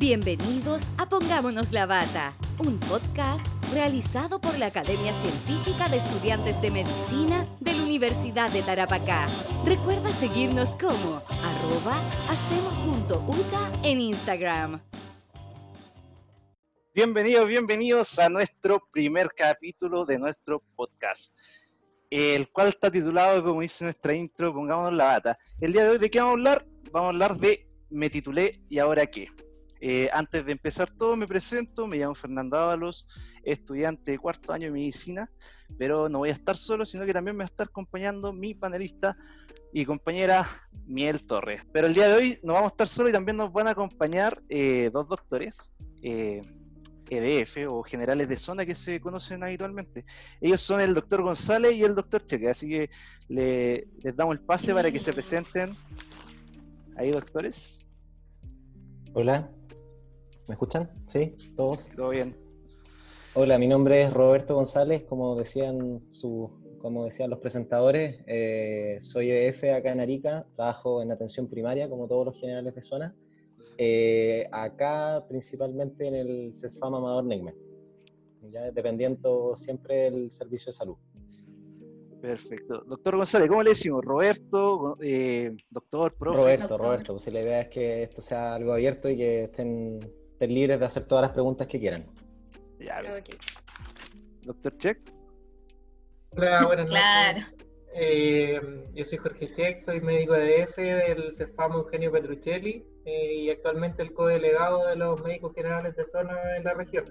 Bienvenidos a Pongámonos la Bata, un podcast realizado por la Academia Científica de Estudiantes de Medicina de la Universidad de Tarapacá. Recuerda seguirnos como arroba hacemos.uta en Instagram. Bienvenidos, bienvenidos a nuestro primer capítulo de nuestro podcast, el cual está titulado, como dice nuestra intro, Pongámonos la Bata. El día de hoy, ¿de qué vamos a hablar? Vamos a hablar de Me titulé y ahora qué. Eh, antes de empezar todo, me presento, me llamo Fernando Ábalos, estudiante de cuarto año de medicina, pero no voy a estar solo, sino que también me va a estar acompañando mi panelista y compañera Miel Torres. Pero el día de hoy no vamos a estar solo y también nos van a acompañar eh, dos doctores. EDF eh, e o generales de zona que se conocen habitualmente. Ellos son el doctor González y el doctor Cheque, así que les damos el pase para que se presenten. Ahí, doctores. Hola, ¿Me escuchan? ¿Sí? ¿Todos? Todo bien. Hola, mi nombre es Roberto González, como decían, su, como decían los presentadores, eh, soy EDF acá en Arica, trabajo en atención primaria como todos los generales de zona, eh, acá principalmente en el CESFAM Amador Negme, ya dependiendo siempre del servicio de salud. Perfecto. Doctor González, ¿cómo le decimos? ¿Roberto? Eh, ¿Doctor? ¿Profe? Roberto, Roberto. Pues la idea es que esto sea algo abierto y que estén estén libres de hacer todas las preguntas que quieran. Ya, Doctor Check. Hola, buenas noches. Eh, yo soy Jorge Check, soy médico de EDF del CEFAM Eugenio Petruccelli eh, y actualmente el co-delegado de los médicos generales de zona en la región.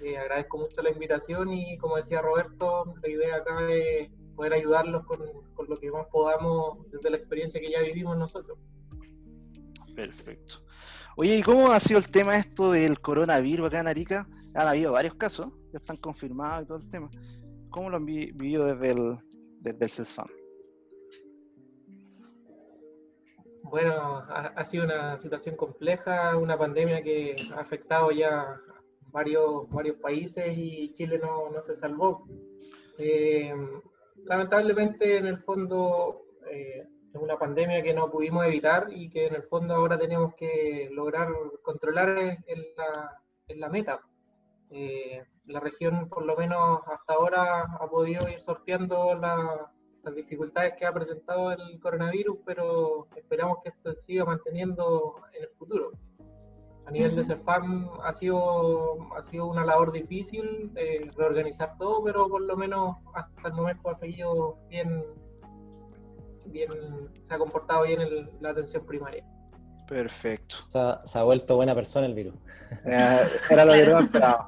Eh, agradezco mucho la invitación y como decía Roberto, la idea acá es poder ayudarlos con, con lo que más podamos desde la experiencia que ya vivimos nosotros. Perfecto. Oye, ¿y cómo ha sido el tema esto del coronavirus acá en Arica? Han habido varios casos, ya están confirmados y todo el tema. ¿Cómo lo han vivido desde el, desde CESFAM? Bueno, ha, sido una situación compleja, una pandemia que ha afectado ya varios, varios países y Chile no, no se salvó. Eh, lamentablemente, en el fondo, eh, es una pandemia que no pudimos evitar y que en el fondo ahora tenemos que lograr controlar en la, en la meta. Eh, la región, por lo menos hasta ahora, ha podido ir sorteando las dificultades que ha presentado el coronavirus, pero esperamos que esto siga manteniendo en el futuro. A nivel de CEFAM ha sido, ha sido una labor difícil eh, reorganizar todo, pero por lo menos hasta el momento ha seguido bien, bien, se ha comportado bien en la atención primaria. Perfecto. Se ha, vuelto buena persona el virus. Era lo que yo esperaba.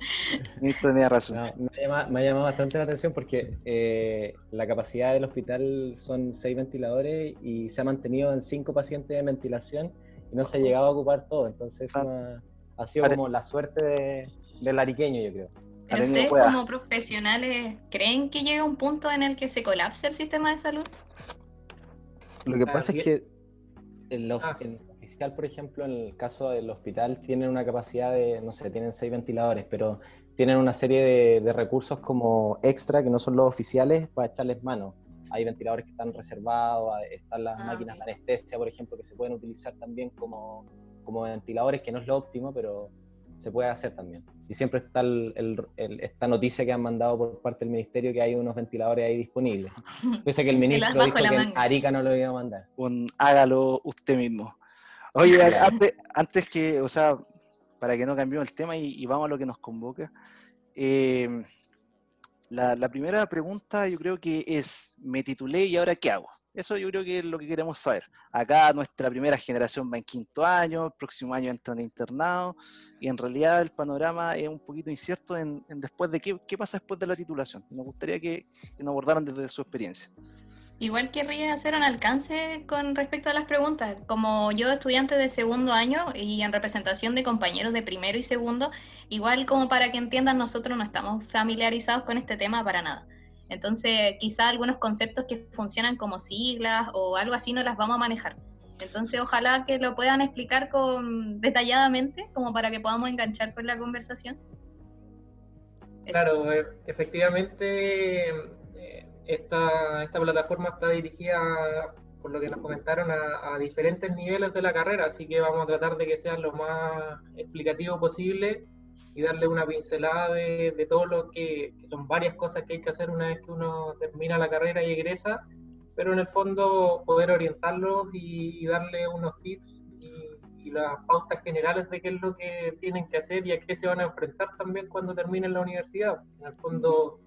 tenía razón. me, ha llamado, bastante la atención porque eh, la capacidad del hospital son seis ventiladores y se ha mantenido en cinco pacientes de ventilación y no se ha llegado a ocupar todo. Entonces, ah. ha, sido como la suerte del ariqueño, yo creo. ¿Ustedes como profesionales creen que llega un punto en el que se colapse el sistema de salud? Lo que pasa es que el, ah. oficial, por ejemplo, en el caso del hospital, tienen una capacidad de, no sé, tienen seis ventiladores, pero tienen una serie de, recursos como extra que no son los oficiales para echarles mano. Hay ventiladores que están reservados, están las ah, máquinas de anestesia, por ejemplo, que se pueden utilizar también como, como ventiladores, que no es lo óptimo, pero se puede hacer también. Y siempre está esta noticia que han mandado por parte del ministerio que hay unos ventiladores ahí disponibles. Pese a que el ministro dijo que Arica no lo iba a mandar. Un, hágalo usted mismo. Oye, antes, que, o sea, para que no cambiemos el tema y, vamos a lo que nos convoca, eh, la, la primera pregunta yo creo que es, me titulé y ahora qué hago. Eso yo creo que es lo que queremos saber. Acá nuestra primera generación va en quinto año, el próximo año entran en internado, y en realidad el panorama es un poquito incierto en, después de qué, qué, pasa después de la titulación. Nos gustaría que, nos abordaran desde su experiencia. Igual querría hacer un alcance con respecto a las preguntas. Como yo estudiante de segundo año y en representación de compañeros de primero y segundo, igual como para que entiendan, nosotros no estamos familiarizados con este tema para nada. Entonces, quizá algunos conceptos que funcionan como siglas o algo así no las vamos a manejar. Entonces, ojalá que lo puedan explicar con, detalladamente, como para que podamos enganchar con la conversación. Claro, e, efectivamente, eh, esta, esta plataforma está dirigida por lo que nos comentaron, a, diferentes niveles de la carrera, así que vamos a tratar de que sea lo más explicativo posible y darle una pincelada de, todo lo que, son varias cosas que hay que hacer una vez que uno termina la carrera y egresa, pero en el fondo poder orientarlos y, darle unos tips y, y, las pautas generales de qué es lo que tienen que hacer y a qué se van a enfrentar también cuando terminen la universidad. En el fondo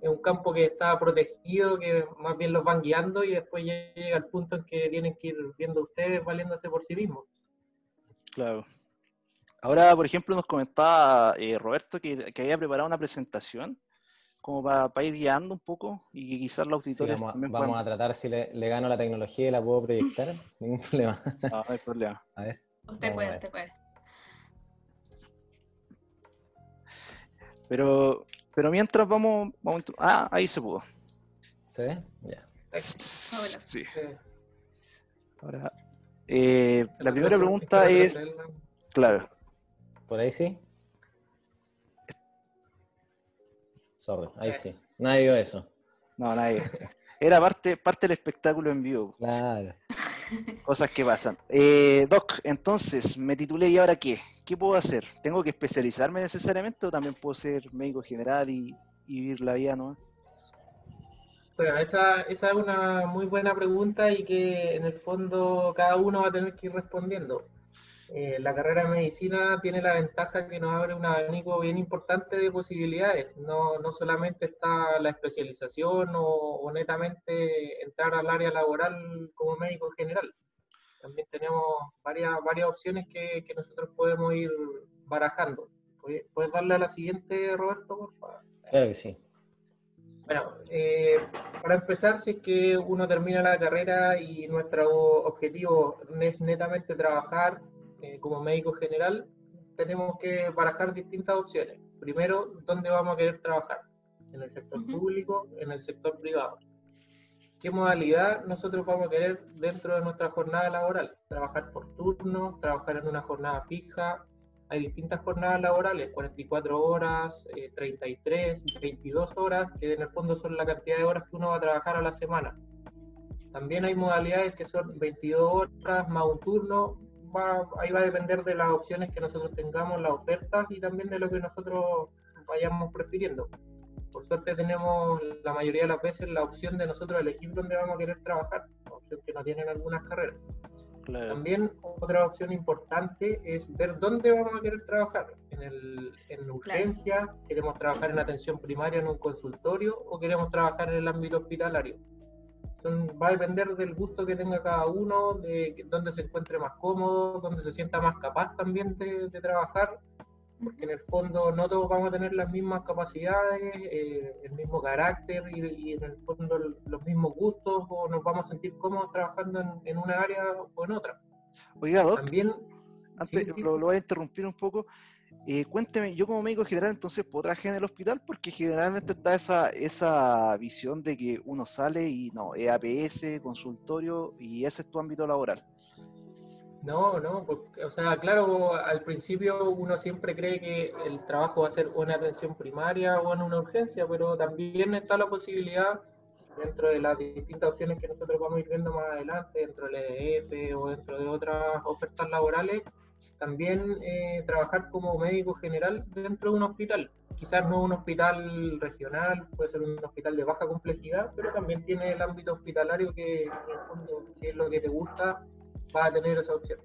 es un campo que está protegido, que más bien los van guiando y después llega el punto en que tienen que ir viendo ustedes valiéndose por sí mismos. Claro. Ahora, por ejemplo, nos comentaba eh, Roberto que, había preparado una presentación como para, ir guiando un poco y que quizás los auditores vamos, a tratar si le, gano la tecnología y la puedo proyectar. Ningún problema. No, no hay problema. A ver. Usted puede, usted puede. Pero pero mientras vamos, vamos ah, ahí se pudo. ¿Se ve? Ya. Sí. Ahora, eh, la primera pregunta es, claro. ¿Por ahí sí? Sorry, ahí sí. Nadie vio eso. No, nadie. Era parte, parte del espectáculo en vivo. Claro. Cosas que pasan. Eh, Doc, entonces, me titulé y ahora qué? ¿Qué puedo hacer? ¿Tengo que especializarme necesariamente o también puedo ser médico general y, vivir la vida, no? Bueno, esa, esa es una muy buena pregunta y que en el fondo cada uno va a tener que ir respondiendo. Eh, la carrera de medicina tiene la ventaja que nos abre un abanico bien importante de posibilidades. No, no solamente está la especialización o, netamente entrar al área laboral como médico general. También tenemos varias, varias opciones que, que nosotros podemos ir barajando. ¿Puedes darle a la siguiente, Roberto, por favor? Claro que sí. Bueno, eh, para empezar, si es que uno termina la carrera y nuestro objetivo es netamente trabajar eh, como médico general, tenemos que barajar distintas opciones. Primero, ¿dónde vamos a querer trabajar? ¿En el sector público? ¿En el sector privado? ¿Qué modalidad nosotros vamos a querer dentro de nuestra jornada laboral? ¿Trabajar por turno? ¿Trabajar en una jornada fija? Hay distintas jornadas laborales, 44 horas, 33, eh, 22 horas, que en el fondo son la cantidad de horas que uno va a trabajar a la semana. También hay modalidades que son 22 horas más un turno, ahí va a depender de las opciones que nosotros tengamos, las ofertas y también de lo que nosotros vayamos prefiriendo. Por suerte tenemos la mayoría de las veces la opción de nosotros elegir dónde vamos a querer trabajar, opción que no tienen algunas carreras. También otra opción importante es ver dónde vamos a querer trabajar. En, el, en urgencia, queremos trabajar en atención primaria en un consultorio o queremos trabajar en el ámbito hospitalario va a depender del gusto que tenga cada uno, de dónde se encuentre más cómodo, dónde se sienta más capaz también de, trabajar, porque en el fondo no todos vamos a tener las mismas capacidades, eh, el mismo carácter y, en el fondo los mismos gustos, o nos vamos a sentir cómodos trabajando en, una área o en otra. Oiga, también, antes Lo, lo voy a interrumpir un poco. Eh, cuénteme, yo como médico general entonces puedo trabajar en el hospital porque generalmente está esa, esa visión de que uno sale y no, es APS, consultorio y ese es tu ámbito laboral. No, no, o sea, claro, al principio uno siempre cree que el trabajo va a ser una atención primaria o en una urgencia, pero también está la posibilidad dentro de las distintas opciones que nosotros vamos a ir viendo más adelante, dentro del EDF o dentro de otras ofertas laborales, también eh, trabajar como médico general dentro de un hospital. Quizás no un hospital regional, puede ser un hospital de baja complejidad, pero también tiene el ámbito hospitalario que, si es lo que te gusta, va a tener esa opción.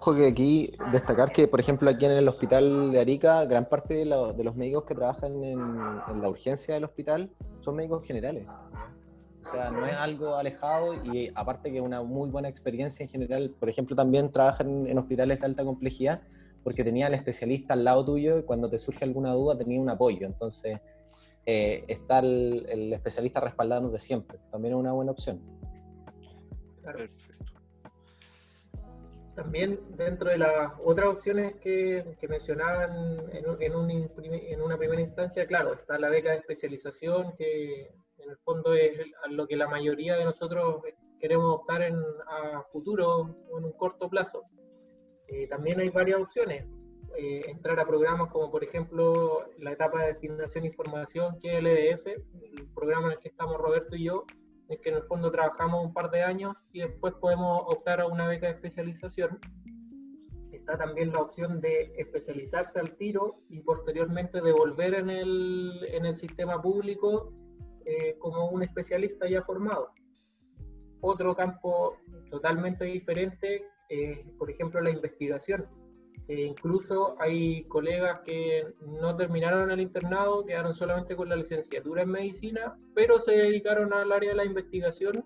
Ojo que aquí destacar que, por ejemplo, aquí en el hospital de Arica, gran parte de, los médicos que trabajan en, en la urgencia del hospital son médicos generales. O sea, no es algo alejado y aparte que una muy buena experiencia en general. Por ejemplo, también trabajan en, hospitales de alta complejidad porque tenía el especialista al lado tuyo y cuando te surge alguna duda tenía un apoyo. Entonces, eh, está el, especialista respaldándonos de siempre. También es una buena opción. Perfecto. También dentro de las otras opciones que, mencionaban en, en, una primera instancia, claro, está la beca de especialización que en el fondo es a lo que la mayoría de nosotros queremos optar en, a futuro o en un corto plazo. Eh, también hay varias opciones. Eh, entrar a programas como por ejemplo la etapa de destinación e información que es el EDF, el programa en el que estamos Roberto y yo, es que en el fondo trabajamos un par de años y después podemos optar a una beca de especialización. Está también la opción de especializarse al tiro y posteriormente devolver en el, en el sistema público eh, como un especialista ya formado. Otro campo totalmente diferente, es, por ejemplo, la investigación incluso hay colegas que no terminaron el internado, quedaron solamente con la licenciatura en medicina, pero se dedicaron al área de la investigación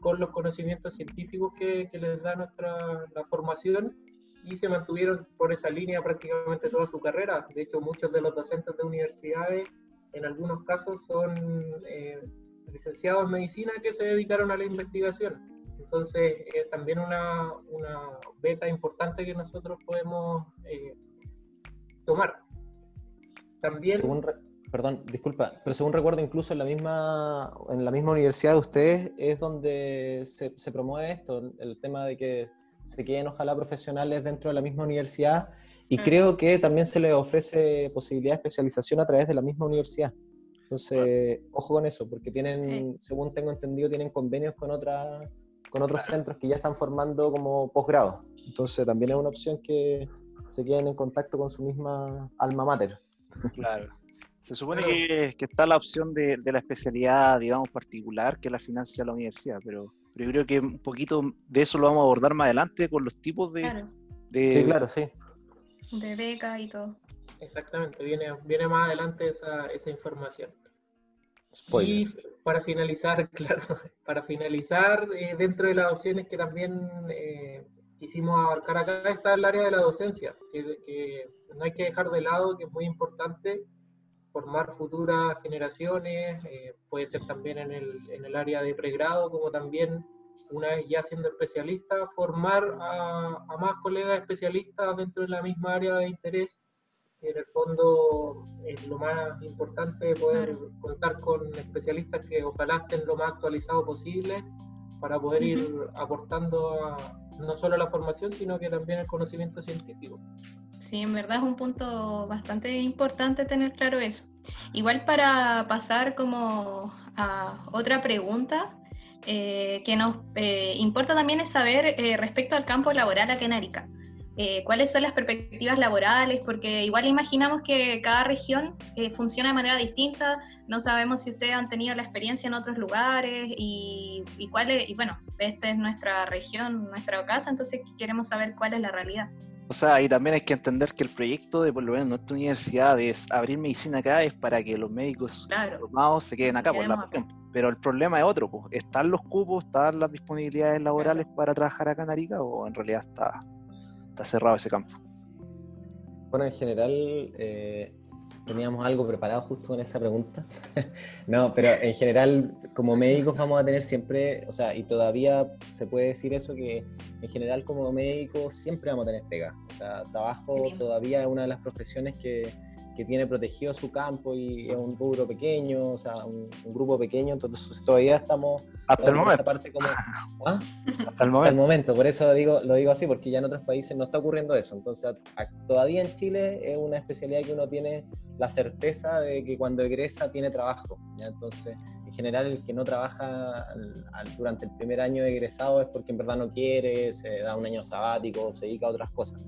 con los conocimientos científicos que, les da nuestra la formación y se mantuvieron por esa línea prácticamente toda su carrera. De hecho, muchos de los docentes de universidades, en algunos casos, son eh, licenciados en medicina que se dedicaron a la investigación. Entonces, es también una, una, beta importante que nosotros podemos eh, tomar. También... perdón, disculpa, pero según recuerdo, incluso en la misma, en la misma universidad de ustedes es donde se, se promueve esto, el tema de que se queden ojalá profesionales dentro de la misma universidad y creo que también se les ofrece posibilidad de especialización a través de la misma universidad. Entonces, ojo con eso, porque tienen, según tengo entendido, tienen convenios con otras con otros centros que ya están formando como posgrado. Entonces también es una opción que se queden en contacto con su misma alma mater. Claro. Se supone que, que, está la opción de, de, la especialidad, digamos, particular que la financia la universidad, pero, pero yo creo que un poquito de eso lo vamos a abordar más adelante con los tipos de... Claro. de sí, claro, sí. De beca y todo. Exactamente, viene, viene más adelante esa, esa información. Y para finalizar, claro, para finalizar, eh, dentro de las opciones que también eh, quisimos abarcar acá está el área de la docencia, que, no hay que dejar de lado, que es muy importante formar futuras generaciones, eh, puede ser también en el, en el, área de pregrado, como también una vez ya siendo especialista, formar a, a más colegas especialistas dentro de la misma área de interés en el fondo es lo más importante poder contar con especialistas que ojalá estén lo más actualizados posible para poder ir aportando no solo la formación, sino que también el conocimiento científico. Sí, en verdad es un punto bastante importante tener claro eso. Igual para pasar como a otra pregunta, eh, que nos eh, importa también es saber eh, respecto al campo laboral acá en. Eh, cuáles son las perspectivas laborales, porque igual imaginamos que cada región funciona de manera distinta, no sabemos si ustedes han tenido la experiencia en otros lugares y, y cuál es, y bueno, esta es nuestra región, nuestra casa, entonces queremos saber cuál es la realidad. O sea, y también hay que entender que el proyecto de por lo menos nuestra universidad es abrir medicina acá es para que los médicos formados se queden acá por la. Pero el problema es otro, pues, ¿están los cupos, están las disponibilidades laborales para trabajar acá en Arica o en realidad está cerrado ese campo. Bueno, en general eh, teníamos algo preparado justo con esa pregunta. no, pero en general como médicos vamos a tener siempre, o sea, y todavía se puede decir eso, que en general como médicos siempre vamos a tener pega. O sea, trabajo todavía es una de las profesiones que que tiene protegido su campo y es un rubro pequeño, o sea, un, grupo pequeño, entonces todavía estamos... Hasta el momento. Parte como, ¿ah? Hasta el momento. momento, por eso digo, lo digo así, porque ya en otros países no está ocurriendo eso. Entonces, todavía en Chile es una especialidad que uno tiene la certeza de que cuando egresa tiene trabajo. ¿ya? Entonces, en general, el que no trabaja durante el primer año de egresado es porque en verdad no quiere, se da un año sabático, se dedica a otras cosas.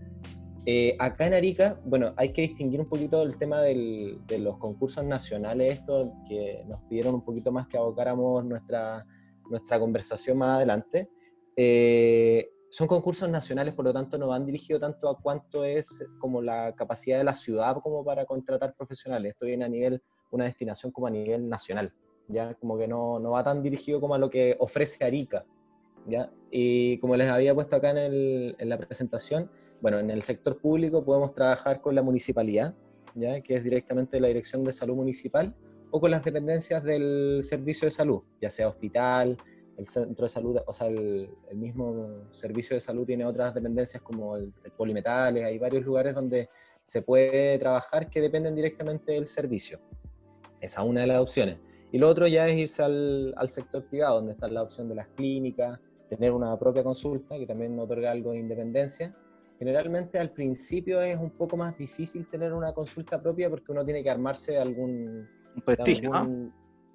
Eh, acá en Arica, bueno, hay que distinguir un poquito el tema de los concursos nacionales, esto que nos pidieron un poquito más que abocáramos nuestra, nuestra conversación más adelante. Eh, son concursos nacionales, por lo tanto no van dirigidos tanto a cuánto es como la capacidad de la ciudad como para contratar profesionales. Esto viene a nivel, una destinación como a nivel nacional, ya como que no, no va tan dirigido como a lo que ofrece Arica, ya. Y como les había puesto acá en, el, en la presentación, bueno, en el sector público podemos trabajar con la municipalidad, ¿ya? que es directamente la Dirección de Salud Municipal, o con las dependencias del servicio de salud, ya sea hospital, el centro de salud, o sea, el, mismo servicio de salud tiene otras dependencias como el, polimetales, hay varios lugares donde se puede trabajar que dependen directamente del servicio. Esa es una de las opciones. Y lo otro ya es irse al, al sector privado, donde está la opción de las clínicas, tener una propia consulta, que también otorga algo de independencia, Generalmente al principio es un poco más difícil tener una consulta propia porque uno tiene que armarse algún... Un prestigio,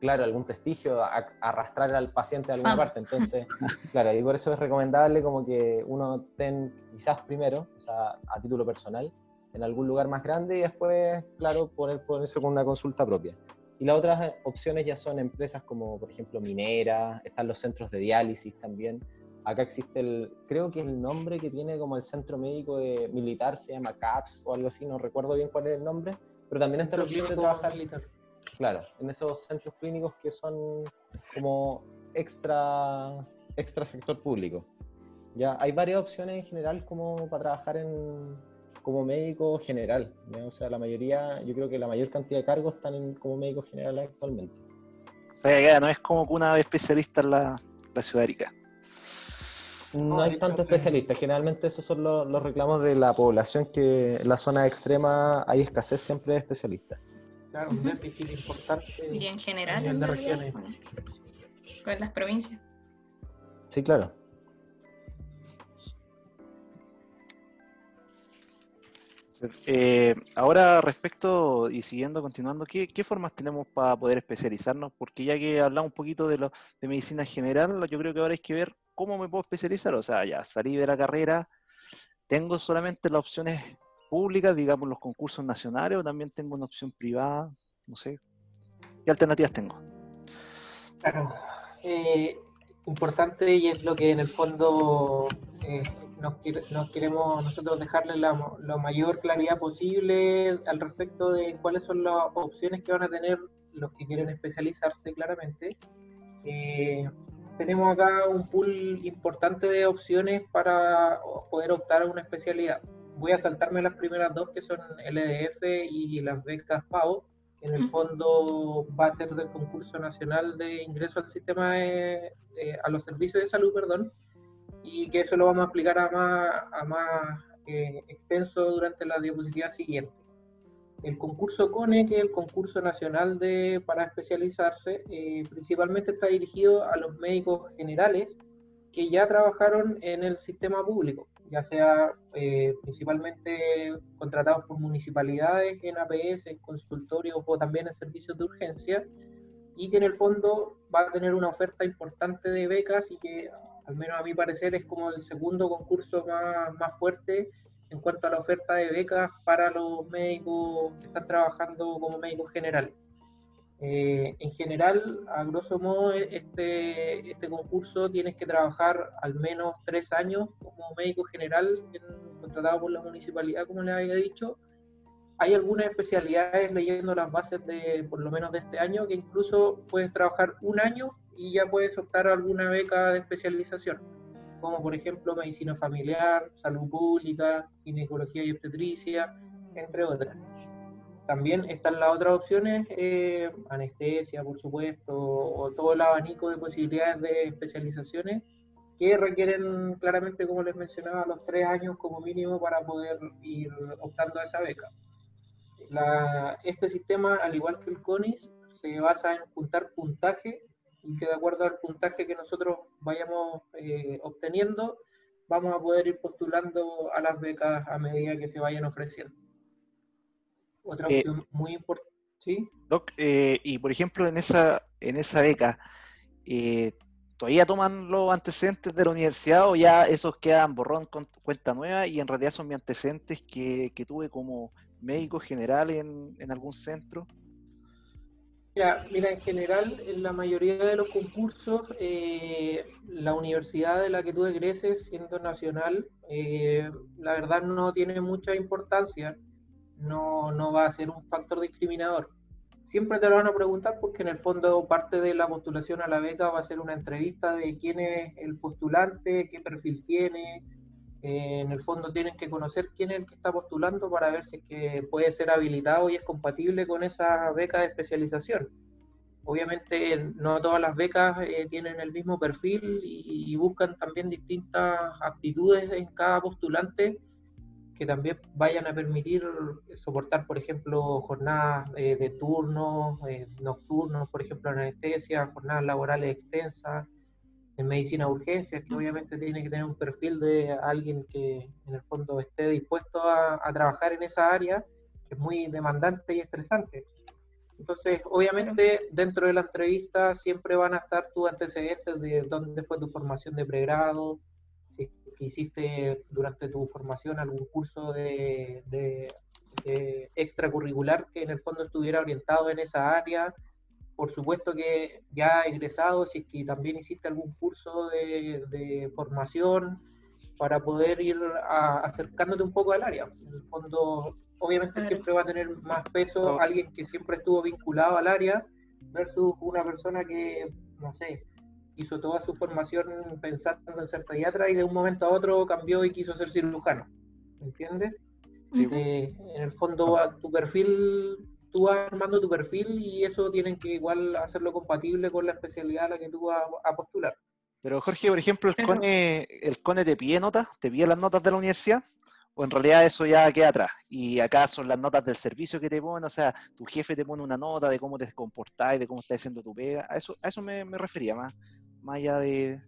claro, algún prestigio, arrastrar al paciente a alguna parte. Entonces, claro, y por eso es recomendable como que uno ten quizás primero, o sea, a título personal, en algún lugar más grande y después, claro, poner, ponerse con una consulta propia. Y las otras opciones ya son empresas como, por ejemplo, mineras, están los centros de diálisis también. Acá existe el, creo que el nombre que tiene como el centro médico de militar se llama CAPS o algo así, no recuerdo bien cuál es el nombre, pero también está la opción de trabajar. Militar. Claro, en esos centros clínicos que son como extra, extra sector público. Ya hay varias opciones en general como para trabajar en, como médico general. O sea, la mayoría, yo creo que la mayor cantidad de cargos están en, como médico general actualmente. O sea, no es como una especialista en la, la ciudad de No hay tanto especialistas, generalmente esos son los, los, reclamos de la población que en la zona extrema hay escasez siempre de especialistas. Claro, un déficit importante. Y en general, en de regiones. Con las provincias. Sí, claro. Eh, ahora respecto y siguiendo, continuando, ¿qué, formas tenemos para poder especializarnos? Porque ya que hablamos un poquito de, lo, de medicina general, yo creo que ahora hay que ver cómo me puedo especializar. O sea, ya salí de la carrera, tengo solamente las opciones públicas, digamos los concursos nacionales, o también tengo una opción privada, no sé. ¿Qué alternativas tengo? Claro, eh, importante y es lo que en el fondo eh, nos, queremos nosotros dejarle la, mayor claridad posible al respecto de cuáles son las opciones que van a tener los que quieren especializarse claramente. Eh, tenemos acá un pool importante de opciones para poder optar a una especialidad. Voy a saltarme las primeras dos que son LDF y las becas PAO, que en el fondo va a ser del concurso nacional de ingreso al sistema a los servicios de salud, perdón, y que eso lo vamos a explicar a más, a más eh, extenso durante la diapositiva siguiente. El concurso CONE, que es el concurso nacional de, para especializarse, eh, principalmente está dirigido a los médicos generales que ya trabajaron en el sistema público, ya sea eh, principalmente contratados por municipalidades, en APS, en consultorios o también en servicios de urgencia, y que en el fondo va a tener una oferta importante de becas y que al menos a mi parecer, es como el segundo concurso más, más fuerte en cuanto a la oferta de becas para los médicos que están trabajando como médicos generales. Eh, en general, a grosso modo, este, este concurso tienes que trabajar al menos tres años como médico general contratado por la municipalidad, como les había dicho. Hay algunas especialidades leyendo las bases de por lo menos de este año que incluso puedes trabajar un año y ya puedes optar a alguna beca de especialización, como por ejemplo medicina familiar, salud pública, ginecología y obstetricia, entre otras. También están las otras opciones, eh, anestesia, por supuesto, o todo el abanico de posibilidades de especializaciones que requieren claramente, como les mencionaba, los tres años como mínimo para poder ir optando a esa beca. este sistema, al igual que el CONIS, se basa en juntar puntaje y que de acuerdo al puntaje que nosotros vayamos eh, obteniendo, vamos a poder ir postulando a las becas a medida que se vayan ofreciendo. Otra eh, opción muy importante. ¿sí? Doc, eh, y por ejemplo, en esa, en esa beca, ¿todavía toman los antecedentes de la universidad o ya esos quedan borrón con cuenta nueva y en realidad son mis antecedentes que, que tuve como médico general en, en algún centro? Mira, en general, en la mayoría de los concursos, eh, la universidad de la que tú egreses, siendo nacional, eh, la verdad no tiene mucha importancia, no, no va a ser un factor discriminador. Siempre te lo van a preguntar porque en el fondo parte de la postulación a la beca va a ser una entrevista de quién es el postulante, qué perfil tiene, eh, en el fondo tienen que conocer quién es el que está postulando para ver si que puede ser habilitado y es compatible con esa beca de especialización. Obviamente no todas las becas eh, tienen el mismo perfil y, buscan también distintas aptitudes en cada postulante que también vayan a permitir soportar, por ejemplo, jornadas eh, de turnos, nocturnos, por ejemplo, en anestesia, jornadas laborales extensas, en medicina de urgencias, que obviamente tiene que tener un perfil de alguien que en el fondo esté dispuesto a, trabajar en esa área, que es muy demandante y estresante. Entonces, obviamente, dentro de la entrevista siempre van a estar tus antecedentes de dónde fue tu formación de pregrado, si hiciste durante tu formación algún curso de, extracurricular que en el fondo estuviera orientado en esa área. Por supuesto que ya egresado, si es que también hiciste algún curso de, formación para poder ir acercándote un poco al área. En el fondo, obviamente siempre va a tener más peso alguien que siempre estuvo vinculado al área versus una persona que, no sé, hizo toda su formación pensando en ser pediatra y de un momento a otro cambió y quiso ser cirujano. ¿Entiendes? Eh, en el fondo tu perfil, tú vas armando tu perfil y eso tienen que igual hacerlo compatible con la especialidad a la que tú vas a postular. Pero Jorge, por ejemplo, el CONE, el CONE te pide notas, te pide las notas de la universidad o en realidad eso ya queda atrás. Y acá son las notas del servicio que te ponen, o sea, tu jefe te pone una nota de cómo te comportás y de cómo estás haciendo tu pega. A eso, a eso me, refería más, más allá de...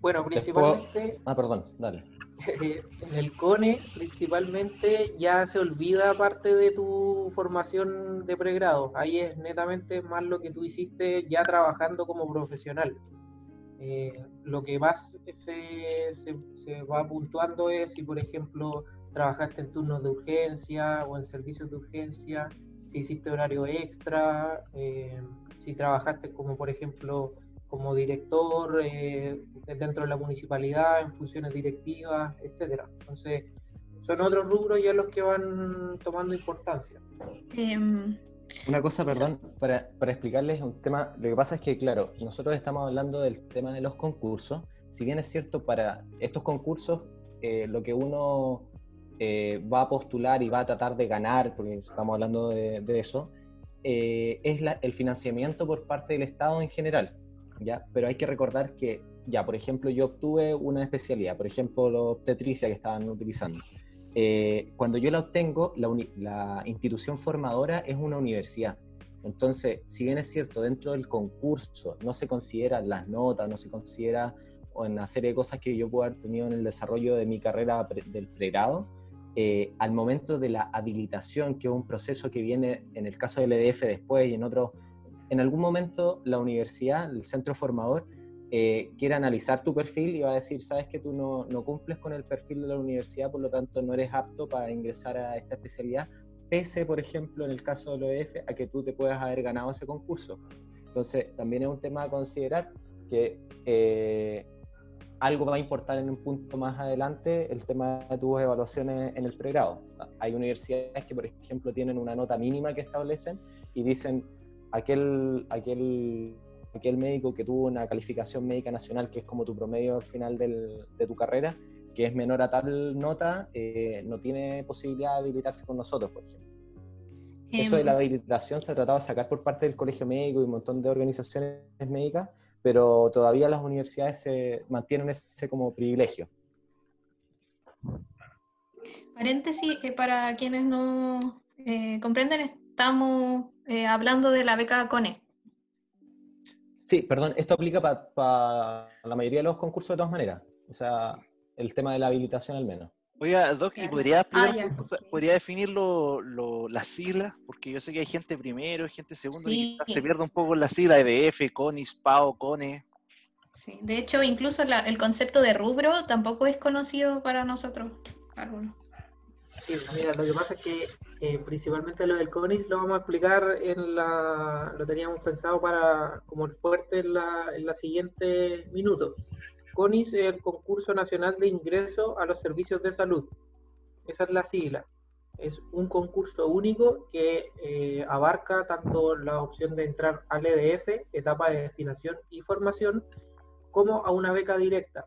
Bueno, principalmente... Ah, perdón, dale. en el CONE, principalmente, ya se olvida parte de tu formación de pregrado. Ahí es netamente más lo que tú hiciste ya trabajando como profesional. Eh, lo que más se, se, va puntuando es si, por ejemplo, trabajaste en turnos de urgencia o en servicios de urgencia, si hiciste horario extra, eh, si trabajaste como, por ejemplo, como director eh, dentro de la municipalidad, en funciones directivas, etcétera. Entonces, son otros rubros ya los que van tomando importancia. Em, una cosa, perdón, para, para, explicarles un tema, lo que pasa es que, claro, nosotros estamos hablando del tema de los concursos, si bien es cierto, para estos concursos, eh, lo que uno eh, va a postular y va a tratar de ganar, porque estamos hablando de, eso, eh, es el financiamiento por parte del Estado en general, ¿ya? Pero hay que recordar que, ya, por ejemplo, yo obtuve una especialidad, por ejemplo, la obstetricia que estaban utilizando. Eh, cuando yo la obtengo, la, institución formadora es una universidad. Entonces, si bien es cierto, dentro del concurso no se consideran las notas, no se considera una serie de cosas que yo puedo haber tenido en el desarrollo de mi carrera del pregrado, eh, al momento de la habilitación, que es un proceso que viene en el caso del EDF después y en otro, en algún momento la universidad, el centro formador, eh, quiere analizar tu perfil y va a decir, sabes que tú no, no, cumples con el perfil de la universidad, por lo tanto no eres apto para ingresar a esta especialidad, pese, por ejemplo, en el caso del OEF, a que tú te puedas haber ganado ese concurso. Entonces, también es un tema a considerar que eh, algo va a importar en un punto más adelante el tema de tus evaluaciones en el pregrado. Hay universidades que, por ejemplo, tienen una nota mínima que establecen y dicen aquel, aquel aquel médico que tuvo una calificación médica nacional, que es como tu promedio al final de tu carrera, que es menor a tal nota, eh, no tiene posibilidad de habilitarse con nosotros, por ejemplo. Eso de la em. habilitación se trataba de sacar por parte del colegio médico y un montón de organizaciones médicas, pero todavía las universidades se mantienen ese como privilegio. Paréntesis, eh, para quienes no eh, comprenden, estamos hablando de la beca CONE, Sí, perdón, esto aplica para la mayoría de los concursos de todas maneras. O sea, el tema de la habilitación al menos. Oiga, Doc, ¿y podría, ah, podría definir las siglas? Porque yo sé que hay gente primero, gente segundo, y se pierde un poco la sigla EDF, CONIS, PAO, CONE. Sí, de hecho, incluso el concepto de rubro tampoco es conocido para nosotros, algunos. Sí, mira, lo que pasa es que eh, principalmente lo del CONIS lo vamos a explicar en la, lo teníamos pensado para como el fuerte en la, en la siguiente minuto. CONIS es el concurso nacional de ingreso a los servicios de salud. Esa es la sigla. Es un concurso único que eh, abarca tanto la opción de entrar al EDF, etapa de destinación y formación, como a una beca directa,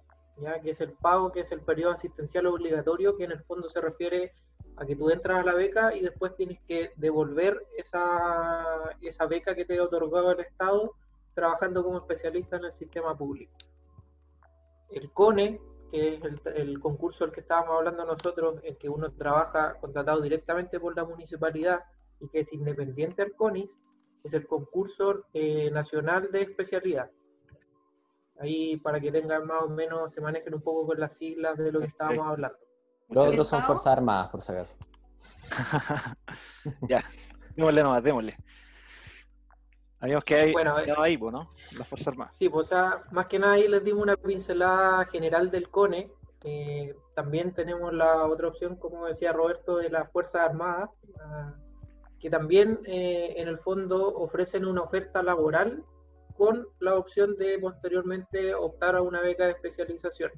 que es el pago, que es el periodo asistencial obligatorio, que en el fondo se refiere a que tú entras a la beca y después tienes que devolver esa, esa beca que te ha otorgado el Estado trabajando como especialista en el sistema público. El CONE, que es el, concurso del que estábamos hablando nosotros, en que uno trabaja contratado directamente por la municipalidad y que es independiente al CONIS, es el concurso eh, nacional de especialidad. Ahí para que tengan más o menos, se manejen un poco con las siglas de lo que estábamos hablando. Los otros son Fuerzas Armadas, por si acaso. ya, démosle nomás, démosle. Habíamos que bueno, eh, ahí, ¿no? Las Fuerzas Armadas. Sí, pues, o sea, más que nada ahí les dimos una pincelada general del CONE. también tenemos la otra opción, como decía Roberto, de las Fuerzas Armadas, ah, que también eh, en el fondo ofrecen una oferta laboral con la opción de posteriormente optar a una beca de especialización.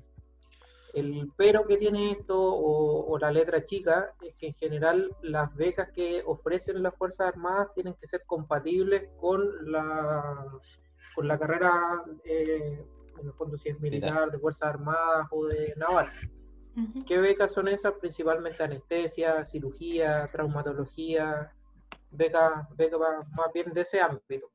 El pero que tiene esto, o, la letra chica, es que en general las becas que ofrecen las Fuerzas Armadas tienen que ser compatibles con la, con la carrera, eh, en el fondo si es militar, de Fuerzas Armadas o de naval. ¿Qué becas son esas? Principalmente anestesia, cirugía, traumatología, becas beca más bien de ese ámbito.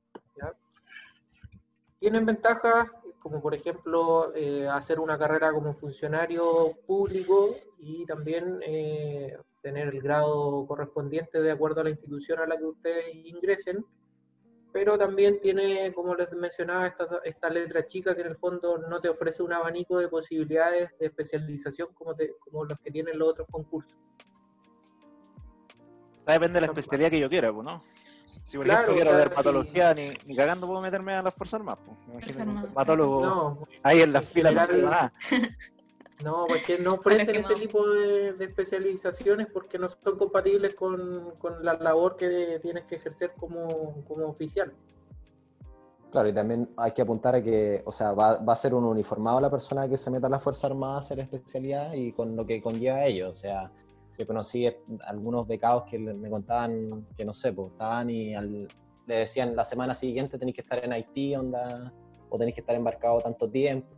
Tienen ventajas como por ejemplo eh, hacer una carrera como funcionario público y también eh, tener el grado correspondiente de acuerdo a la institución a la que ustedes ingresen, pero también tiene, como les mencionaba, esta, esta letra chica que en el fondo no te ofrece un abanico de posibilidades de especialización como, como los que tienen los otros concursos. Depende de la especialidad que yo quiera, ¿no? Si por ejemplo quiero ver patología, ni, ni, cagando puedo meterme a las Fuerzas Armadas. Pues. patólogo no, ahí en las filas de la No, porque no ofrecen ese tipo de, especializaciones porque no son compatibles con, con, la labor que tienes que ejercer como, como, oficial. Claro, y también hay que apuntar a que, o sea, va, va, a ser un uniformado la persona que se meta a la Fuerza Armada a hacer especialidad y con lo que conlleva ello. O sea, yo conocí algunos becados que me contaban que no sé, pues estaban y le decían la semana siguiente tenéis que estar en Haití, onda, o tenéis que estar embarcado tanto tiempo.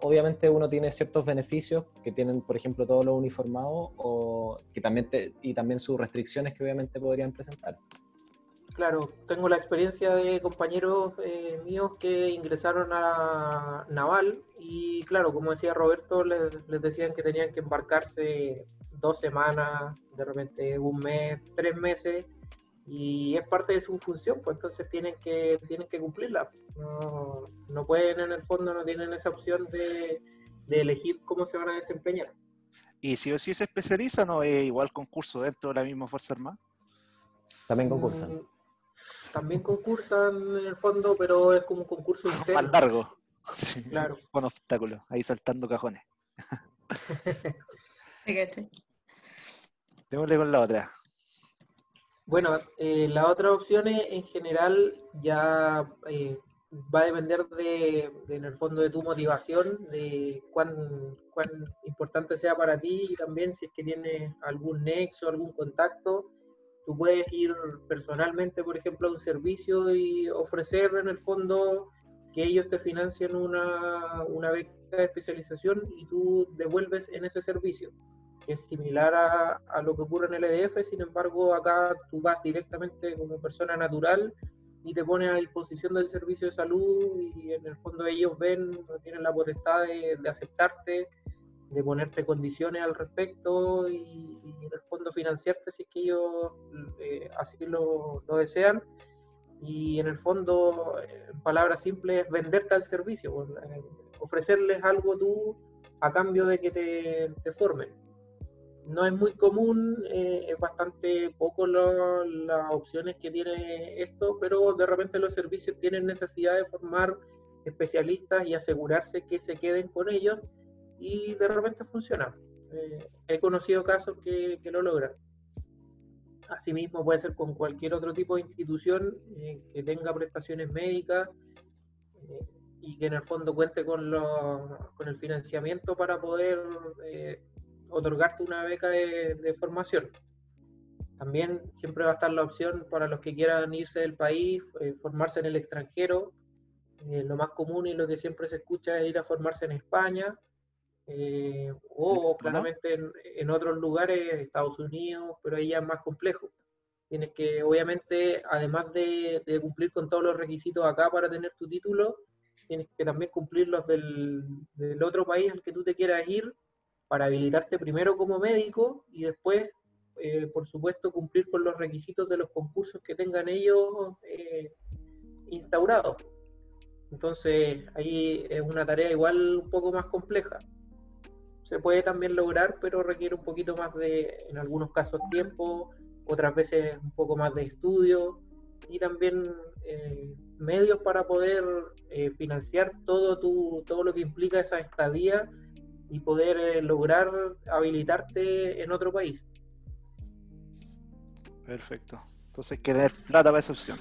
Obviamente uno tiene ciertos beneficios que tienen, por ejemplo, todos los uniformados o que también y también sus restricciones que obviamente podrían presentar. Claro, tengo la experiencia de compañeros eh, míos que ingresaron a Naval y claro, como decía Roberto, les, les decían que tenían que embarcarse dos semanas, de repente un mes, tres meses, y es parte de su función, pues entonces tienen que, tienen que cumplirla. No, no pueden en el fondo, no tienen esa opción de, elegir cómo se van a desempeñar. ¿Y si o si se especializa no es igual concurso dentro de la misma Fuerza Armada? También concursan. Mm, también concursan en el fondo, pero es como un concurso interno. Más largo. claro. Con obstáculos, ahí saltando cajones. Démosle con la otra. Bueno, eh, la otra opción en general ya eh, va a depender de, en el fondo de tu motivación, de cuán, cuán importante sea para ti y también si es que tienes algún nexo, algún contacto. Tú puedes ir personalmente, por ejemplo, a un servicio y ofrecer en el fondo que ellos te financien una, una beca de especialización y tú devuelves en ese servicio es similar a, a, lo que ocurre en el EDF, sin embargo acá tú vas directamente como persona natural y te pones a disposición del servicio de salud y en el fondo ellos ven, tienen la potestad de, de aceptarte, de ponerte condiciones al respecto y, en el fondo financiarte si es que ellos eh, así lo, lo, desean. Y en el fondo, en palabras simples, venderte al servicio, pues, eh, ofrecerles algo tú a cambio de que te, te formen no es muy común, eh, es bastante poco las opciones que tiene esto, pero de repente los servicios tienen necesidad de formar especialistas y asegurarse que se queden con ellos y de repente funciona. Eh, he conocido casos que, lo logran. Asimismo puede ser con cualquier otro tipo de institución eh, que tenga prestaciones médicas y que en el fondo cuente con, con el financiamiento para poder otorgarte una beca de, formación. También siempre va a estar la opción para los que quieran irse del país, eh, formarse en el extranjero. Eh, lo más común y lo que siempre se escucha es ir a formarse en España eh, o claramente en, otros lugares, Estados Unidos, pero ahí ya es más complejo. Tienes que, obviamente, además de, cumplir con todos los requisitos acá para tener tu título, tienes que también cumplir los del, del otro país al que tú te quieras ir para habilitarte primero como médico y después, eh, por supuesto, cumplir con los requisitos de los concursos que tengan ellos eh, instaurados. Entonces, ahí es una tarea igual un poco más compleja. Se puede también lograr, pero requiere un poquito más de, en algunos casos, tiempo, otras veces un poco más de estudio y también eh, medios para poder eh, financiar todo, tu, todo lo que implica esa estadía y poder lograr habilitarte en otro país. Perfecto. Entonces, querer plata para esa opción.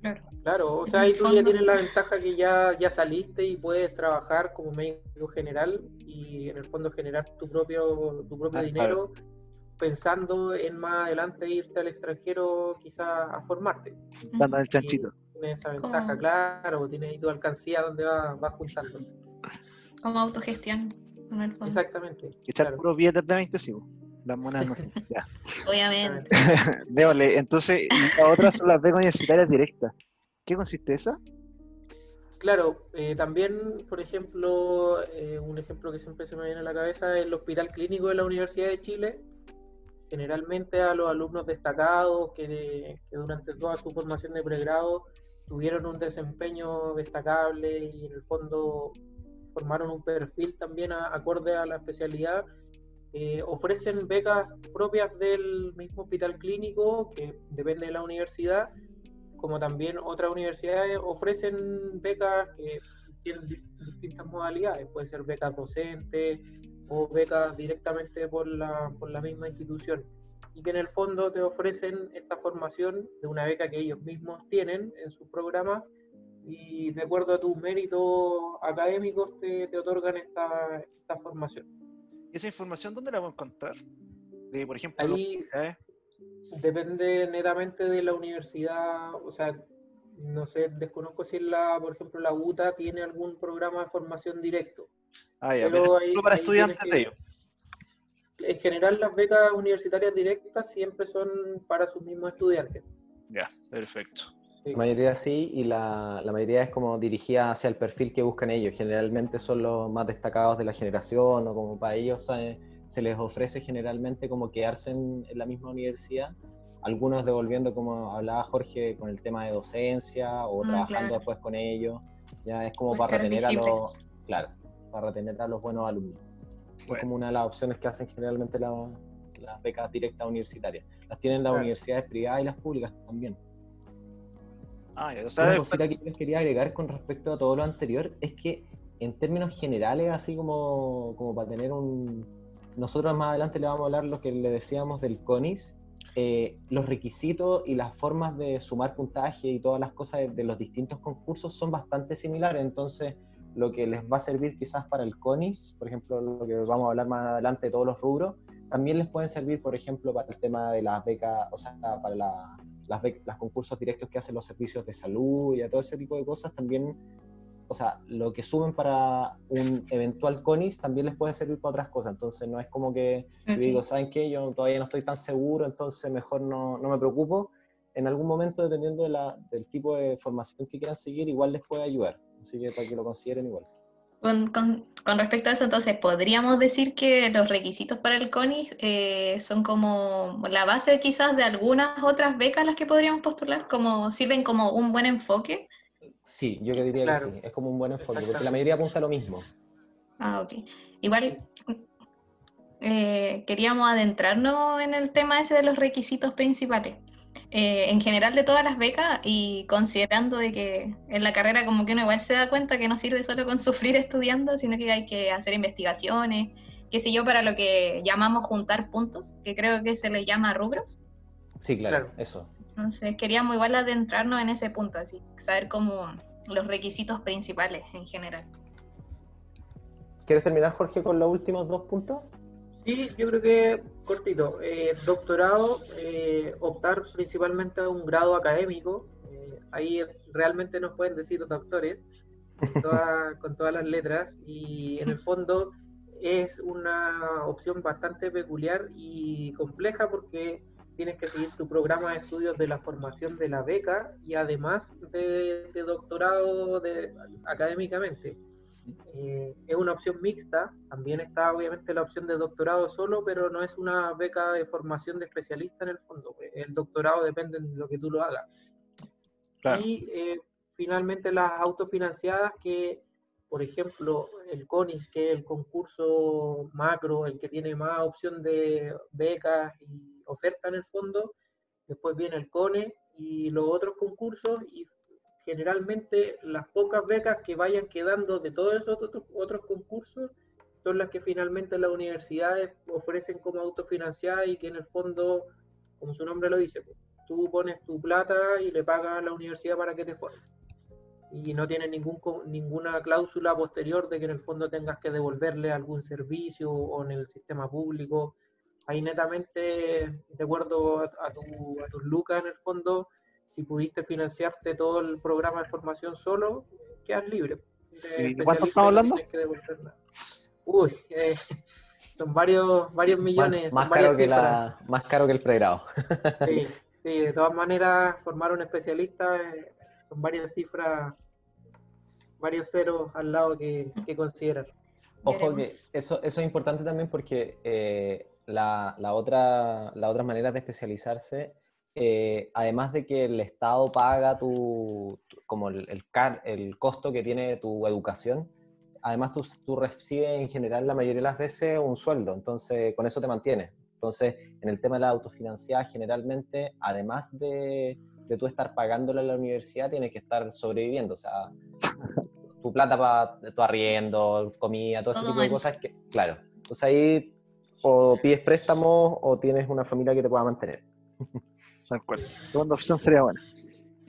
Claro. Claro, o sea, ahí tú ya tienes la ventaja que ya, ya saliste y puedes trabajar como médico general y en el fondo generar tu propio, tu propio ah, dinero pensando en más adelante irte al extranjero quizás a formarte. Dando el chanchito. Tienes esa ventaja, claro, tienes ahí tu alcancía donde vas va juntando. Como autogestión. Exactamente. Echar claro. puros billetes de 20, sí. Las monedas no. Ya. Obviamente. Déjole, entonces, las otras son las becas universitarias directas. ¿Qué consiste esa? Claro, eh, también, por ejemplo, eh, un ejemplo que siempre se me viene a la cabeza es el Hospital Clínico de la Universidad de Chile. Generalmente a los alumnos destacados que, que durante toda su formación de pregrado tuvieron un desempeño destacable y en el fondo formaron un perfil también acorde a la especialidad, eh, ofrecen becas propias del mismo hospital clínico, que depende de la universidad, como también otras universidades ofrecen becas que tienen distintas modalidades, puede ser becas docentes o becas directamente por la, por la misma institución, y que en el fondo te ofrecen esta formación de una beca que ellos mismos tienen en sus programas y de acuerdo a tus méritos académicos te, te otorgan esta, esta, formación. ¿Y esa información dónde la puedo encontrar? De, por ejemplo, Ahí depende netamente de la universidad, o sea, no sé, desconozco si la, por ejemplo, la UTA tiene algún programa de formación directo. Ah, ya, pero, para estudiantes de ellos. En general, las becas universitarias directas siempre son para sus mismos estudiantes. Ya, perfecto. La mayoría sí, y la, la, mayoría es como dirigida hacia el perfil que buscan ellos. Generalmente son los más destacados de la generación, o como para ellos se les ofrece generalmente como quedarse en, la misma universidad. Algunos devolviendo, como hablaba Jorge, con el tema de docencia o ah, trabajando después con ellos. Ya es como para retener a los, claro, para retener a los buenos alumnos. Es como una de las opciones que hacen generalmente las becas directas universitarias. Las tienen las universidades privadas y las públicas también. Ah, Una cosita que yo quería agregar con respecto a todo lo anterior es que en términos generales, así como, como para tener un... Nosotros más adelante le vamos a hablar lo que le decíamos del CONIS, eh, los requisitos y las formas de sumar puntaje y todas las cosas de, los distintos concursos son bastante similares, entonces lo que les va a servir quizás para el CONIS, por ejemplo, lo que vamos a hablar más adelante de todos los rubros, también les pueden servir, por ejemplo, para el tema de las becas, o sea, para la, las, las concursos directos que hacen los servicios de salud y a todo ese tipo de cosas, también, o sea, lo que suben para un eventual CONIS también les puede servir para otras cosas. Entonces, no es como que yo digo, ¿saben qué? Yo todavía no estoy tan seguro, entonces mejor no, no me preocupo. En algún momento, dependiendo de la, del tipo de formación que quieran seguir, igual les puede ayudar. Así que para que lo consideren igual. Con, con, con, respecto a eso, entonces, ¿podríamos decir que los requisitos para el CONIS eh, son como la base quizás de algunas otras becas a las que podríamos postular? como ¿Sirven como un buen enfoque? Sí, yo diría que sí, es como un buen enfoque, porque la mayoría apunta a lo mismo. Ah, ok. Igual eh, queríamos adentrarnos en el tema ese de los requisitos principales. Eh, en general de todas las becas y considerando de que en la carrera como que uno igual se da cuenta que no sirve solo con sufrir estudiando, sino que hay que hacer investigaciones, qué sé yo, para lo que llamamos juntar puntos, que creo que se le llama rubros. Sí, claro, eso. Entonces queríamos igual adentrarnos en ese punto, así, saber cómo los requisitos principales en general. ¿Quieres terminar, Jorge, con los últimos dos puntos? Sí, yo creo que cortito. Eh, doctorado, eh, optar principalmente a un grado académico. Eh, ahí realmente nos pueden decir los doctores con todas las letras y en el fondo es una opción bastante peculiar y compleja porque tienes que seguir tu programa de estudios de la formación de la beca y además de, doctorado de, académicamente. Eh, es una opción mixta, también está obviamente la opción de doctorado solo, pero no es una beca de formación de especialista en el fondo. Pues, el doctorado depende de lo que tú lo hagas. Y eh, finalmente las autofinanciadas que, por ejemplo, el CONIS, que es el concurso macro, el que tiene más opción de becas y oferta en el fondo, después viene el CONE, y los otros concursos y generalmente las pocas becas que vayan quedando de todos esos otros, otros concursos son las que finalmente las universidades ofrecen como autofinanciadas y que en el fondo, como su nombre lo dice, pues, tú pones tu plata y le pagas a la universidad para que te forme. Y no tiene ningún, ninguna cláusula posterior de que en el fondo tengas que devolverle algún servicio o en el sistema público. Ahí netamente, de acuerdo a, tu, a tus lucas en el fondo, si pudiste financiarte todo el programa de formación solo, quedas libre. ¿Y cuánto estamos hablando? Uy, eh, son varios, varios millones. Más, caro que la, más caro que el pregrado. Sí, sí, de todas maneras, formar un especialista eh, son varias cifras, varios ceros al lado que, que considerar. Ojo que eso, eso es importante también porque eh, la, la, otra, la otra manera de especializarse eh, además de que el Estado paga tu, como el, el, costo que tiene tu educación, además tú, tú, recibes en general la mayoría de las veces un sueldo, entonces con eso te mantienes. Entonces, en el tema de la autofinanciada, generalmente, además de, de tú estar pagándole a la universidad, tienes que estar sobreviviendo, o sea, tu plata para tu arriendo, comida, todo ese tipo de cosas, que, claro, entonces ahí o pides préstamos o tienes una familia que te pueda mantener. Tal cual. Segunda opción sería buena.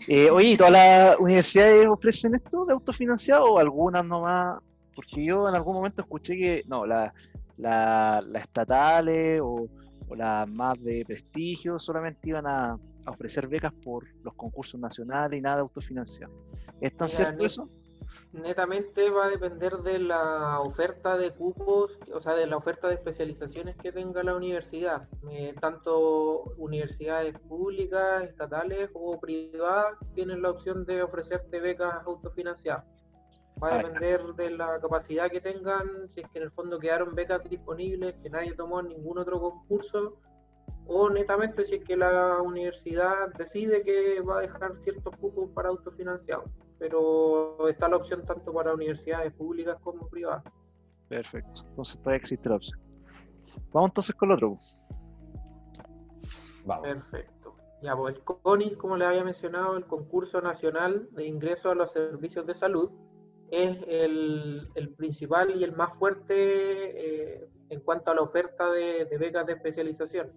Eh, oye, ¿todas las universidades ofrecen esto de autofinanciado o algunas nomás? Porque yo en algún momento escuché que, no, las la, estatales o, las más de prestigio solamente iban a, ofrecer becas por los concursos nacionales y nada de autofinanciado. ¿Es tan cierto eso? Netamente va a depender de la oferta de cupos, o sea, de la oferta de especializaciones que tenga la universidad. Eh, tanto universidades públicas, estatales o privadas tienen la opción de ofrecerte becas autofinanciadas. Va a depender de la capacidad que tengan, si es que en el fondo quedaron becas disponibles, que nadie tomó en ningún otro concurso, o netamente si es que la universidad decide que va a dejar ciertos cupos para autofinanciados pero está la opción tanto para universidades públicas como privadas. Perfecto, entonces todavía existe la opción. Vamos entonces con el otro. Vamos. Perfecto. Ya, pues el CONIS, como le había mencionado, el concurso nacional de ingreso a los servicios de salud, es el, principal y el más fuerte eh, en cuanto a la oferta de becas de especialización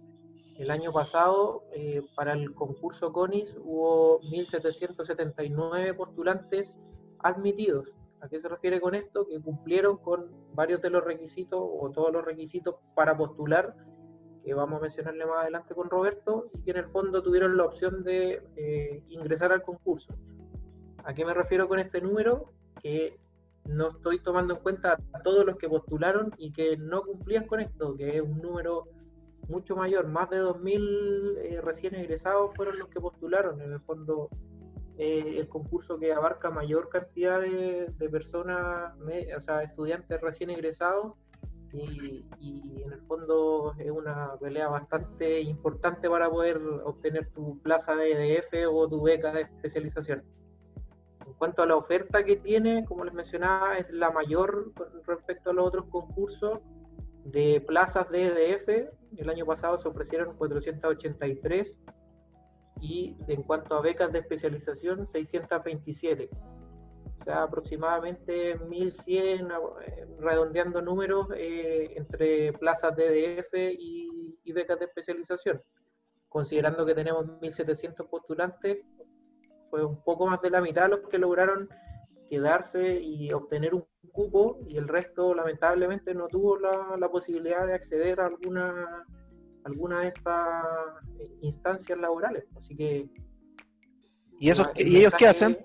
el año pasado, eh, para el concurso CONIS, hubo 1.779 postulantes admitidos. ¿A qué se refiere con esto? Que cumplieron con varios de los requisitos o todos los requisitos para postular, que vamos a mencionarle más adelante con Roberto, y que en el fondo tuvieron la opción de eh, ingresar al concurso. ¿A qué me refiero con este número? Que no estoy tomando en cuenta a todos los que postularon y que no cumplían con esto, que es un número mucho mayor, más de 2.000 eh, recién egresados fueron los que postularon, en el fondo eh, el concurso que abarca mayor cantidad de, personas, o sea, estudiantes recién egresados, y, en el fondo es una pelea bastante importante para poder obtener tu plaza de EDF o tu beca de especialización. En cuanto a la oferta que tiene, como les mencionaba, es la mayor con respecto a los otros concursos de plazas de EDF, el año pasado se ofrecieron 483 y en cuanto a becas de especialización, 627. O sea, aproximadamente 1.100, eh, redondeando números, eh, entre plazas de EDF y, y becas de especialización. Considerando que tenemos 1.700 postulantes, fue un poco más de la mitad los que lograron quedarse y obtener un cupo y el resto lamentablemente no tuvo la, la posibilidad de acceder a alguna, alguna de estas instancias laborales. Así que... ¿Y, esos, ¿y ellos qué hacen?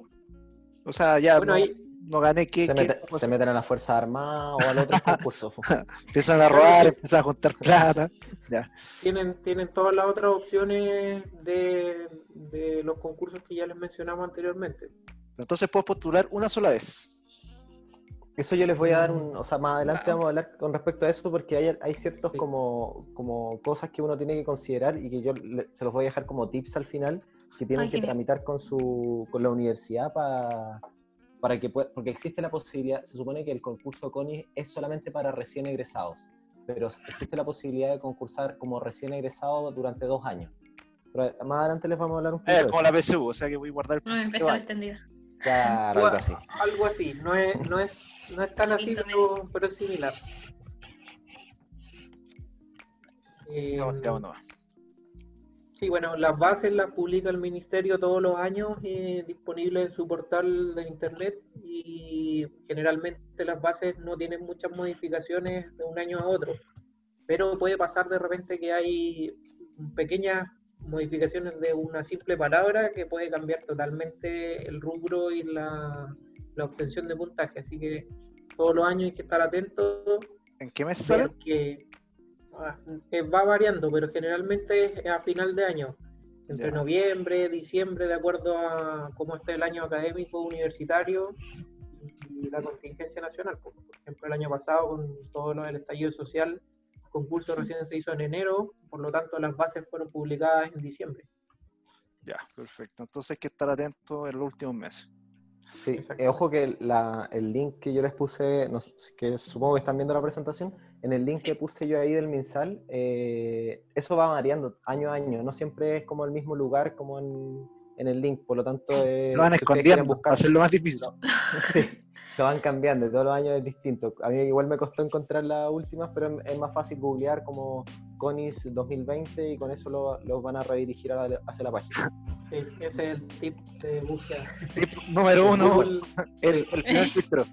O sea, ya no, gané que... Se, se, meten a la Fuerza Armada o al otro concurso. empiezan a robar, empiezan a juntar plata. Ya. Tienen, tienen todas las otras opciones de, de los concursos que ya les mencionamos anteriormente. Entonces puedes postular una sola vez. Eso yo les voy a dar un, o sea, más adelante vamos a hablar con respecto a eso porque hay, hay ciertos como, como cosas que uno tiene que considerar y que yo se los voy a dejar como tips al final que tienen que tramitar con su con la universidad para para que porque existe la posibilidad, se supone que el concurso CONI es solamente para recién egresados, pero existe la posibilidad de concursar como recién egresado durante dos años. más adelante les vamos a hablar un poco. Es como la PSU, o sea que voy a guardar el. No, PSU extendida. Algo así. Algo así, no es, no es, no es tan así, pero, es similar. Eh, sí, bueno, las bases las publica el Ministerio todos los años eh, disponibles en su portal de Internet y generalmente las bases no tienen muchas modificaciones de un año a otro, pero puede pasar de repente que hay pequeñas modificaciones de una simple palabra que puede cambiar totalmente el rubro y la, obtención de puntaje. Así que todos los años hay que estar atentos. ¿En qué mes sale? Que ah, eh, va variando, pero generalmente es a final de año, entre noviembre, diciembre, de acuerdo a cómo está el año académico universitario y la contingencia nacional. Por ejemplo, el año pasado, con todo lo del estallido social, concurso recién se hizo en enero, por lo tanto las bases fueron publicadas en diciembre. Ya, perfecto. Entonces hay que estar atento en los últimos meses. Sí, eh, ojo que el link que yo les puse, que supongo que están viendo la presentación, en el link que puse yo ahí del MinSal, eh, eso va variando año a año, no siempre es como el mismo lugar como en, el link, por lo tanto... Eh, lo van escondiendo, buscar... hacerlo más difícil. sí lo van cambiando, todos los años es distinto. A mí igual me costó encontrar las últimas, pero es más fácil googlear como CONIS 2020 y con eso los lo van a redirigir hacia la página. Sí, ese es el tip de búsqueda. Tip número uno, el, el primer filtro.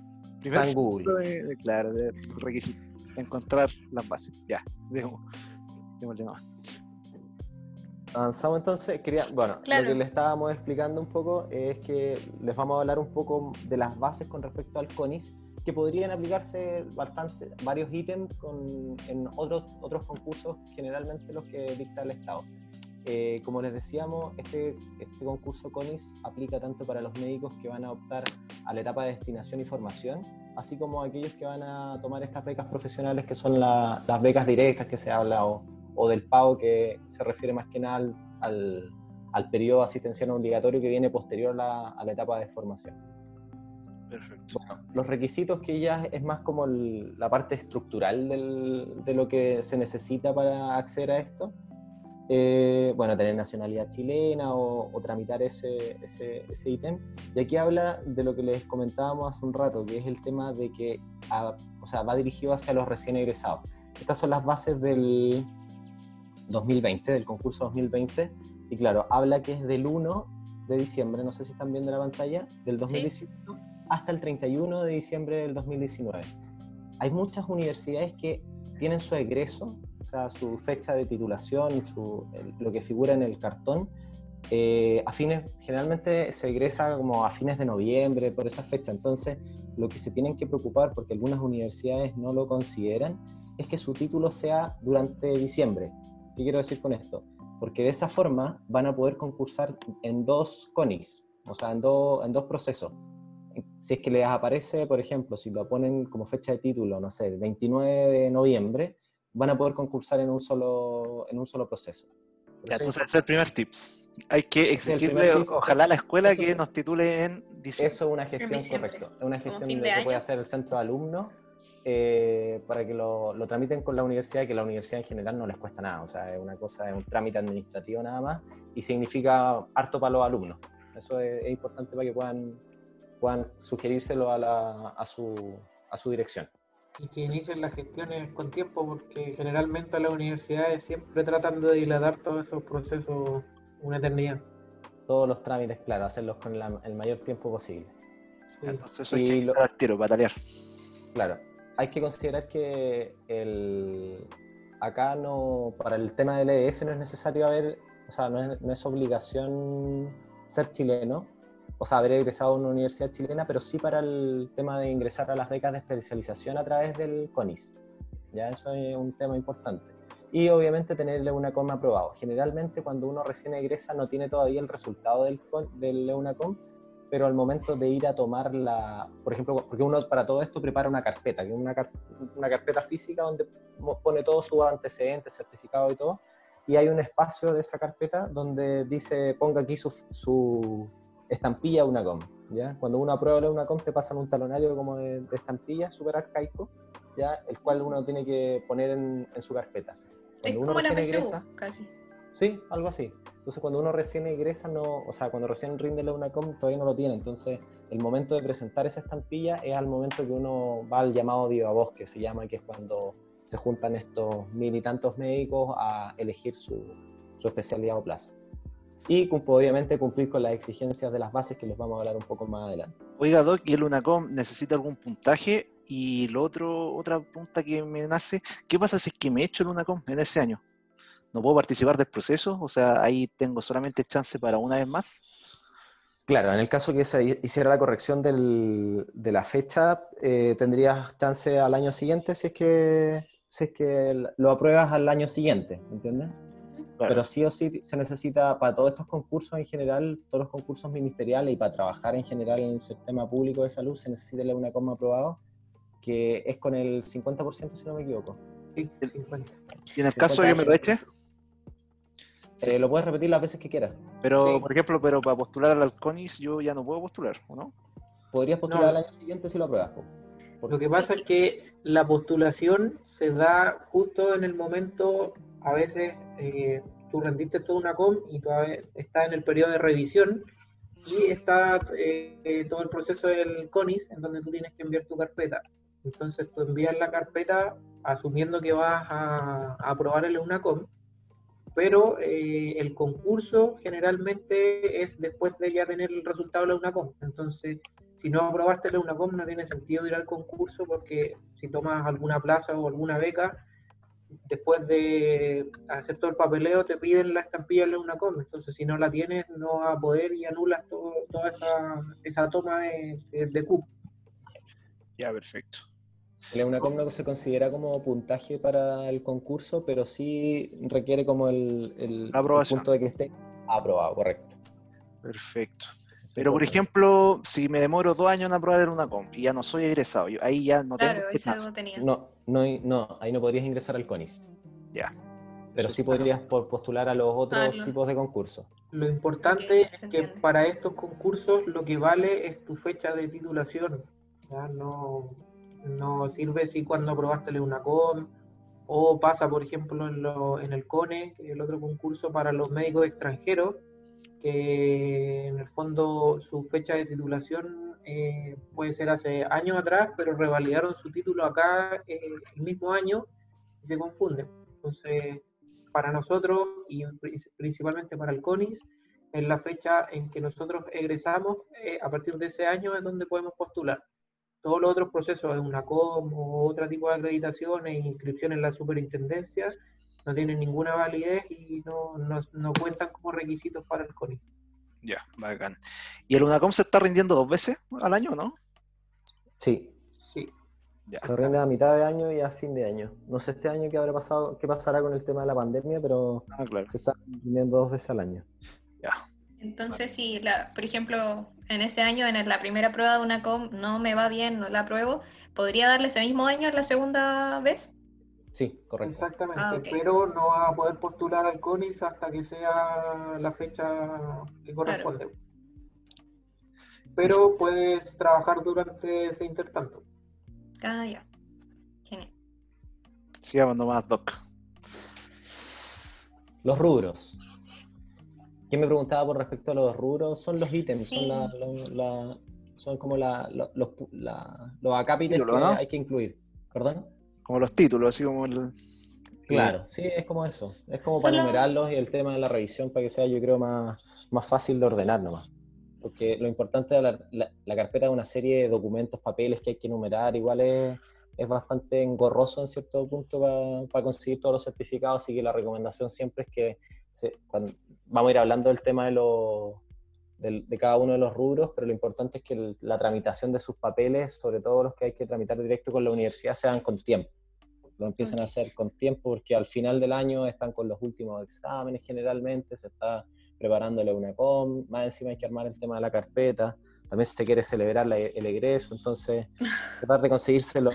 San Google. De, claro, de requisito. Encontrar las bases. Ya, dejemos. Dejemos Avanzamos entonces, quería, bueno, lo que le estábamos explicando un poco es que les vamos a hablar un poco de las bases con respecto al CONIS, que podrían aplicarse bastante, varios ítems con, en otros, otros concursos, generalmente los que dicta el Estado. Eh, como les decíamos, este, este concurso CONIS aplica tanto para los médicos que van a optar a la etapa de destinación y formación, así como aquellos que van a tomar estas becas profesionales que son las becas directas que se habla o o del pago que se refiere más que nada al, al, periodo asistencial obligatorio que viene posterior a la, etapa de formación. Perfecto. los requisitos que ya es más como la parte estructural del, de lo que se necesita para acceder a esto. Eh, bueno, tener nacionalidad chilena o, tramitar ese, ese, ese, ítem. Y aquí habla de lo que les comentábamos hace un rato, que es el tema de que o sea, va dirigido hacia los recién egresados. Estas son las bases del, 2020, del concurso 2020, y claro, habla que es del 1 de diciembre, no sé si están viendo la pantalla, del 2018 hasta el 31 de diciembre del 2019. Hay muchas universidades que tienen su egreso, o sea, su fecha de titulación, su, lo que figura en el cartón, eh, a fines, generalmente se egresa como a fines de noviembre, por esa fecha. Entonces, lo que se tienen que preocupar, porque algunas universidades no lo consideran, es que su título sea durante diciembre. ¿Qué quiero decir con esto? Porque de esa forma van a poder concursar en dos CONIS, o sea, en, en dos procesos. Si es que les aparece, por ejemplo, si lo ponen como fecha de título, no sé, el 29 de noviembre, van a poder concursar en un solo, en un solo proceso. Ya, entonces ese es el primer tips. Hay que exigirle, ojalá a la escuela que nos titule en diciembre. Eso es una gestión correcta. Es una gestión que puede hacer el centro de alumnos eh, para que lo, lo, tramiten con la universidad, que la universidad en general no les cuesta nada, o sea, es una cosa, es un trámite administrativo nada más, y significa harto para los alumnos. Eso es, importante para que puedan, puedan sugerírselo a, la, a, su, a su dirección. Y que inicien las gestiones con tiempo, porque generalmente las universidades siempre tratan de dilatar todos esos procesos una eternidad. Todos los trámites, claro, hacerlos con el mayor tiempo posible. Sí. Entonces hay que lo, tiro, batallar. Claro, hay que considerar que el, acá no, para el tema del EDF no es necesario haber, o sea, no es, obligación ser chileno, o sea, haber egresado a una universidad chilena, pero sí para el tema de ingresar a las becas de especialización a través del CONIS. Ya eso es un tema importante. Y obviamente tenerle una EUNACOM aprobado. Generalmente cuando uno recién egresa no tiene todavía el resultado del, del EUNACOM, pero al momento de ir a tomar la, por ejemplo, porque uno para todo esto prepara una carpeta, que es una, una carpeta física donde pone todos sus antecedentes, certificados y todo, y hay un espacio de esa carpeta donde dice, ponga aquí su, su estampilla UNACOM, ¿ya? Cuando uno aprueba la UNACOM te pasan un talonario como de, estampilla, súper arcaico, ¿ya? El cual uno tiene que poner en, en su carpeta. Cuando es uno como la PSU, casi. Sí, algo así. Entonces, cuando uno recién ingresa, no, o sea, cuando recién rinde la UNACOM, todavía no lo tiene. Entonces, el momento de presentar esa estampilla es al momento que uno va al llamado viva voz, que se llama, que es cuando se juntan estos mil y tantos médicos a elegir su, su especialidad o plaza. Y obviamente cumplir con las exigencias de las bases que les vamos a hablar un poco más adelante. Oiga, Doc, ¿y el UNACOM necesita algún puntaje? Y lo otro, otra pregunta que me nace, ¿qué pasa si es que me echo el UNACOM en ese año? ¿No puedo participar del proceso? O sea, ahí tengo solamente chance para una vez más. Claro, en el caso que se hiciera la corrección del, de la fecha, eh, tendrías chance al año siguiente si es que, si es que lo apruebas al año siguiente, ¿entiendes? Pero sí o sí se necesita para todos estos concursos en general, todos los concursos ministeriales y para trabajar en general en el sistema público de salud, se necesita la una coma aprobado, que es con el 50% si no me equivoco. Sí, el 50. ¿Y en el caso de que me lo eche? Eh, lo puedes repetir las veces que quieras. Pero, por ejemplo, pero para postular al Alconis yo ya no puedo postular, ¿o no? Podrías postular al año siguiente si lo apruebas. Lo que pasa es que la postulación se da justo en el momento, a veces eh, tú rendiste toda una com y todavía está en el periodo de revisión y está eh, todo el proceso del CONIS en donde tú tienes que enviar tu carpeta. Entonces tú envías la carpeta asumiendo que vas a, aprobar el UNACOM, pero eh, el concurso generalmente es después de ya tener el resultado de la UNACOM. Entonces, si no aprobaste la UNACOM no tiene sentido ir al concurso porque si tomas alguna plaza o alguna beca, después de hacer todo el papeleo te piden la estampilla de la UNACOM. Entonces, si no la tienes, no vas a poder y anulas toda esa, toma de, de. Ya, perfecto. La UNACOM no se considera como puntaje para el concurso, pero sí requiere como el, el, punto de que esté aprobado, correcto. Perfecto. Pero, por ejemplo, si me demoro dos años en aprobar el UNACOM y ya no soy egresado, ahí ya no claro, tengo... Eso algo tenía. No, no, no, ahí no podrías ingresar al CONIS. Ya. Pero sí podrías postular a los otros tipos de concursos. Lo importante es que para estos concursos lo que vale es tu fecha de titulación. ¿ya? No, no sirve si cuando aprobaste el UNACOM o pasa, por ejemplo, en, en el CONE, el otro concurso para los médicos extranjeros, que en el fondo su fecha de titulación eh, puede ser hace años atrás, pero revalidaron su título acá eh, el mismo año y se confunden. Entonces, para nosotros y principalmente para el CONIS, es la fecha en que nosotros egresamos, eh, a partir de ese año es donde podemos postular todos los otros procesos, es una COM o otro tipo de acreditaciones, inscripción en la superintendencia, no tienen ninguna validez y no, no, no cuentan como requisitos para el CONI. Ya, bacán. ¿Y el UNACOM se está rindiendo dos veces al año, no? Sí. Sí. Ya. Se rinde a mitad de año y a fin de año. No sé este año qué habrá pasado, qué pasará con el tema de la pandemia, pero ah, claro. se está rindiendo dos veces al año. Ya. Entonces, si, la, por ejemplo, en ese año, en la primera prueba de una COM, no me va bien, no la apruebo, ¿podría darle ese mismo año la segunda vez? Sí, correcto. Exactamente, ah, okay. pero no va a poder postular al CONIS hasta que sea la fecha que corresponde. Claro. Pero puedes trabajar durante ese intertanto. Ah, ya. Genial. Sigamos nomás, Doc. Los rubros. ¿Quién me preguntaba por respecto a los rubros? Son los ítems, sí. son, la, la, son como la, los, los acápites Título, que ¿no? hay que incluir. ¿Perdón? Como los títulos, así como el... Claro, sí, es como eso. Es como para enumerarlos y el tema de la revisión para que sea, yo creo, más, más fácil de ordenar nomás. Porque lo importante de la, la, la carpeta es una serie de documentos, papeles que hay que enumerar, igual es, es bastante engorroso en cierto punto para, para conseguir todos los certificados, así que la recomendación siempre es que se, cuando, vamos a ir hablando del tema de, lo, de, de, cada uno de los rubros, pero lo importante es que el, la tramitación de sus papeles, sobre todo los que hay que tramitar directo con la universidad, se hagan con tiempo. Lo empiecen okay. a hacer con tiempo porque al final del año están con los últimos exámenes generalmente, se está preparándole una com, más encima hay que armar el tema de la carpeta, también se quiere celebrar la, el egreso, entonces tratar de conseguirse lo,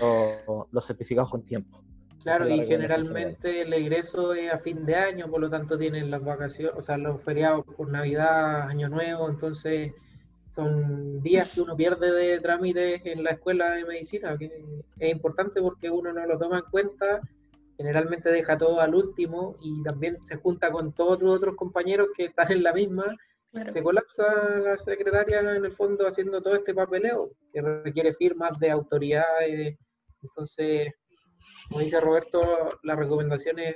los certificados con tiempo. Claro, y generalmente el egreso es a fin de año, por lo tanto tienen las vacaciones, o sea, los feriados por Navidad, Año Nuevo, entonces son días que uno pierde de trámites en la escuela de medicina, que es importante porque uno no lo toma en cuenta generalmente deja todo al último y también se junta con todos los otros compañeros que están en la misma. Se colapsa la secretaria en el fondo haciendo todo este papeleo que requiere firmas de autoridades. Entonces, como dice Roberto, la recomendación es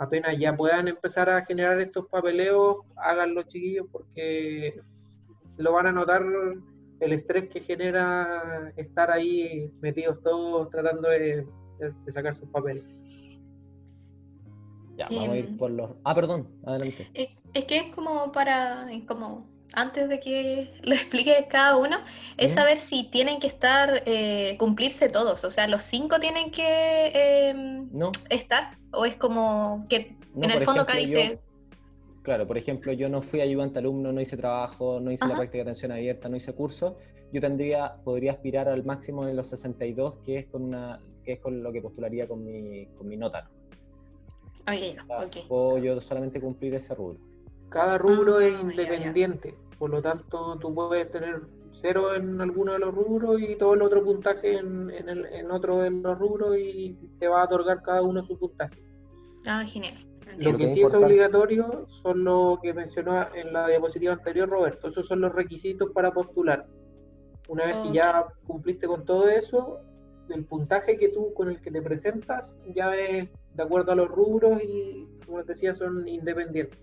apenas ya puedan empezar a generar estos papeleos, hagan los chiquillos porque lo van a notar el estrés que genera estar ahí metidos todos tratando de, sacar sus papeles. Ya, vamos a ir por los... Ah, perdón, adelante. Eh, es que es como para, como antes de que lo explique cada uno, es saber si tienen que estar, eh, cumplirse todos, o sea, los cinco tienen que em, estar, o es como que en el fondo acá dice... claro, por ejemplo, yo no fui ayudante alumno, no hice trabajo, no hice la práctica de atención abierta, no hice curso, yo tendría, podría aspirar al máximo de los 62, que es con, una, que es con lo que postularía con mi, con mi nota. Okay, o yo solamente cumplir ese rubro. Cada rubro ah, es independiente, por lo tanto tú puedes tener cero en alguno de los rubros y todo el otro puntaje en, en, el, en otro de los rubros y te va a otorgar cada uno su puntaje. Ah, genial. Lo que sí es obligatorio son lo que mencionó en la diapositiva anterior Roberto, esos son los requisitos para postular. Una vez que ya cumpliste con todo eso, el puntaje que tú con el que te presentas ya es de acuerdo a los rubros y, como les decía, son independientes.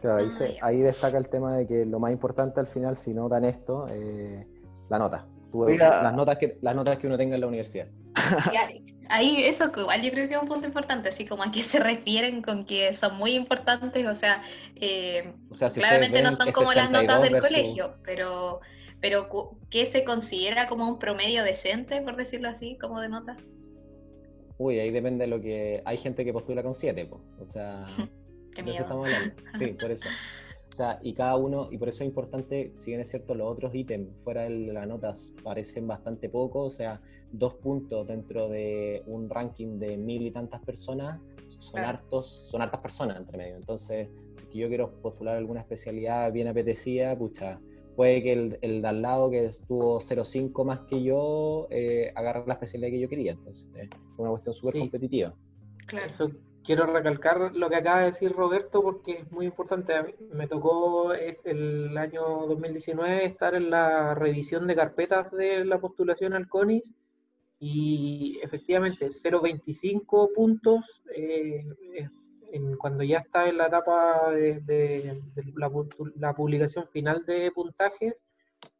Claro, ahí, ah, ahí destaca el tema de que lo más importante al final, si notan esto, eh, la nota. las, notas que, las notas que uno tenga en la universidad. ahí eso igual yo creo que es un punto importante, así como a qué se refieren con que son muy importantes, o sea, eh, claramente no son como las notas del colegio, pero, pero ¿qué se considera como un promedio decente, por decirlo así, como de nota? Uy, ahí depende de lo que... Hay gente que postula con 7, o sea... de eso estamos hablando. Sí, por eso. O sea, y cada uno, y por eso es importante, si bien es cierto, los otros ítems fuera de las notas parecen bastante poco, o sea, dos puntos dentro de un ranking de mil y tantas personas son hartos, son hartas personas entre medio. Entonces, si yo quiero postular alguna especialidad bien apetecida, pucha, puede que el, el de al lado que estuvo 0,5 más que yo eh, agarre la especialidad que yo quería. Entonces, es una cuestión súper competitiva. Claro. Eso quiero recalcar lo que acaba de decir Roberto porque es muy importante. Me tocó el año 2019 estar en la revisión de carpetas de la postulación al CONIS y efectivamente 0,25 puntos eh, cuando ya está en la etapa de, la, publicación final de puntajes,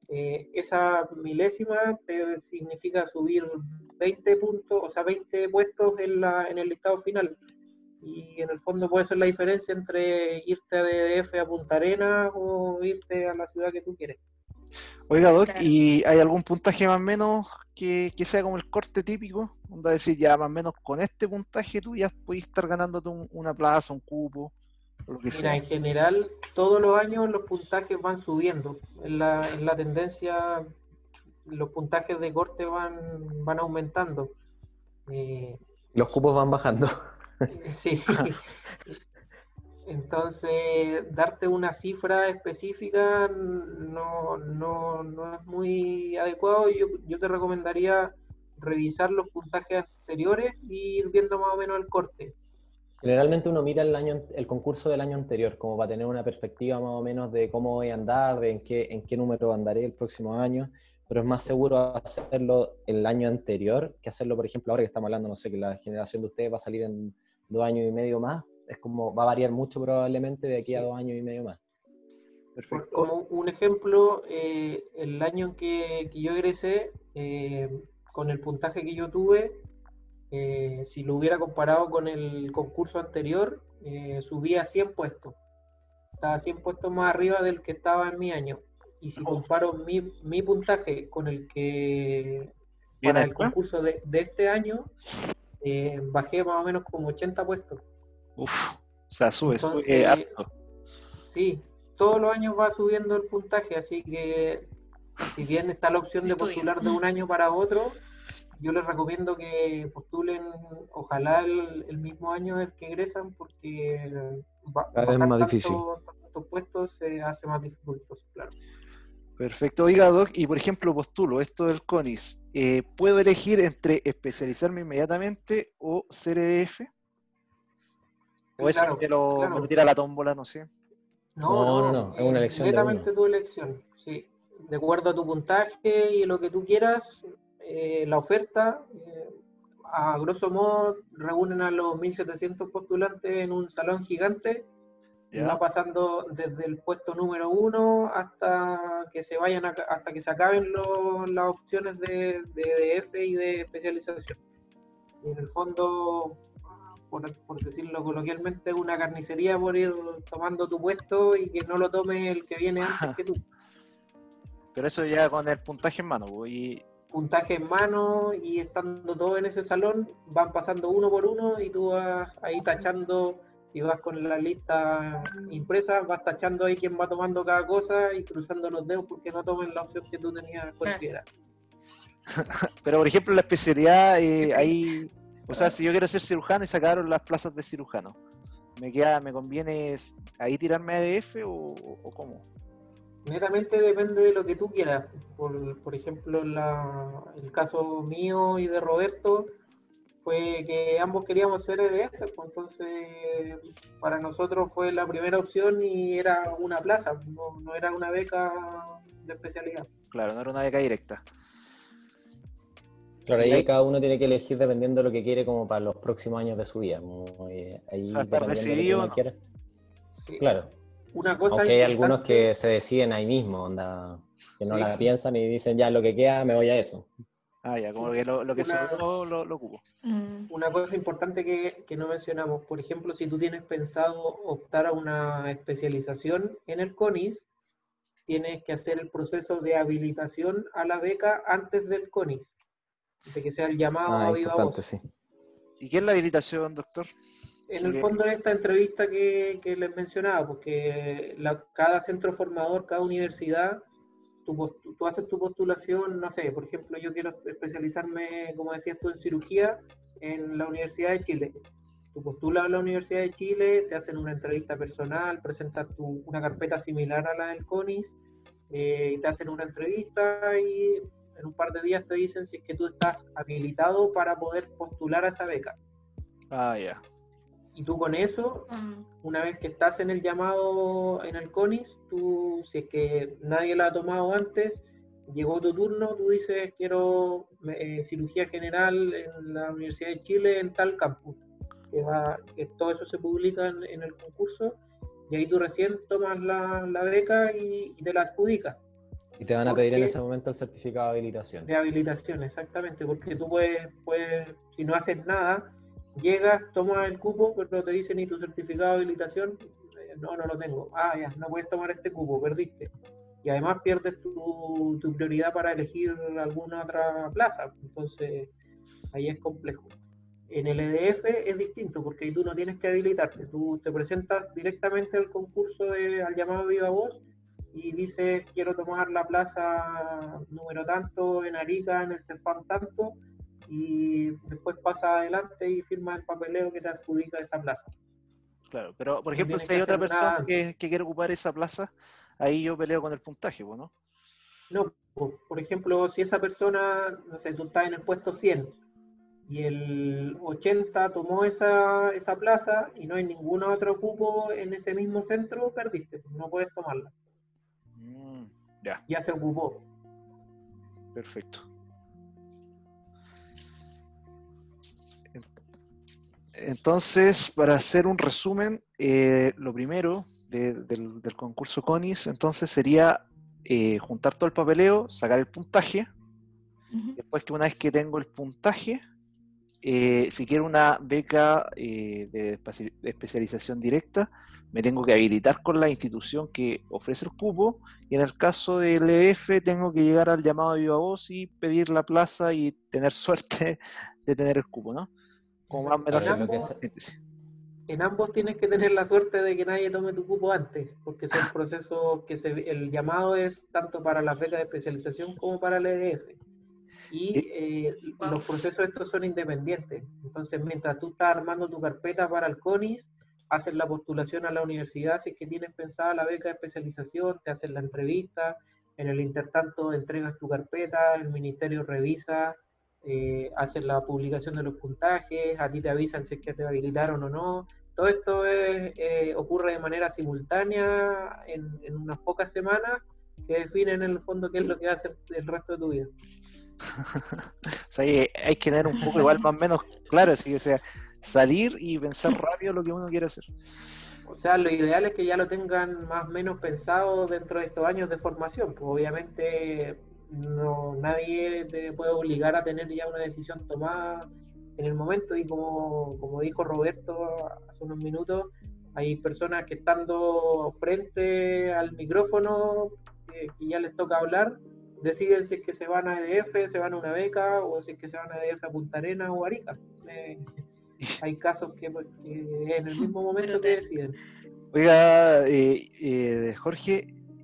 eh, esa milésima te significa subir 20 puntos, o sea, 20 puestos en, en el listado final. Y en el fondo puede ser la diferencia entre irte de DF a Punta Arenas o irte a la ciudad que tú quieres. Oiga, Doc, ¿y hay algún puntaje más o menos que, sea como el corte típico, onda decir ya más o menos con este puntaje tú ya puedes estar ganándote una plaza, un cupo, lo que Mira, en general todos los años los puntajes van subiendo, en la, en la tendencia los puntajes de corte van, van aumentando. Eh, los cupos van bajando. Sí. Entonces, darte una cifra específica no, no, no es muy adecuado. Yo, yo te recomendaría revisar los puntajes anteriores y ir viendo más o menos el corte. Generalmente uno mira el, año, el concurso del año anterior, como para tener una perspectiva más o menos de cómo voy a andar, de en qué, en qué número andaré el próximo año, pero es más seguro hacerlo el año anterior que hacerlo, por ejemplo, ahora que estamos hablando, no sé, que la generación de ustedes va a salir en dos años y medio más, es como va a variar mucho probablemente de aquí a dos años y medio más. Perfecto. Como un ejemplo, eh, el año que, que yo egresé, eh, con el puntaje que yo tuve, eh, si lo hubiera comparado con el concurso anterior, subía 100 puestos. Estaba 100 puestos más arriba del que estaba en mi año. Y si comparo mi, mi puntaje con el que para el concurso de, de este año, bajé más o menos como 80 puestos. Uf, o sea, sube, sube harto. Sí, todos los años va subiendo el puntaje, así que si bien está la opción de postular de un año para otro, yo les recomiendo que postulen, ojalá el, mismo año del que egresan, porque va, es más difícil. Tantos puestos se hace más dificultoso, claro. Perfecto. Oiga, Doc, y por ejemplo, postulo esto del CONIS. Eh, ¿Puedo elegir entre especializarme inmediatamente o ser EDF? ¿O eso me, lo, tira la tómbola, no sé? No, no, no, es una elección. Completamente tu elección, sí. De acuerdo a tu puntaje y lo que tú quieras, eh, la oferta, eh, a grosso modo, reúnen a los 1.700 postulantes en un salón gigante Va pasando desde el puesto número uno hasta que se vayan hasta que se acaben las opciones de, de DF y de especialización. Y en el fondo, por, por, decirlo coloquialmente, una carnicería por ir tomando tu puesto y que no lo tome el que viene antes que tú. Pero eso ya con el puntaje en mano. Pues, y... Puntaje en mano y estando todos en ese salón, van pasando uno por uno y tú vas ahí tachando y vas con la lista impresa, vas tachando ahí quién va tomando cada cosa y cruzando los dedos porque no tomen la opción que tú tenías considerada. Pero por ejemplo, la especialidad, eh, ahí, o sea, si yo quiero ser cirujano y sacaron las plazas de cirujano, ¿me queda, me conviene ahí tirarme a EDF o, o cómo? Netamente depende de lo que tú quieras. Por, por ejemplo, la, el caso mío y de Roberto, fue que ambos queríamos ser EDF, pues entonces para nosotros fue la primera opción y era una plaza, no, era una beca de especialidad. Claro, no era una beca directa. Claro, ahí cada uno tiene que elegir dependiendo de lo que quiere como para los próximos años de su vida. Eh, ahí decidido, Claro. Una cosa Aunque hay algunos que se deciden ahí mismo, onda, que no la piensan y dicen ya lo que queda, me voy a eso. Ah, ya, como que lo, que una, lo, lo, ocupo. Mm. Una cosa importante que, que, no mencionamos, por ejemplo, si tú tienes pensado optar a una especialización en el CONIS, tienes que hacer el proceso de habilitación a la beca antes del CONIS, de que sea el llamado ah, a viva voz. Sí. ¿Y qué es la habilitación, doctor? En el fondo de esta entrevista que, que les mencionaba, porque la, cada centro formador, cada universidad tú, haces tu postulación, no sé, por ejemplo, yo quiero especializarme, como decías tú, en cirugía en la Universidad de Chile. Tú postulas a la Universidad de Chile, te hacen una entrevista personal, presentas tu, una carpeta similar a la del CONIS, eh, y te hacen una entrevista y en un par de días te dicen si es que tú estás habilitado para poder postular a esa beca. Ah, ya. Y tú con eso, mm. una vez que estás en el llamado en el CONIS, tú, si es que nadie la ha tomado antes, llegó tu turno, tú dices, quiero eh, cirugía general en la Universidad de Chile en tal campus. Que, va, que todo eso se publica en, el concurso y ahí tú recién tomas la, beca y, te la adjudicas. Y te van a pedir en ese momento el certificado de habilitación. De habilitación, exactamente, porque tú puedes, puedes si no haces nada, llegas, tomas el cupo, pero te dicen ni tu certificado de habilitación, eh, no, no lo tengo. Ah, ya, no puedes tomar este cupo, perdiste. Y además pierdes tu, tu prioridad para elegir alguna otra plaza. Entonces, ahí es complejo. En el EDF es distinto porque ahí tú no tienes que habilitarte. Tú te presentas directamente al concurso, de, al llamado Viva Voz y dices quiero tomar la plaza número tanto en Arica, en el CEFAM tanto, y después pasa adelante y firma el papeleo que te adjudica esa plaza. Claro, pero por ejemplo, si hay otra persona que, quiere ocupar esa plaza, ahí yo peleo con el puntaje, ¿no? No, por ejemplo, si esa persona, no sé, tú estás en el puesto 100 y el 80 tomó esa, esa plaza y no hay ningún otro cupo en ese mismo centro, perdiste, no puedes tomarla. Mm, ya. Ya se ocupó. Perfecto. Entonces, para hacer un resumen, eh, lo primero del, concurso CONIS, entonces sería eh, juntar todo el papeleo, sacar el puntaje. Después que una vez que tengo el puntaje, eh, si quiero una beca de, especialización directa, me tengo que habilitar con la institución que ofrece el cupo. Y en el caso del EF, tengo que llegar al llamado de viva voz y pedir la plaza y tener suerte de tener el cupo, ¿no? En, ambos, tienes que tener la suerte de que nadie tome tu cupo antes, porque es el proceso que se, el llamado es tanto para las becas de especialización como para el EDF. Y eh, los procesos estos son independientes. Entonces, mientras tú estás armando tu carpeta para el CONIS, haces la postulación a la universidad si es que tienes pensada la beca de especialización, te hacen la entrevista, en el intertanto entregas tu carpeta, el ministerio revisa, eh, hace la publicación de los puntajes, a ti te avisan si es que te habilitaron o no. Todo esto eh, ocurre de manera simultánea en, en unas pocas semanas que definen en el fondo qué es lo que va a hacer el resto de tu vida. o sea, hay, que tener un poco igual más o menos claro, así que sea, salir y pensar rápido lo que uno quiere hacer. O sea, lo ideal es que ya lo tengan más o menos pensado dentro de estos años de formación. Pues obviamente no nadie te puede obligar a tener ya una decisión tomada en el momento y como, como dijo Roberto hace unos minutos, hay personas que estando frente al micrófono que, ya les toca hablar, deciden si es que se van a EDF, se van a una beca o si es que se van a EDF a Punta Arenas o Arica. Eh, hay casos que, en el mismo momento te deciden. Oiga, eh,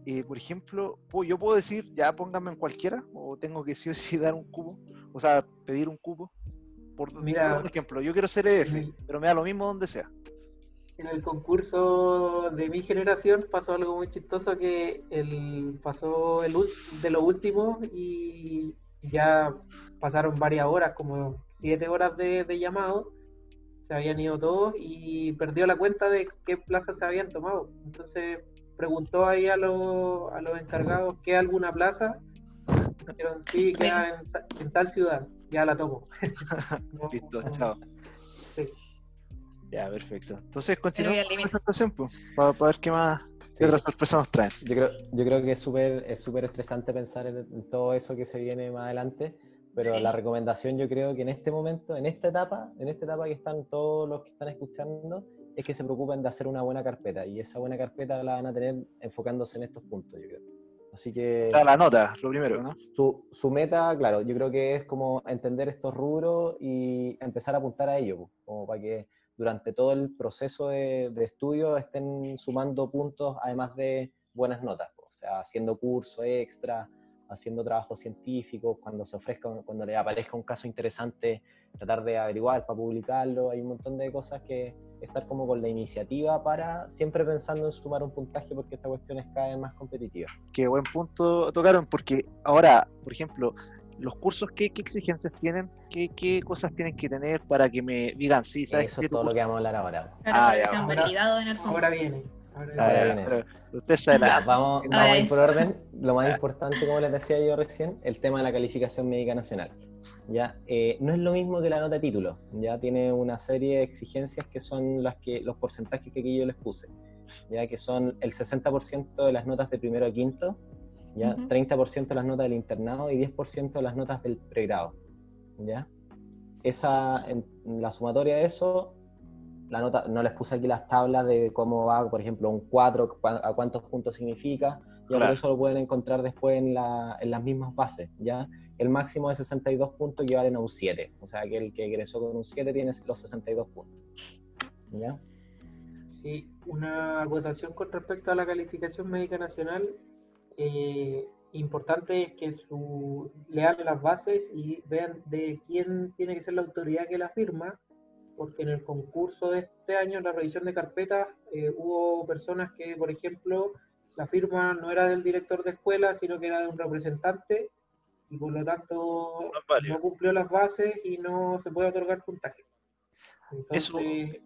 eh, por ejemplo, ¿yo puedo decir ya póngame en cualquiera o tengo que sí o sí dar un cubo? O sea, pedir un cubo. Por, Mira, por ejemplo, yo quiero ser EDF, pero me da lo mismo donde sea en el concurso de mi generación pasó algo muy chistoso que el, pasó el de lo último y ya pasaron varias horas, como siete horas de, llamado, se habían ido todos y perdió la cuenta de qué plazas se habían tomado. Entonces preguntó ahí a, los, a los encargados qué alguna plaza. Dijeron, sí, queda en, tal ciudad, ya la tomo. Listo, chao. Ya, perfecto. Entonces continuamos con la presentación, pues, para, ver qué más, qué otras sorpresas nos traen. Yo creo, yo creo que es súper es súper estresante pensar en, todo eso que se viene más adelante, pero la recomendación yo creo que en este momento, en esta etapa, en esta etapa que están todos los que están escuchando, es que se preocupen de hacer una buena carpeta, y esa buena carpeta la van a tener enfocándose en estos puntos, yo creo. Así que... O sea, la nota, lo primero, ¿no? Su, su meta, claro, yo creo que es como entender estos rubros y empezar a apuntar a ello, como para que durante todo el proceso de, estudio estén sumando puntos, además de buenas notas, o sea, haciendo curso extra, haciendo trabajo científico, cuando se ofrezca, cuando le aparezca un caso interesante, tratar de averiguar para publicarlo, hay un montón de cosas que estar como con la iniciativa para siempre pensando en sumar un puntaje porque esta cuestión es cada vez más competitiva. Qué buen punto tocaron, porque ahora, por ejemplo, los cursos, ¿qué, exigencias tienen? ¿Qué, cosas tienen que tener para que me digan, sí, ¿sabes? Eso es todo lo que vamos a hablar ahora. ah, ya, ahora, en el ahora viene. Ahora, viene. Usted sabe la... vamos, vamos a ir por orden. Lo más importante, como les decía yo recién, el tema de la calificación médica nacional. ¿Ya? Eh, no es lo mismo que la nota de título, ya tiene una serie de exigencias que son las que, los porcentajes que aquí yo les puse, ya que son el 60% de las notas de primero a quinto, ¿ya? 30% de las notas del internado y 10% de las notas del pregrado, ¿ya? Esa, en la sumatoria de eso, la nota, no les puse aquí las tablas de cómo va, por ejemplo, un 4, a cuántos puntos significa, y eso lo pueden encontrar después en, la, en, las mismas bases, ¿ya? El máximo de 62 puntos equivalen a un 7, o sea que el que egresó con un 7 tiene los 62 puntos, ¿ya? Sí, una acotación con respecto a la calificación médica nacional, eh, importante es que su, lean las bases y vean de quién tiene que ser la autoridad que la firma, porque en el concurso de este año, en la revisión de carpetas, eh, hubo personas que, por ejemplo, la firma no era del director de escuela, sino que era de un representante, y por lo tanto no, cumplió las bases y no se puede otorgar puntaje. Entonces,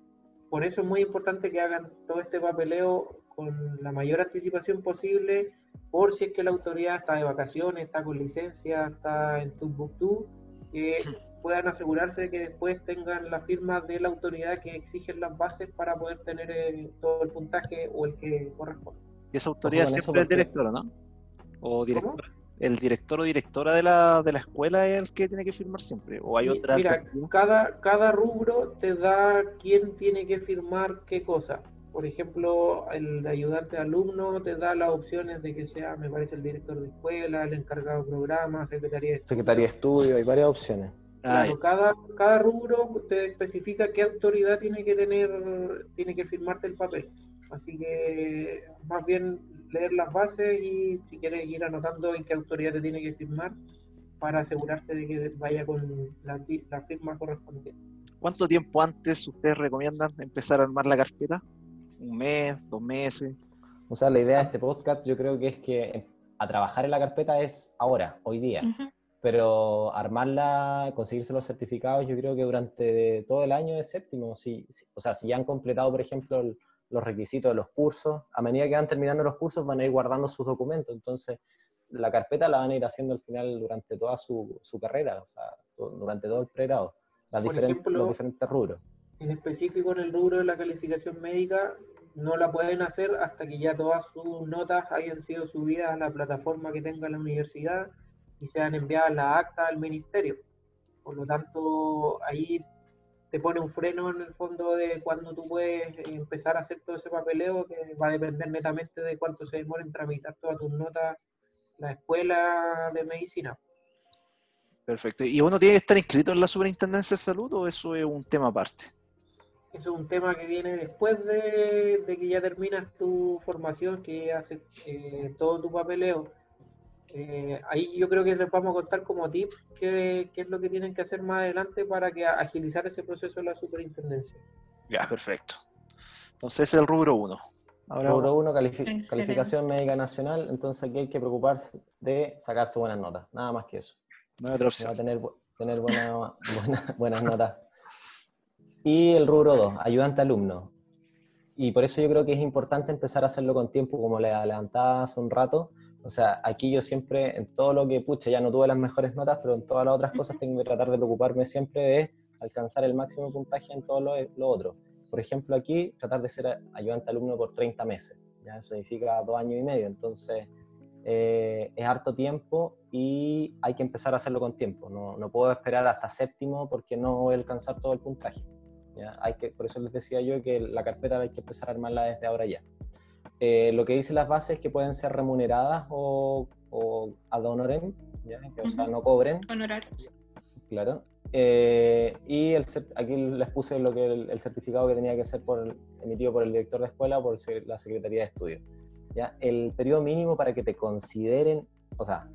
por eso es muy importante que hagan todo este papeleo con la mayor anticipación posible por si es que la autoridad está de vacaciones, está con licencia, está en Tumbuktu, que puedan asegurarse de que después tengan la firma de la autoridad que exigen las bases para poder tener eh, todo el puntaje o el que corresponde. Y esa autoridad siempre es el director, ¿no? O director. El director o directora de la, de la escuela es el que tiene que firmar siempre, o hay otra. Mira, cada, cada rubro te da quién tiene que firmar qué cosa por ejemplo, el ayudante alumno te da las opciones de que sea, me parece, el director de escuela, el encargado de programa, secretaría de estudio. Secretaría de estudio, hay varias opciones. Claro, cada, cada rubro te especifica qué autoridad tiene que tener, tiene que firmarte el papel. Así que más bien leer las bases y si quieres ir anotando en qué autoridad te tiene que firmar para asegurarte de que vaya con la, la firma correspondiente. ¿Cuánto tiempo antes ustedes recomiendan empezar a armar la carpeta? un mes, dos meses. O sea, la idea de este podcast yo creo que es que a trabajar en la carpeta es ahora, hoy día. Pero armarla, conseguirse los certificados, yo creo que durante todo el año es séptimo. Si, o sea, si ya han completado, por ejemplo, los requisitos de los cursos, a medida que van terminando los cursos van a ir guardando sus documentos. Entonces, la carpeta la van a ir haciendo al final durante toda su, su carrera, o sea, durante todo el pregrado, los diferentes rubros. En específico en el rubro de la calificación médica, no la pueden hacer hasta que ya todas sus notas hayan sido subidas a la plataforma que tenga la universidad y sean enviadas la acta al ministerio. Por lo tanto, ahí te pone un freno en el fondo de cuando tú puedes empezar a hacer todo ese papeleo, que va a depender netamente de cuánto se demora en tramitar todas tus notas la escuela de medicina. Perfecto. ¿Y uno tiene que estar inscrito en la Superintendencia de Salud o eso es un tema aparte? Eso es un tema que viene después de, que ya terminas tu formación, que haces eh, todo tu papeleo. Eh, ahí yo creo que les vamos a contar como tips qué, es lo que tienen que hacer más adelante para que agilizar ese proceso de la superintendencia. Ya, perfecto. Entonces es el rubro 1. rubro 1, calificación médica nacional. Entonces aquí hay que preocuparse de sacarse buenas notas. Nada más que eso. No hay otra opción. Va a tener, tener buenas notas y el rubro 2, ayudante alumno. Y por eso yo creo que es importante empezar a hacerlo con tiempo, como le adelantaba hace un rato. O sea, aquí yo siempre, en todo lo que, pucha, ya no tuve las mejores notas, pero en todas las otras cosas tengo que tratar de preocuparme siempre de alcanzar el máximo puntaje en todo lo, lo otro. Por ejemplo, aquí, tratar de ser ayudante alumno por 30 meses. ¿ya? Eso significa dos años y medio. Entonces, eh, es harto tiempo y hay que empezar a hacerlo con tiempo. No, no puedo esperar hasta séptimo porque no voy a alcanzar todo el puntaje. Hay que, por eso les decía yo que la carpeta hay que empezar a armarla desde ahora ya. Eh, lo que dice las bases es que pueden ser remuneradas o, o ad honorem, o sea, no cobren. Honorarios. Claro. Eh, y el, aquí les puse lo que el, certificado que tenía que ser por, emitido por el director de escuela o por la Secretaría de Estudios. ¿ya? El periodo mínimo para que te consideren, o sea,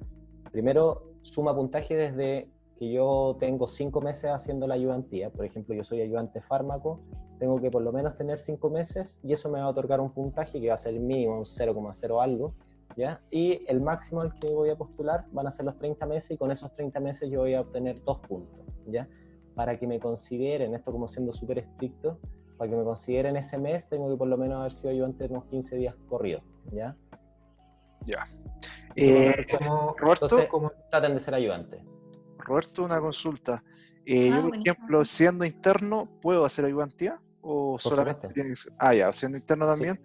primero suma puntaje desde que yo tengo cinco meses haciendo la ayudantía, por ejemplo, yo soy ayudante fármaco, tengo que por lo menos tener cinco meses y eso me va a otorgar un puntaje que va a ser mínimo, un 0,0 algo, ¿ya? Y el máximo al que voy a postular van a ser los 30 meses y con esos 30 meses yo voy a obtener dos puntos, ¿ya? Para que me consideren, esto como siendo súper estricto, para que me consideren ese mes tengo que por lo menos haber sido ayudante unos 15 días corridos, ¿ya? Ya. Eh, Roberto, ¿cómo traten de ser ayudante? Roberto, una consulta. Eh, ah, yo, por ejemplo, siendo interno, ¿puedo hacer ayudantía? ¿O solamente Ah, ya, siendo interno también.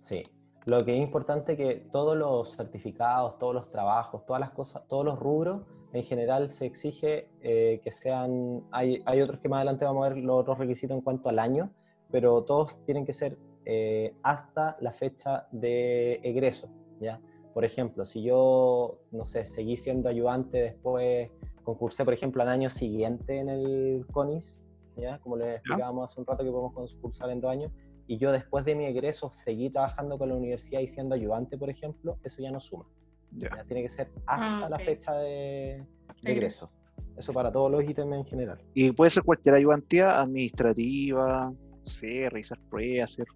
Sí. Lo que es importante es que todos los certificados, todos los trabajos, todas las cosas, todos los rubros, en general se exige eh, que sean. Hay, hay otros que más adelante vamos a ver los otros requisitos en cuanto al año, pero todos tienen que ser eh, hasta la fecha de egreso, ¿ya? Por ejemplo, si yo, no sé, seguí siendo ayudante después concursé, por ejemplo, al año siguiente en el CONIS, ¿ya? como les explicábamos hace un rato que podemos concursar en dos años, y yo después de mi egreso seguí trabajando con la universidad y siendo ayudante, por ejemplo, eso ya no suma. Ya. Tiene que ser hasta ah, la fecha de, egreso. Eso para todos los ítems en general. Y puede ser cualquier ayudantía administrativa, no sé, realizar pruebas, hacer,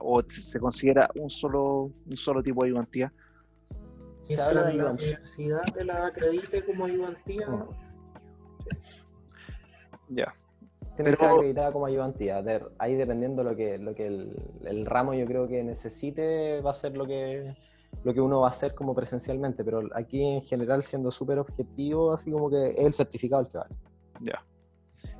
o se considera un solo, un solo tipo de ayudantía se habla de la universidad te la acredite como ayudantía. Ya. Tiene que ser acreditada como ayudantía. Ahí dependiendo lo que, lo que el, ramo yo creo que necesite, va a ser lo que, lo que uno va a hacer como presencialmente. Pero aquí en general, siendo súper objetivo, así como que es el certificado el que vale. Ya.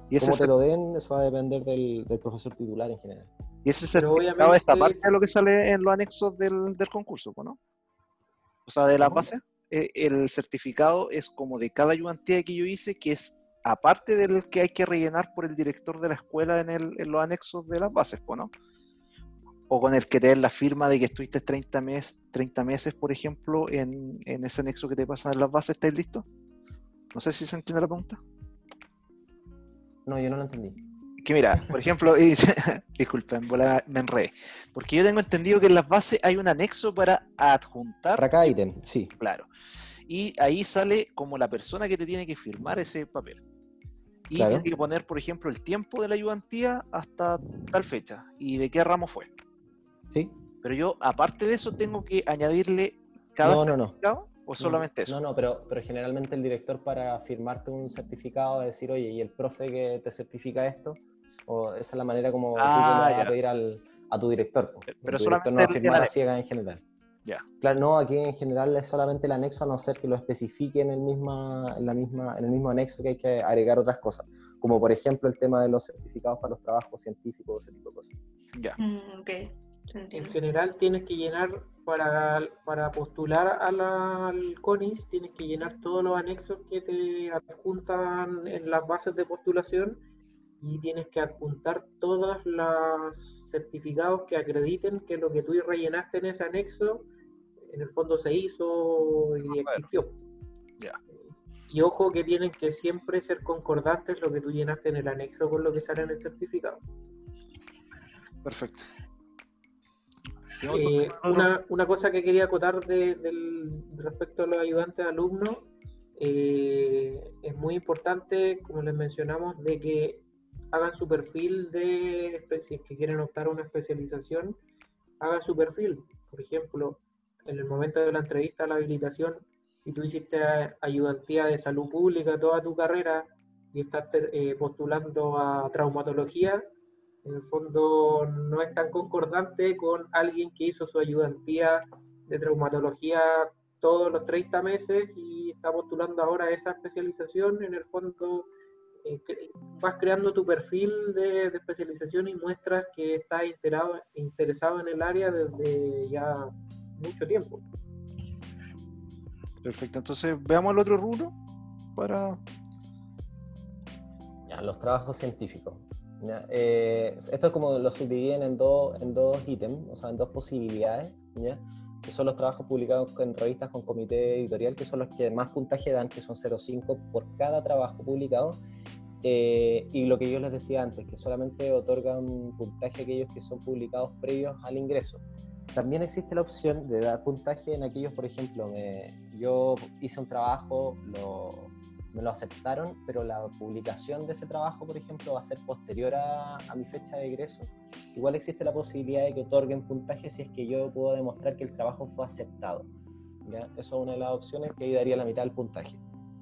Y ese te lo den, eso va a depender del, profesor titular en general. Y ese certificado esta parte de lo que sale en los anexos del, del concurso, ¿no? O sea, de la base, eh, el certificado es como de cada ayudantía que yo hice, que es aparte del que hay que rellenar por el director de la escuela en, el, en los anexos de las bases, ¿no? O con el que te den la firma de que estuviste 30, mes, 30 meses, por ejemplo, en, en ese anexo que te pasan en las bases, ¿estás listo? No sé si se entiende la pregunta. No, yo no lo entendí que mira, por ejemplo, disculpen, me enredé, porque yo tengo entendido que en las bases hay un anexo para adjuntar. Para cada ítem, sí. Claro. Y ahí sale como la persona que te tiene que firmar ese papel. Y tiene que poner, por ejemplo, el tiempo de la ayudantía hasta tal fecha y de qué ramo fue. Sí. Pero yo, aparte de eso, tengo que añadirle cada No, no, no. certificado o solamente eso? No, no, pero, pero generalmente el director para firmarte un certificado decir, oye, ¿y el profe que te certifica esto? O esa es la manera como tú Ah, le vas a pedir al, a tu director. po. Pero tu director no va a firmar el- a ciegas en general. Ya. Claro, no, aquí en general es solamente el anexo, a no ser que lo especifique en el, misma, en la misma, en el mismo anexo que hay que agregar otras cosas, como por ejemplo el tema de los certificados para los trabajos científicos, ese tipo de cosas. Ya. Mm, ok, se En general tienes que llenar, para, para postular a la- al CONIS, tienes que llenar todos los anexos que te adjuntan en las bases de postulación y tienes que adjuntar todos los certificados que acrediten que lo que tú rellenaste en ese anexo, en el fondo se hizo y existió. Ya. Y ojo que tienen que siempre ser concordantes lo que tú llenaste en el anexo con lo que sale en el certificado. Perfecto. Sí, Eh, una, una cosa que quería acotar de- del- respecto a los ayudantes alumnos, eh, es muy importante, como les mencionamos, de que hagan su perfil de, si es que quieren optar a una especialización, hagan su perfil. Por ejemplo, en el momento de la entrevista a la habilitación, si tú hiciste ayudantía de salud pública toda tu carrera y estás eh, postulando a traumatología, en el fondo no es tan concordante con alguien que hizo su ayudantía de traumatología todos los 30 meses y está postulando ahora esa especialización. En el fondo eh, vas creando tu perfil de, de especialización y muestras que estás interesado, interesado en el área desde ya mucho tiempo. Perfecto. Entonces, veamos el otro rubro para. Ya, los trabajos científicos. Ya, eh, esto es como lo subdividen en dos, en dos ítems, o sea, en dos posibilidades, ¿ya? Que son los trabajos publicados en revistas con comité editorial, que son los que más puntaje dan, que son 0,5 por cada trabajo publicado. Eh, y lo que yo les decía antes, que solamente otorgan puntaje a aquellos que son publicados previos al ingreso. También existe la opción de dar puntaje en aquellos, por ejemplo, me- yo hice un trabajo, lo, me lo aceptaron, pero la publicación de ese trabajo, por ejemplo, va a ser posterior a, mi fecha de egreso. Igual existe la posibilidad de que otorguen puntaje si es que yo puedo demostrar que el trabajo fue aceptado. ¿ya? Eso es una de las opciones que ahí daría la mitad del puntaje.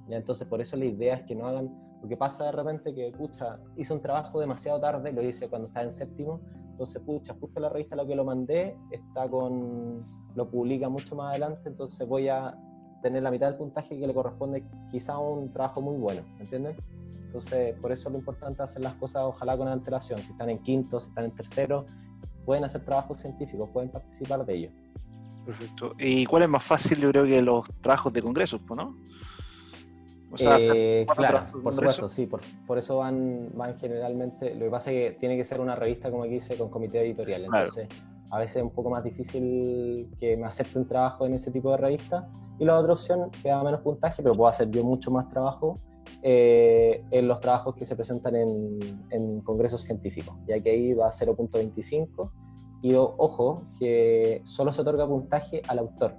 ¿ya? Entonces, por eso la idea es que no hagan, porque pasa de repente que, pucha, hice un trabajo demasiado tarde, lo hice cuando estaba en séptimo, entonces, pucha, justo la revista a lo que lo mandé está con, lo publica mucho más adelante, entonces voy a tener la mitad del puntaje que le corresponde quizá a un trabajo muy bueno, ¿me entienden? Entonces, por eso es lo importante hacer las cosas ojalá con antelación. Si están en quinto, si están en tercero, pueden hacer trabajos científicos, pueden participar de ellos. Perfecto. ¿Y cuál es más fácil? Yo creo que los trabajos de congresos, pues, ¿no? O sea, Eh, claro, por supuesto, sí, por, por eso van, van generalmente, lo que pasa es que tiene que ser una revista, como aquí dice, con comité editorial, Claro. A veces es un poco más difícil que me acepten trabajo en ese tipo de revista. Y la otra opción, que da menos puntaje, pero puedo hacer yo mucho más trabajo, eh, en los trabajos que se presentan en, en congresos científicos, ya que ahí va a 0.25. Y ojo, que solo se otorga puntaje al autor,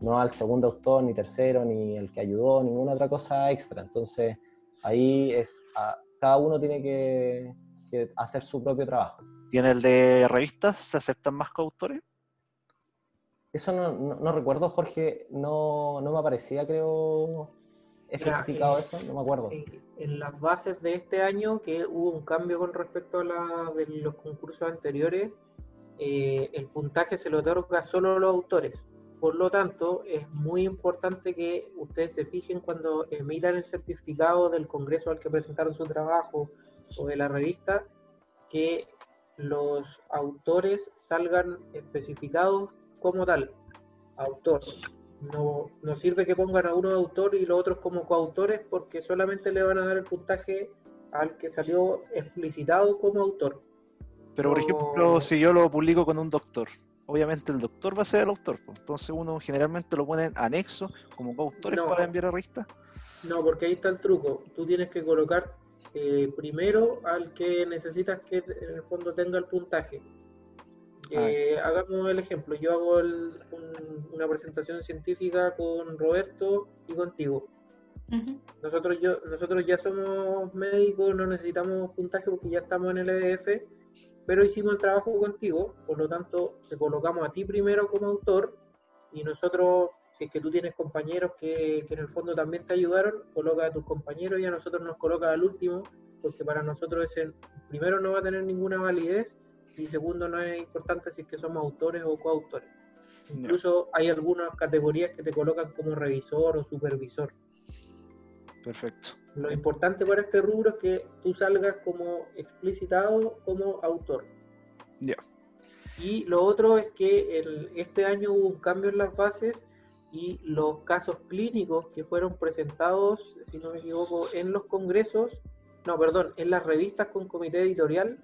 no al segundo autor, ni tercero, ni el que ayudó, ninguna otra cosa extra. Entonces, ahí es, a- cada uno tiene que, que hacer su propio trabajo. ¿Tiene el de revistas? ¿Se aceptan más coautores? Eso no, no- no recuerdo, Jorge, no, no me aparecía, creo, especificado eh, eso, no me acuerdo. En, en las bases de este año, que hubo un cambio con respecto a la de los concursos anteriores, eh, el puntaje se le otorga solo a los autores. Por lo tanto, es muy importante que ustedes se fijen cuando emitan el certificado del congreso al que presentaron su trabajo o de la revista, que los autores salgan especificados como tal, autor. No, no sirve que pongan a uno de autor y los otros como coautores porque solamente le van a dar el puntaje al que salió explicitado como autor. Pero, por ejemplo, si yo lo publico con un doctor, obviamente el doctor va a ser el autor. pues. Entonces uno generalmente lo pone en anexo como coautores No. para enviar a revista. No, porque ahí está el truco. Tú tienes que colocar eh, primero al que necesitas que en el fondo tenga el puntaje. Eh, hagamos el ejemplo. Yo hago el- un- una presentación científica con Roberto y contigo. Nosotros, yo, nosotros ya somos médicos, no necesitamos puntaje porque ya estamos en el EDF, pero hicimos el trabajo contigo, por lo tanto te colocamos a ti primero como autor y nosotros si es que tú tienes compañeros que, que en el fondo también te ayudaron, coloca a tus compañeros y a nosotros nos coloca al último, porque para nosotros ese primero no va a tener ninguna validez y segundo no es importante si es que somos autores o coautores. Incluso hay algunas categorías que te colocan como revisor o supervisor. Perfecto. Lo importante para este rubro es que tú salgas como explicitado como autor. Ya. Y lo otro es que el, este año hubo un cambio en las bases y los casos clínicos que fueron presentados, si no me equivoco, en los congresos, no, perdón, en las revistas con comité editorial,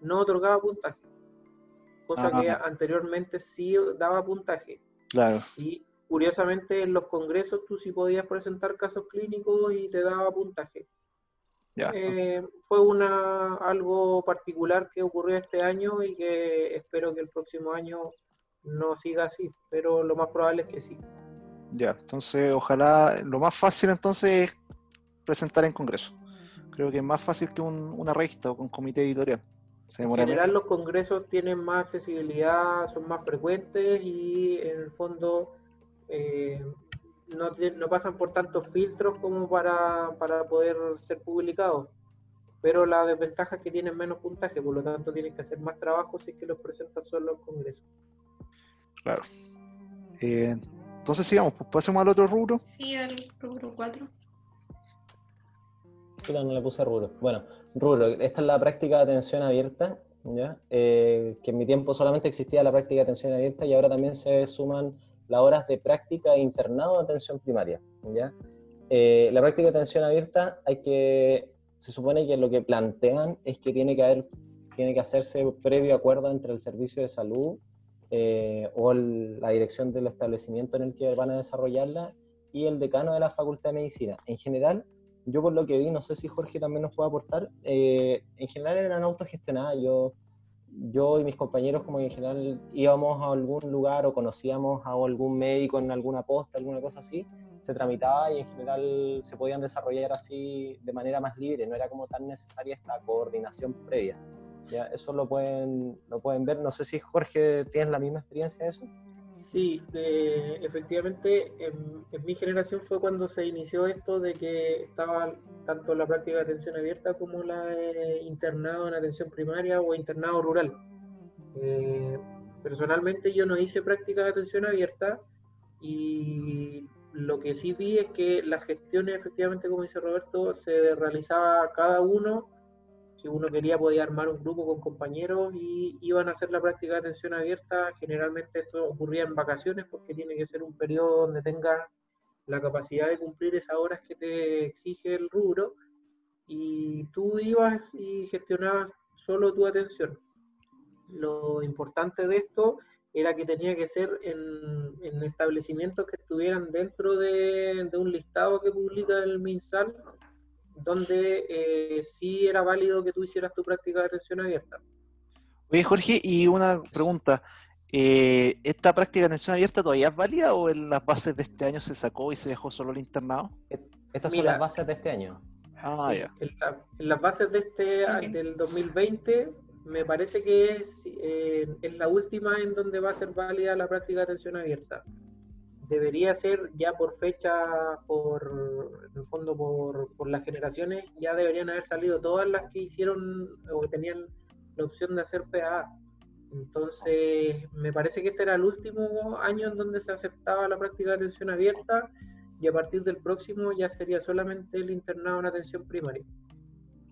no otorgaba puntaje. Cosa Ah. que anteriormente sí daba puntaje. Claro. Y curiosamente en los congresos tú sí podías presentar casos clínicos y te daba puntaje. Ya. Eh, fue una algo particular que ocurrió este año y que espero que el próximo año no siga así, pero lo más probable es que sí. Ya. Entonces, ojalá lo más fácil entonces es presentar en congreso. Creo que es más fácil que un- una revista o con comité editorial. Se En general los congresos tienen más accesibilidad, son más frecuentes y en el fondo eh, no, te- no pasan por tantos filtros como para, para poder ser publicados. Pero la desventaja es que tienen menos puntaje, por lo tanto tienes que hacer más trabajo si es que los presentas solo en congresos. Claro. Eh, entonces sigamos, pues pasemos al otro rubro. Sí, el rubro 4. Puta, no le puse rubro. Bueno, rubro, esta es la práctica de atención abierta, ¿ya? Eh, que en mi tiempo solamente existía la práctica de atención abierta y ahora también se suman las horas de práctica e internado de atención primaria, ¿ya? Eh, la práctica de atención abierta hay que, se supone que lo que plantean es que tiene que haber, tiene que hacerse previo acuerdo entre el servicio de salud eh, o el- la dirección del establecimiento en el que van a desarrollarla y el decano de la Facultad de Medicina. En general, yo por lo que vi, no sé si Jorge también nos puede aportar, eh, en general eran autogestionadas. Yo, yo y mis compañeros como en general íbamos a algún lugar o conocíamos a algún médico en alguna posta, alguna cosa así, se tramitaba y en general se podían desarrollar así de manera más libre, no era como tan necesaria esta coordinación previa. ¿Ya? Eso lo pueden, lo pueden ver, no sé si Jorge tienes la misma experiencia de eso. Sí, de- efectivamente, en, en mi generación fue cuando se inició esto de que estaba tanto la práctica de atención abierta como la de internado en atención primaria o internado rural. Eh, personalmente yo no hice práctica de atención abierta y lo que sí vi es que las gestiones, efectivamente, como dice Roberto, se realizaba cada uno. Si uno quería podía armar un grupo con compañeros y iban a hacer la práctica de atención abierta. Generalmente esto ocurría en vacaciones porque tiene que ser un periodo donde tengas la capacidad de cumplir esas horas que te exige el rubro y tú ibas y gestionabas solo tu atención. Lo importante de esto era que tenía que ser en, en establecimientos que estuvieran dentro de, de un listado que publica el MinSal, donde eh, sí era válido que tú hicieras tu práctica de atención abierta. Oye, Jorge, y una pregunta. eh, ¿Esta práctica de atención abierta todavía es válida o en las bases de este año se sacó y se dejó solo el internado? Estas son Mira. las bases de este año. Ah, Sí, ya. en, la- en las bases de este del 2020 me parece que es, eh, es la última en donde va a ser válida la práctica de atención abierta. Debería ser ya por fecha, por en el fondo por, por las generaciones, ya deberían haber salido todas las que hicieron o que tenían la opción de hacer PA. Entonces, me parece que este era el último año en donde se aceptaba la práctica de atención abierta y a partir del próximo ya sería solamente el internado en atención primaria.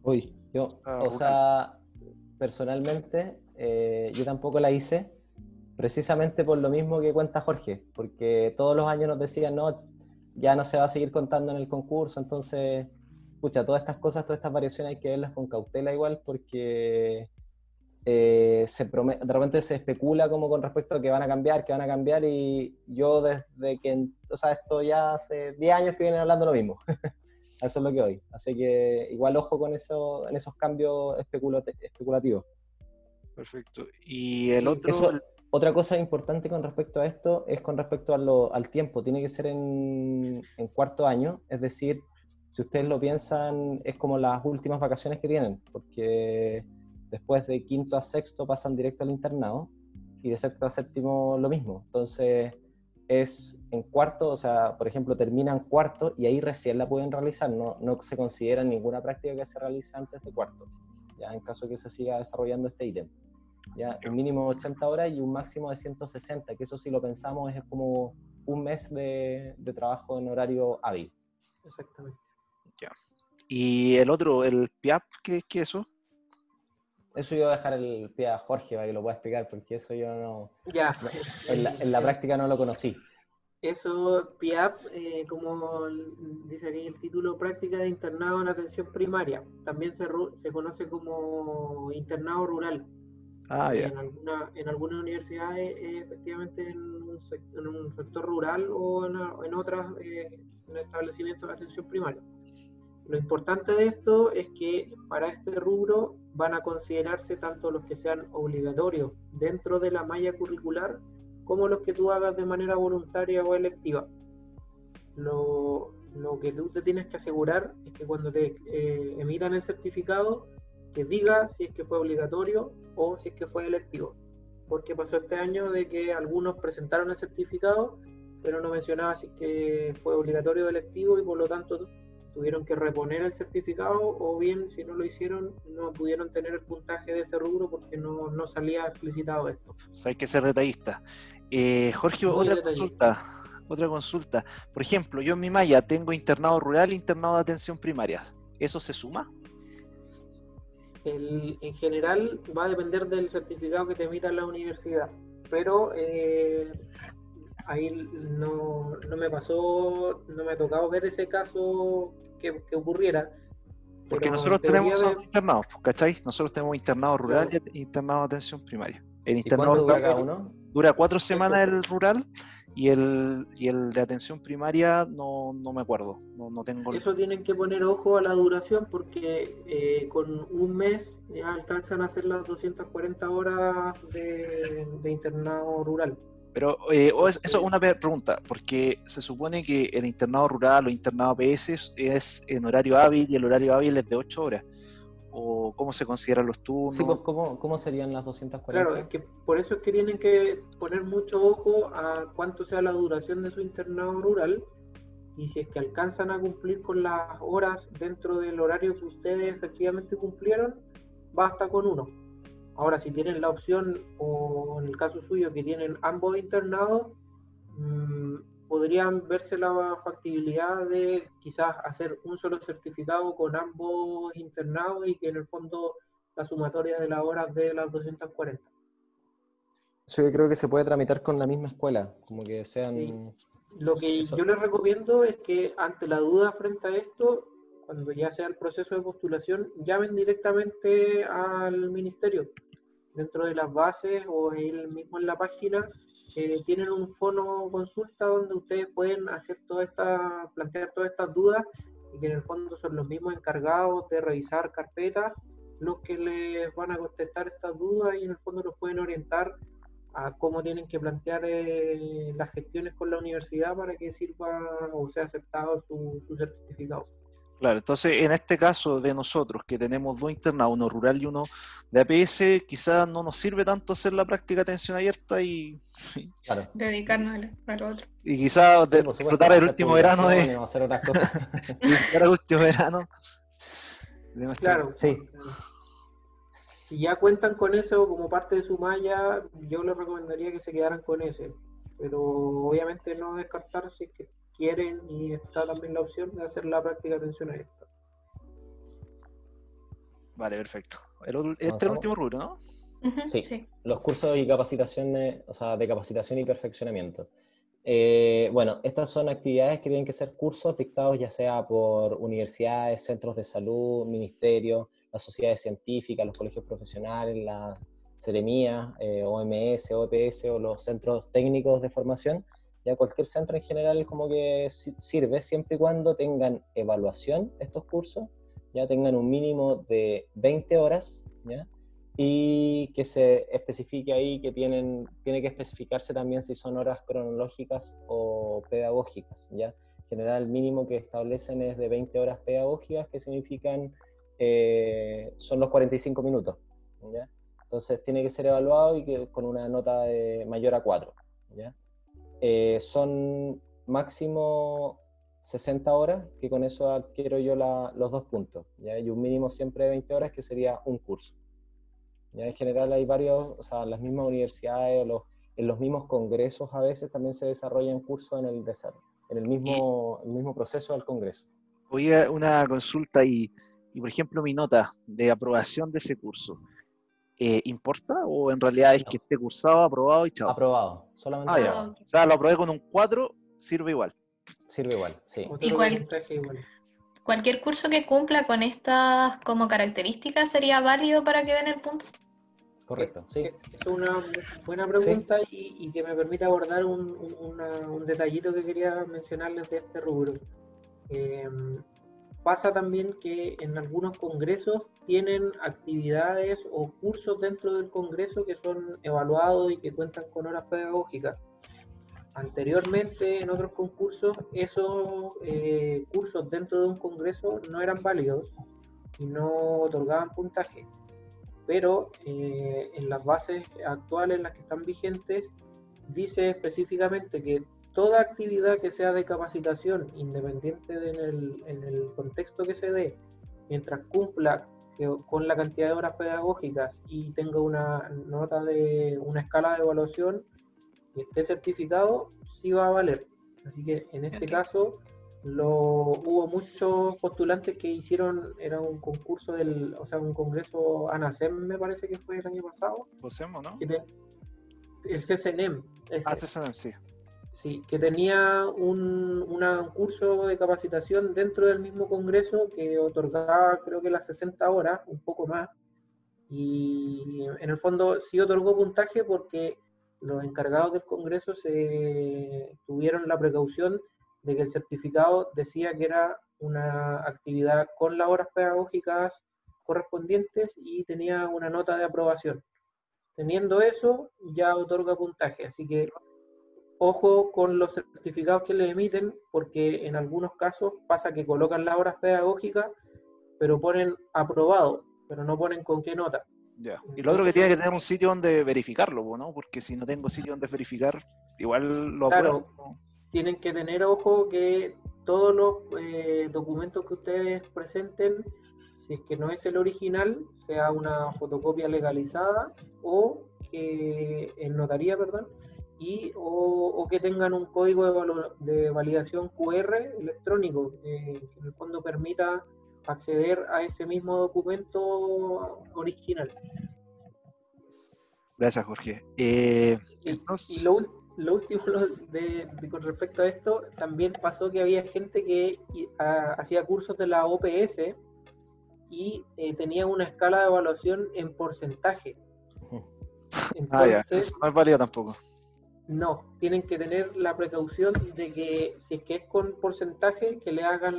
Uy, yo, Ah, o sea, personalmente, eh, yo tampoco la hice, precisamente por lo mismo que cuenta Jorge, porque todos los años nos decían, no, ya no se va a seguir contando en el concurso, entonces, pucha, todas estas cosas, todas estas variaciones hay que verlas con cautela igual, porque eh, se de repente se especula como con respecto a que van a cambiar, que van a cambiar, y yo desde que, o sea, esto ya hace 10 años que vienen hablando lo mismo. Eso es lo que hoy. Así que igual ojo con eso, en esos cambios especulativos. Perfecto. Y el otro, Eso- otra cosa importante con respecto a esto es con respecto a lo- al tiempo. Tiene que ser en, en cuarto año, es decir, si ustedes lo piensan, es como las últimas vacaciones que tienen, porque después de quinto a sexto pasan directo al internado y de sexto a séptimo lo mismo. Entonces, es en cuarto, o sea, por ejemplo, terminan cuarto y ahí recién la pueden realizar, no, no se considera ninguna práctica que se realice antes de cuarto, ya en caso que se siga desarrollando este ítem. Ya, un mínimo de 80 horas y un máximo de 160, que eso si lo pensamos es como un mes de, de trabajo en horario hábil. Exactamente. Ya. ¿Y el otro, el PIAP, qué es eso? Eso yo voy a dejar el pie a Jorge para que lo pueda explicar, porque eso yo no. Ya. en, la, en, la, práctica no lo conocí. Eso, PIAP, eh, como dice aquí el título, práctica de internado en atención primaria. También se, se conoce como internado rural. Ah, ya. En, alguna, en algunas universidades, eh, efectivamente, en un, en un, sector rural o en, en otras, eh, en establecimientos de atención primaria. Lo importante de esto es que para este rubro van a considerarse tanto los que sean obligatorios dentro de la malla curricular como los que tú hagas de manera voluntaria o electiva. Lo, lo que tú te tienes que asegurar es que cuando te eh, emitan el certificado, que diga si es que fue obligatorio o si es que fue electivo. Porque pasó este año de que algunos presentaron el certificado, pero no mencionaba si es que fue obligatorio o electivo y por lo tanto tuvieron que reponer el certificado o bien si no lo hicieron no pudieron tener el puntaje de ese rubro porque no, no salía explicitado esto. O sea, hay que ser detallista. Eh, Jorge, Muy otra detallista. consulta. Otra consulta. Por ejemplo, yo en mi malla tengo internado rural e internado de atención primaria. ¿Eso se suma? El, en general va a depender del certificado que te emita la universidad, pero eh, ahí no, no, me pasó, no me ha tocado ver ese caso que, que ocurriera. Porque pero nosotros tenemos de- internados, ¿cachai? Nosotros tenemos internado rural Claro. y internado de atención primaria. El ¿Y internado cuánto dura rural cada uno? dura cuatro semanas el rural y el, y el de atención primaria no, no me acuerdo. No, no tengo. Eso tienen que poner ojo a la duración porque eh, con un mes ya alcanzan a hacer las 240 horas de, de internado rural. Pero eh, o es- eso es una pregunta, porque se supone que el internado rural o internado PS es en horario hábil y el horario hábil es de 8 horas. ¿O cómo se consideran los turnos? Sí, pues, ¿cómo, ¿cómo serían las 240? Claro, es que por eso es que tienen que poner mucho ojo a cuánto sea la duración de su internado rural y si es que alcanzan a cumplir con las horas dentro del horario que ustedes efectivamente cumplieron, basta con uno. Ahora, si tienen la opción, o en el caso suyo, que tienen ambos internados, mm, podrían verse la factibilidad de quizás hacer un solo certificado con ambos internados y que en el fondo la sumatoria de las horas de las 240. Eso yo creo que se puede tramitar con la misma escuela, como que sean... Sí. Lo que Eso. yo les recomiendo es que ante la duda frente a esto, cuando ya sea el proceso de postulación, llamen directamente al ministerio. Dentro de las bases o ahí mismo en la página, eh, tienen un fono consulta donde ustedes pueden hacer toda esta, plantear todas estas dudas y que en el fondo son los mismos encargados de revisar carpetas los que les van a contestar estas dudas y en el fondo los pueden orientar a cómo tienen que plantear eh, las gestiones con la universidad para que sirva o sea aceptado su, su certificado. Claro, entonces en este caso de nosotros, que tenemos dos internados, uno rural y uno de APS, quizás no nos sirve tanto hacer la práctica de atención abierta y, Claro. Dedicarnos al, al otro. y quizás Sí, disfrutar el último verano de, hacer otras cosas. disfrutar el último verano de nuestro- Claro. Sí. Si ya cuentan con eso como parte de su malla, yo les recomendaría que se quedaran con ese. Pero obviamente no descartar si es que quieren y está también la opción de hacer la práctica de atención abierta. Vale, perfecto. El este es el ¿Avanzamos? último rubro, ¿no? Sí. Los cursos y capacitaciones, o sea, de capacitación y perfeccionamiento. Eh, bueno, estas son actividades que tienen que ser cursos dictados ya sea por universidades, centros de salud, ministerios, las sociedades científicas, los colegios profesionales, la Seremía, eh, OMS, OPS o los centros técnicos de formación. Ya cualquier centro en general como que si- sirve siempre y cuando tengan evaluación estos cursos, ya tengan un mínimo de 20 horas, ¿ya? y que se especifique ahí que tienen, tiene que especificarse también si son horas cronológicas o pedagógicas, ¿ya? En general, mínimo que establecen es de 20 horas pedagógicas, que significan, eh, son los 45 minutos, ¿ya? Entonces tiene que ser evaluado y que con una nota mayor a 4, ¿ya? Eh, son máximo 60 horas, que con eso adquiero yo los dos puntos. ¿ya? Y un mínimo siempre de 20 horas, que sería un curso. ¿ya? En general hay varios, o sea, las mismas universidades o los, en los mismos congresos a veces también se desarrollan cursos en el en el mismo, el mismo proceso del congreso. Oye, una consulta y, y, por ejemplo, mi nota de aprobación de ese curso. Eh, ¿Importa o en realidad es que esté cursado, aprobado y chao? Aprobado, solamente. Ah, O sea, lo aprobé con un 4, sirve igual. Sirve igual, sí. Igual. cualquier curso que cumpla con estas como características sería válido para que den el punto. Correcto, sí. Es una buena pregunta y, que me permite abordar un, detallito que quería mencionarles de este rubro. Em, pasa también que en algunos congresos tienen actividades o cursos dentro del congreso que son evaluados y que cuentan con horas pedagógicas. Anteriormente, en otros concursos, esos eh, cursos dentro de un congreso no eran válidos y no otorgaban puntaje. Pero eh, en las bases actuales, las que están vigentes, dice específicamente que toda actividad que sea de capacitación, independiente en el, contexto que se dé, mientras cumpla con la cantidad de horas pedagógicas y tenga una nota de una escala de evaluación y esté certificado, sí va a valer. Así que en este caso lo, hubo muchos postulantes que hicieron, era un concurso del, o sea, un congreso ANACEM me parece que fue el año pasado. ¿no? el CCNEM. Ah, CCNEM, sí. Sí, que tenía un, curso de capacitación dentro del mismo congreso que otorgaba creo que las 60 horas, un poco más. Y en el fondo sí otorgó puntaje porque los encargados del congreso se tuvieron la precaución de que el certificado decía que era una actividad con las horas pedagógicas correspondientes y tenía una nota de aprobación. Teniendo eso, ya otorga puntaje. Así que ojo con los certificados que le emiten, porque en algunos casos pasa que colocan las horas pedagógicas, pero ponen aprobado, pero no ponen con qué nota. Ya. Y lo otro que tiene que tener un sitio donde verificarlo, ¿no? Porque si no tengo sitio donde verificar, igual lo claro, Tienen que tener ojo que todos los eh, documentos que ustedes presenten, si es que no es el original, sea una fotocopia legalizada o que en notaría, perdón, y, o, que tengan un código de, validación QR electrónico eh, que en el fondo permita acceder a ese mismo documento original. Gracias, Jorge. Eh, y, lo, último de, con respecto a esto, también pasó que había gente que hacía cursos de la OPS y eh, tenía una escala de evaluación en porcentaje. Entonces, ah, no es válido tampoco. No, tienen que tener la precaución de que si es que es con porcentaje, que le hagan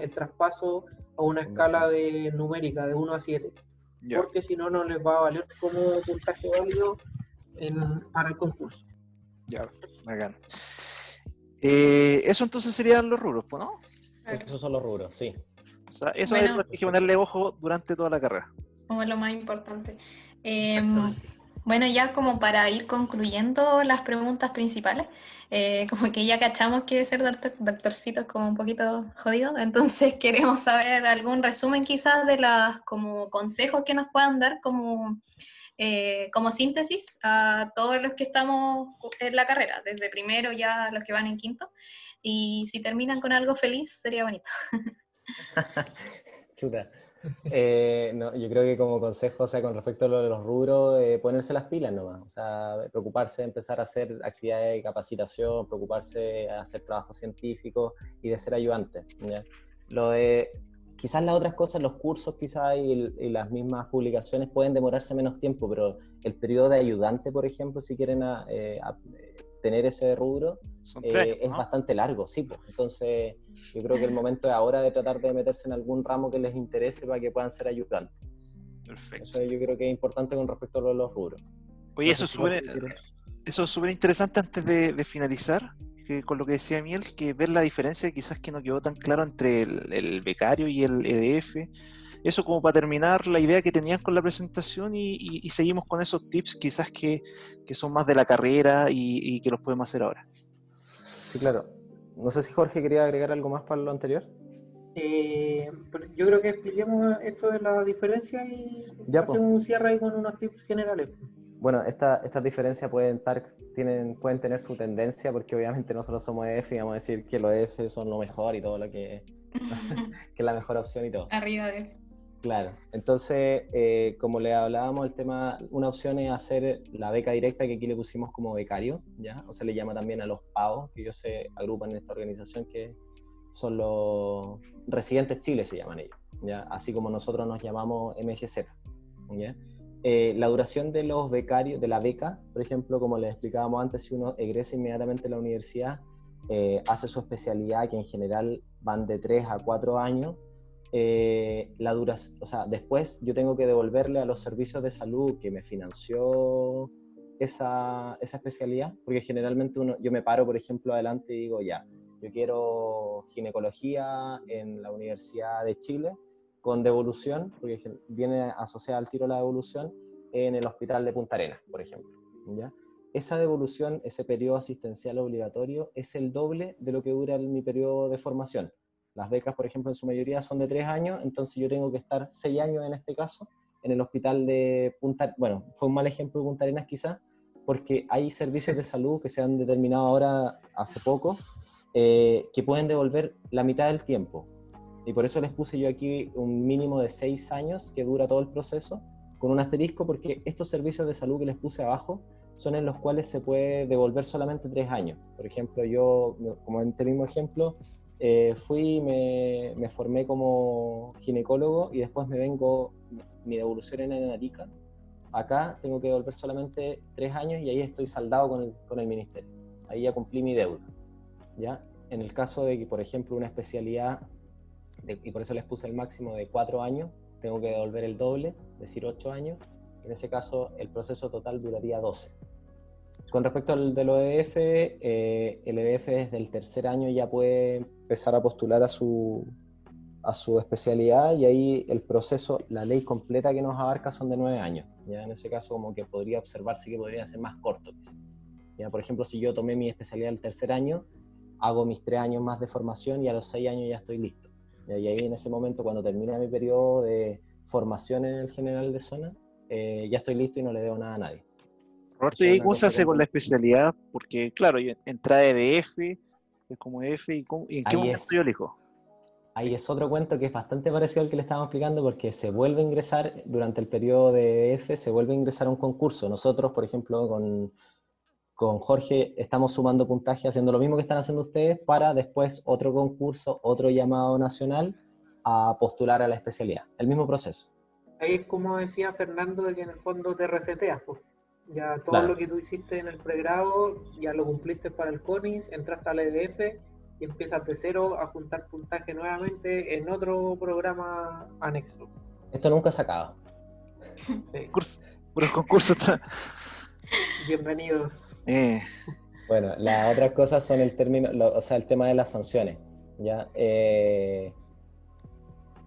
el traspaso a una escala de numérica de 1 a 7. Porque si no, no les va a valer como puntaje válido para el concurso. Ya, bacán. Eh, eso entonces serían los rubros, ¿no? Esos son los rubros, sí. O sea, eso es lo que hay que ponerle ojo durante toda la carrera. Como es lo más importante. Eh, bueno, ya como para ir concluyendo las preguntas principales, eh, como que ya cachamos que ser doctor, doctorcito es como un poquito jodido, entonces queremos saber algún resumen quizás de las como consejos que nos puedan dar como, eh, como síntesis a todos los que estamos en la carrera, desde primero ya los que van en quinto, y si terminan con algo feliz sería bonito. Chuta. Eh, no, yo creo que como consejo, sea, con respecto a lo de los rubros, eh, ponerse las pilas nomás, o sea, preocuparse de empezar a hacer actividades de capacitación, preocuparse de hacer trabajo científico y de ser ayudante. Lo de, quizás las otras cosas, los cursos quizás y, las mismas publicaciones pueden demorarse menos tiempo, pero el periodo de ayudante, por ejemplo, si quieren eh, tener ese rubro eh, es bastante largo, sí. Pues. Entonces, yo creo que el momento es ahora de tratar de meterse en algún ramo que les interese para que puedan ser ayudantes. Perfecto. Eso yo creo que es importante con respecto a los rubros. Oye, eso, es súper interesante antes de, finalizar, que con lo que decía Miel, que ver la diferencia quizás que no quedó tan claro entre el, becario y el EDF. Eso como para terminar la idea que tenían con la presentación y, seguimos con esos tips quizás que, son más de la carrera y, que los podemos hacer ahora. Sí, claro. No sé si Jorge quería agregar algo más para lo anterior. Eh, yo creo que expliquemos esto de la diferencia y hacemos un cierre ahí con unos tips generales. Bueno, estas diferencias pueden, estar, tienen, pueden tener su tendencia porque obviamente nosotros somos EF y vamos a decir que los EF son lo mejor y todo lo que, que es la mejor opción y todo. Arriba de EF. Claro, entonces, eh, como le hablábamos, el tema, una opción es hacer la beca directa que aquí le pusimos como becario, ¿ya? O se le llama también a los PAO, que ellos se agrupan en esta organización que son los residentes Chile, se llaman ellos, ¿ya? Así como nosotros nos llamamos MGZ, ¿ya? Eh, la duración de los becarios, de la beca, por ejemplo, como les explicábamos antes, si uno egresa inmediatamente a la universidad, eh, hace su especialidad, que en general van de 3 a 4 años, eh, la duración, o sea, después yo tengo que devolverle a los servicios de salud que me financió esa, esa especialidad, porque generalmente uno, yo me paro, por ejemplo, adelante y digo, ya, yo quiero ginecología en la Universidad de Chile, con devolución, porque viene asociada al tiro la devolución, en el hospital de Punta Arenas, por ejemplo. ¿ya? Esa devolución, ese periodo asistencial obligatorio, es el doble de lo que dura mi periodo de formación. Las becas, por ejemplo, en su mayoría son de tres años, entonces yo tengo que estar seis años en este caso en el hospital de Punta Bueno, fue un mal ejemplo de Punta Arenas quizás, porque hay servicios de salud que se han determinado ahora hace poco eh, que pueden devolver la mitad del tiempo. Y por eso les puse yo aquí un mínimo de seis años que dura todo el proceso, con un asterisco, porque estos servicios de salud que les puse abajo son en los cuales se puede devolver solamente tres años. Por ejemplo, yo, como en este mismo ejemplo, eh, fui, me, me, formé como ginecólogo y después me vengo, mi devolución en Arica. Acá tengo que devolver solamente tres años y ahí estoy saldado con el, con el ministerio. Ahí ya cumplí mi deuda. ¿ya? En el caso de que, por ejemplo, una especialidad y por eso les puse el máximo de cuatro años, tengo que devolver el doble, es decir, ocho años. En ese caso, el proceso total duraría 12. Con respecto al del OEF, eh, el EDF desde el tercer año ya puede empezar a postular a su, a su especialidad y ahí el proceso, la ley completa que nos abarca son de nueve años. Ya en ese caso como que podría observarse que podría ser más corto. Ya, por ejemplo, si yo tomé mi especialidad el tercer año, hago mis tres años más de formación y a los seis años ya estoy listo. Y ahí en ese momento, cuando termina mi periodo de formación en el general de zona, eh, ya estoy listo y no le debo nada a nadie. Roberto, ¿y cómo se hace con la especialidad? Porque, claro, entra EDF, es como EF, ¿y, en qué momento yo elijo? Ahí es otro cuento que es bastante parecido al que le estábamos explicando porque se vuelve a ingresar, durante el periodo de EF, se vuelve a ingresar a un concurso. Nosotros, por ejemplo, con con Jorge estamos sumando puntaje, haciendo lo mismo que están haciendo ustedes para después otro concurso, otro llamado nacional a postular a la especialidad. El mismo proceso. Ahí es como decía Fernando, de que en el fondo te reseteas. Pues. Ya todo lo que tú hiciste en el pregrado, ya lo cumpliste para el CONIS, entraste al EDF y empiezas de cero a juntar puntaje nuevamente en otro programa anexo. Esto nunca se acaba. Sí. puros concursos. Bienvenidos. Eh. Bueno, las otras cosas son el término, o sea, el tema de las sanciones. ¿ya? Eh,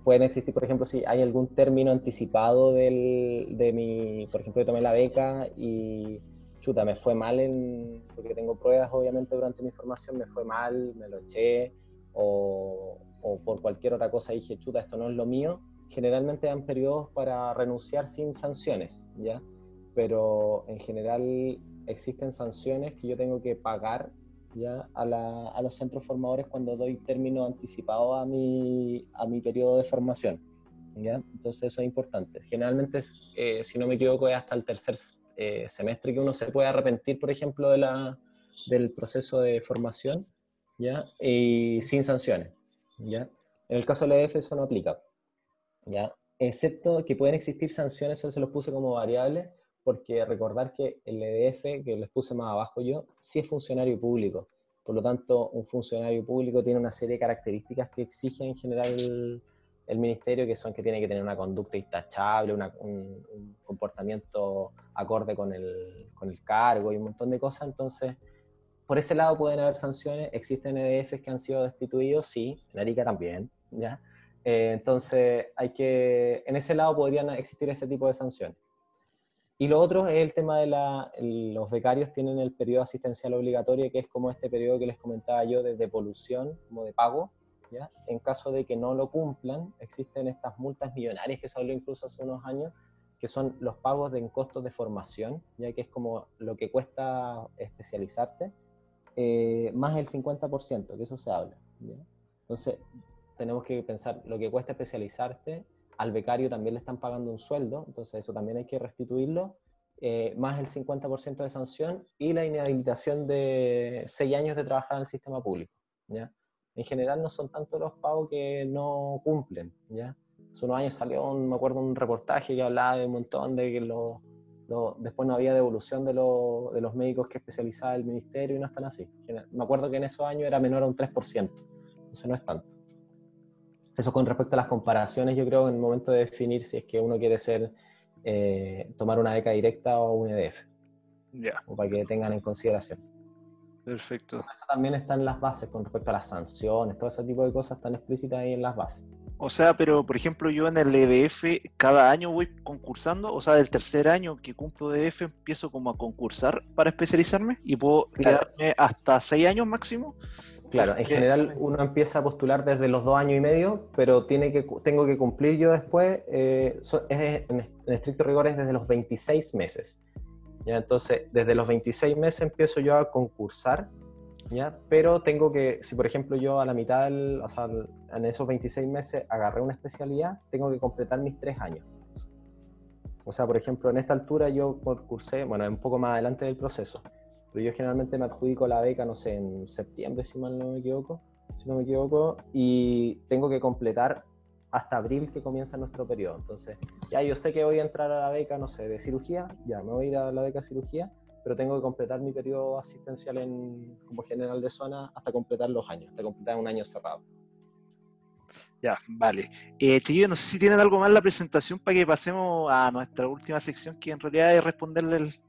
pueden existir, por ejemplo, si hay algún término anticipado del, de mi, por ejemplo, yo tomé la beca y chuta, me fue mal en, porque tengo pruebas obviamente durante mi formación, me fue mal, me lo eché, o, o por cualquier otra cosa dije, chuta, esto no es lo mío, generalmente dan periodos para renunciar sin sanciones, ¿ya? Pero en general existen sanciones que yo tengo que pagar ya a, la, a, los centros formadores cuando doy término anticipado a mi, a mi periodo de formación. ¿ya? Entonces eso es importante. Generalmente, eh, si no me equivoco, es hasta el tercer eh, semestre que uno se puede arrepentir, por ejemplo, de la, del proceso de formación ¿ya? y sin sanciones. ¿ya? En el caso del EDF eso no aplica. ¿ya? Excepto que pueden existir sanciones, eso se los puse como variable, porque recordar que el EDF, que les puse más abajo yo, sí es funcionario público. Por lo tanto, un funcionario público tiene una serie de características que exige en general el, ministerio, que son que tiene que tener una conducta intachable, un, comportamiento acorde con el, con el cargo y un montón de cosas. Entonces, por ese lado pueden haber sanciones. Existen EDFs que han sido destituidos, sí, en Arica también, ¿ya? Eh, entonces, hay que, en ese lado podrían existir ese tipo de sanciones. Y lo otro es el tema de la, los becarios tienen el periodo asistencial obligatorio, que es como este periodo que les comentaba yo de devolución, como de pago, ¿ya? En caso de que no lo cumplan, existen estas multas millonarias que se habló incluso hace unos años, que son los pagos en costos de formación, ya que es como lo que cuesta especializarte, eh, más el 50%, que eso se habla. Entonces, tenemos que pensar lo que cuesta especializarte, al becario también le están pagando un sueldo, entonces eso también hay que restituirlo, eh, más el 50% de sanción y la inhabilitación de 6 años de trabajar en el sistema público. ¿ya? En general no son tanto los pagos que no cumplen, ¿ya? hace unos años salió, un, me acuerdo, un reportaje que hablaba de un montón de que lo, después no había devolución de, de, los médicos que especializaba el ministerio y no están así. Me acuerdo que en esos años era menor a un 3%, entonces no es tanto. Eso con respecto a las comparaciones, yo creo en el momento de definir si es que uno quiere ser, eh, tomar una beca directa o un EDF. Ya. O para que tengan en consideración. Perfecto. Eso también está en las bases con respecto a las sanciones, todo ese tipo de cosas están explícitas ahí en las bases. O sea, pero por ejemplo, yo en el EDF cada año voy concursando, o sea, del tercer año que cumplo EDF empiezo como a concursar para especializarme y puedo quedarme hasta seis años máximo. Claro, en general uno empieza a postular desde los dos años y medio, pero tiene que, tengo que cumplir yo después, eh, en, estricto rigor es desde los 26 meses. ¿ya? Entonces, desde los 26 meses empiezo yo a concursar ¿ya? Pero tengo que, si por ejemplo yo a la mitad, o sea, en esos 26 meses agarré una especialidad, tengo que completar mis tres años. O sea, por ejemplo, en esta altura yo cursé, bueno, un poco más adelante del proceso, yo generalmente me adjudico la beca, no sé, en septiembre, si mal no me equivoco, si no me equivoco, y tengo que completar hasta abril que comienza nuestro periodo. Entonces, ya yo sé que voy a entrar a la beca, no sé, de cirugía, ya me voy a ir a la beca de cirugía, pero tengo que completar mi periodo asistencial en, como general de zona hasta completar los años, hasta completar un año cerrado. Ya, vale. Eh, chiquillos, no sé si tienen algo más la presentación para que pasemos a nuestra última sección, que en realidad es responderle el...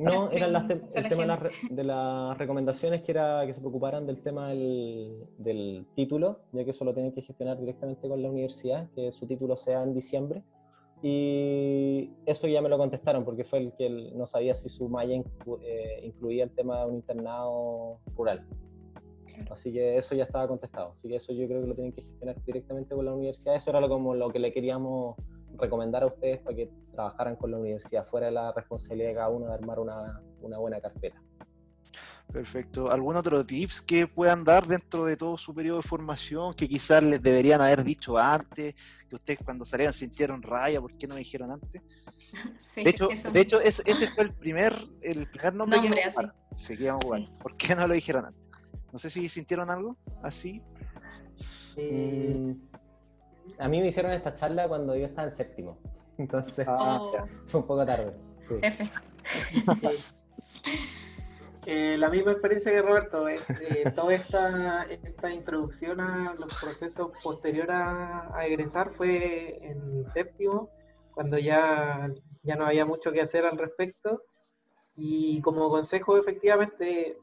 No, eran las el tema de las, recomendaciones que era que se preocuparan del tema del, del, título, ya que eso lo tienen que gestionar directamente con la universidad, que su título sea en diciembre. Y eso ya me lo contestaron porque fue el que no sabía si su malla eh, incluía el tema de un internado rural. Así que eso ya estaba contestado. Así que eso yo creo que lo tienen que gestionar directamente con la universidad. Eso era lo, como lo que le queríamos recomendar a ustedes para que trabajaran con la universidad, fuera de la responsabilidad de cada uno de armar una, una buena carpeta. Perfecto. ¿Algún otro tips que puedan dar dentro de todo su periodo de formación que quizás les deberían haber dicho antes, que ustedes cuando salieron sintieron raya, ¿por qué no me dijeron antes? de hecho, de hecho ese, fue el primer, el primer nombre, que así. ¿Por qué no lo dijeron antes? No sé si sintieron algo así. Mm, a mí me hicieron esta charla cuando yo estaba en séptimo. Entonces, oh. fue un poco tarde. Eh, la misma experiencia que Roberto, eh, eh, toda esta, esta introducción a los procesos posteriores a, egresar fue en séptimo, cuando ya, ya no había mucho que hacer al respecto. Y como consejo, efectivamente,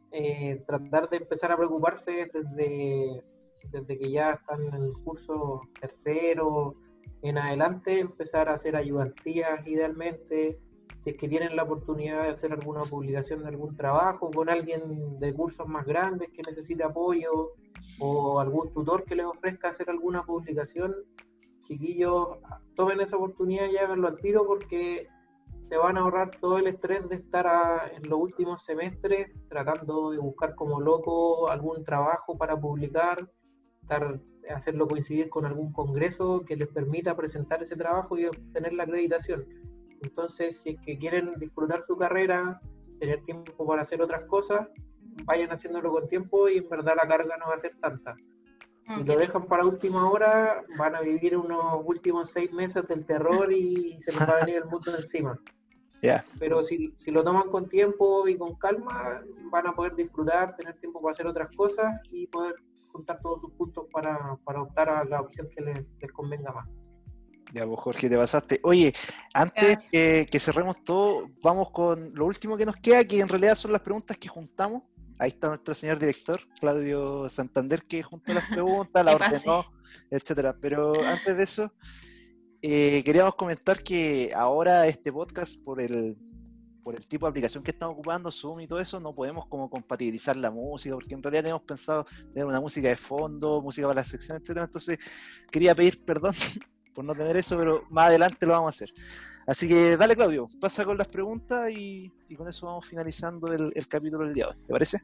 tratar de empezar a preocuparse desde, desde que ya están en el curso tercero en adelante, empezar a hacer ayudantías idealmente, si es que tienen la oportunidad de hacer alguna publicación de algún trabajo con alguien de cursos más grandes que necesite apoyo o algún tutor que les ofrezca hacer alguna publicación, chiquillos, tomen esa oportunidad y háganlo al tiro porque se van a ahorrar todo el estrés de estar en los últimos semestres tratando de buscar como loco algún trabajo para publicar, estar, hacerlo coincidir con algún congreso que les permita presentar ese trabajo y obtener la acreditación entonces, si es que quieren disfrutar su carrera, tener tiempo para hacer otras cosas, vayan haciéndolo con tiempo y en verdad la carga no va a ser tanta. Si lo dejan para última hora, van a vivir unos últimos seis meses del terror y se les va a venir el mundo encima. Pero si, si, lo toman con tiempo y con calma, van a poder disfrutar, tener tiempo para hacer otras cosas y poder juntar todos sus puntos para, para optar a la opción que les, les convenga más. Ya, vos Jorge, te pasaste. Oye, antes que, cerremos todo, vamos con lo último que nos queda, que en realidad son las preguntas que juntamos Ahí está nuestro señor director, Claudio Santander, que junto a las preguntas, la ordenó, etcétera. Pero antes de eso, eh, queríamos comentar que ahora este podcast, por el, por el tipo de aplicación que estamos ocupando, Zoom y todo eso, no podemos como compatibilizar la música, porque en realidad tenemos pensado tener una música de fondo, música para la sección, etcétera. Entonces, quería pedir perdón por no tener eso, pero más adelante lo vamos a hacer. Así que dale, Claudio, pasa con las preguntas y, con eso vamos finalizando el, capítulo del día de hoy. ¿Te parece?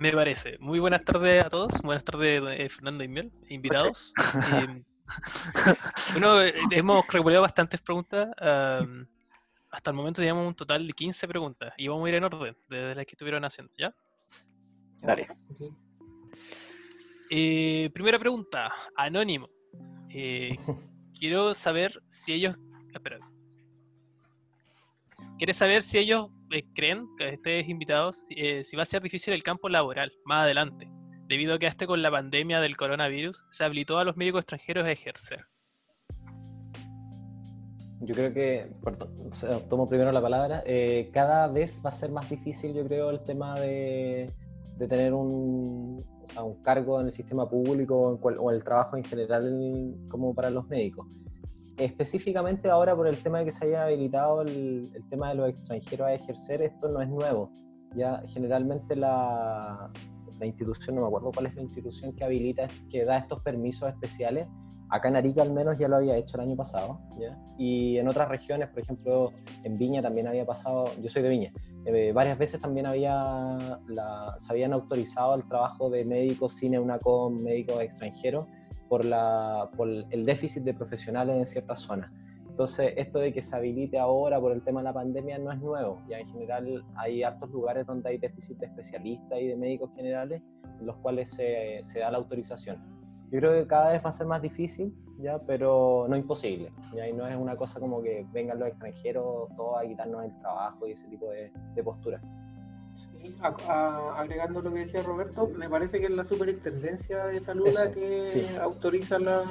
Me parece. Muy buenas tardes a todos. Buenas tardes, eh, Fernando y Miel, invitados. Eh, bueno, eh, hemos recopilado bastantes preguntas. Hasta el momento teníamos un total de 15 preguntas y vamos a ir en orden desde las que estuvieron haciendo, ¿ya? Dale. primera pregunta, anónimo. Eh, quiero saber si ellos. Espera. ¿Quieres saber si ellos eh, creen que ustedes invitados eh, si va a ser difícil el campo laboral más adelante, debido a que este con la pandemia del coronavirus se habilitó a los médicos extranjeros a ejercer? Yo creo que, tomo primero la palabra, cada vez va a ser más difícil, yo creo, el tema de, de tener un, o un cargo en el sistema público o el trabajo en general como para los médicos. Específicamente ahora por el tema de que se haya habilitado el, tema de los extranjeros a ejercer, esto no es nuevo. Ya generalmente la, la institución, no me acuerdo cuál es la institución que habilita, que da estos permisos especiales, Acá en Arica al menos ya lo había hecho el año pasado, y en otras regiones, por ejemplo, en Viña también había pasado, yo soy de Viña, eh, varias veces también había se habían autorizado el trabajo de médicos sin EUNACOM, médicos extranjeros, por, la, por el déficit de profesionales en ciertas zonas. Entonces, esto de que se habilite ahora por el tema de la pandemia no es nuevo. Ya en general hay hartos lugares donde hay déficit de especialistas y de médicos generales, en los cuales se, se da la autorización. Yo creo que cada vez va a ser más difícil, ya, pero no imposible. ¿ya? Y no es una cosa como que vengan los extranjeros todos a quitarnos el trabajo y ese tipo de, de postura. Sí, agregando lo que decía Roberto, me parece que es la superintendencia de salud la que autoriza la,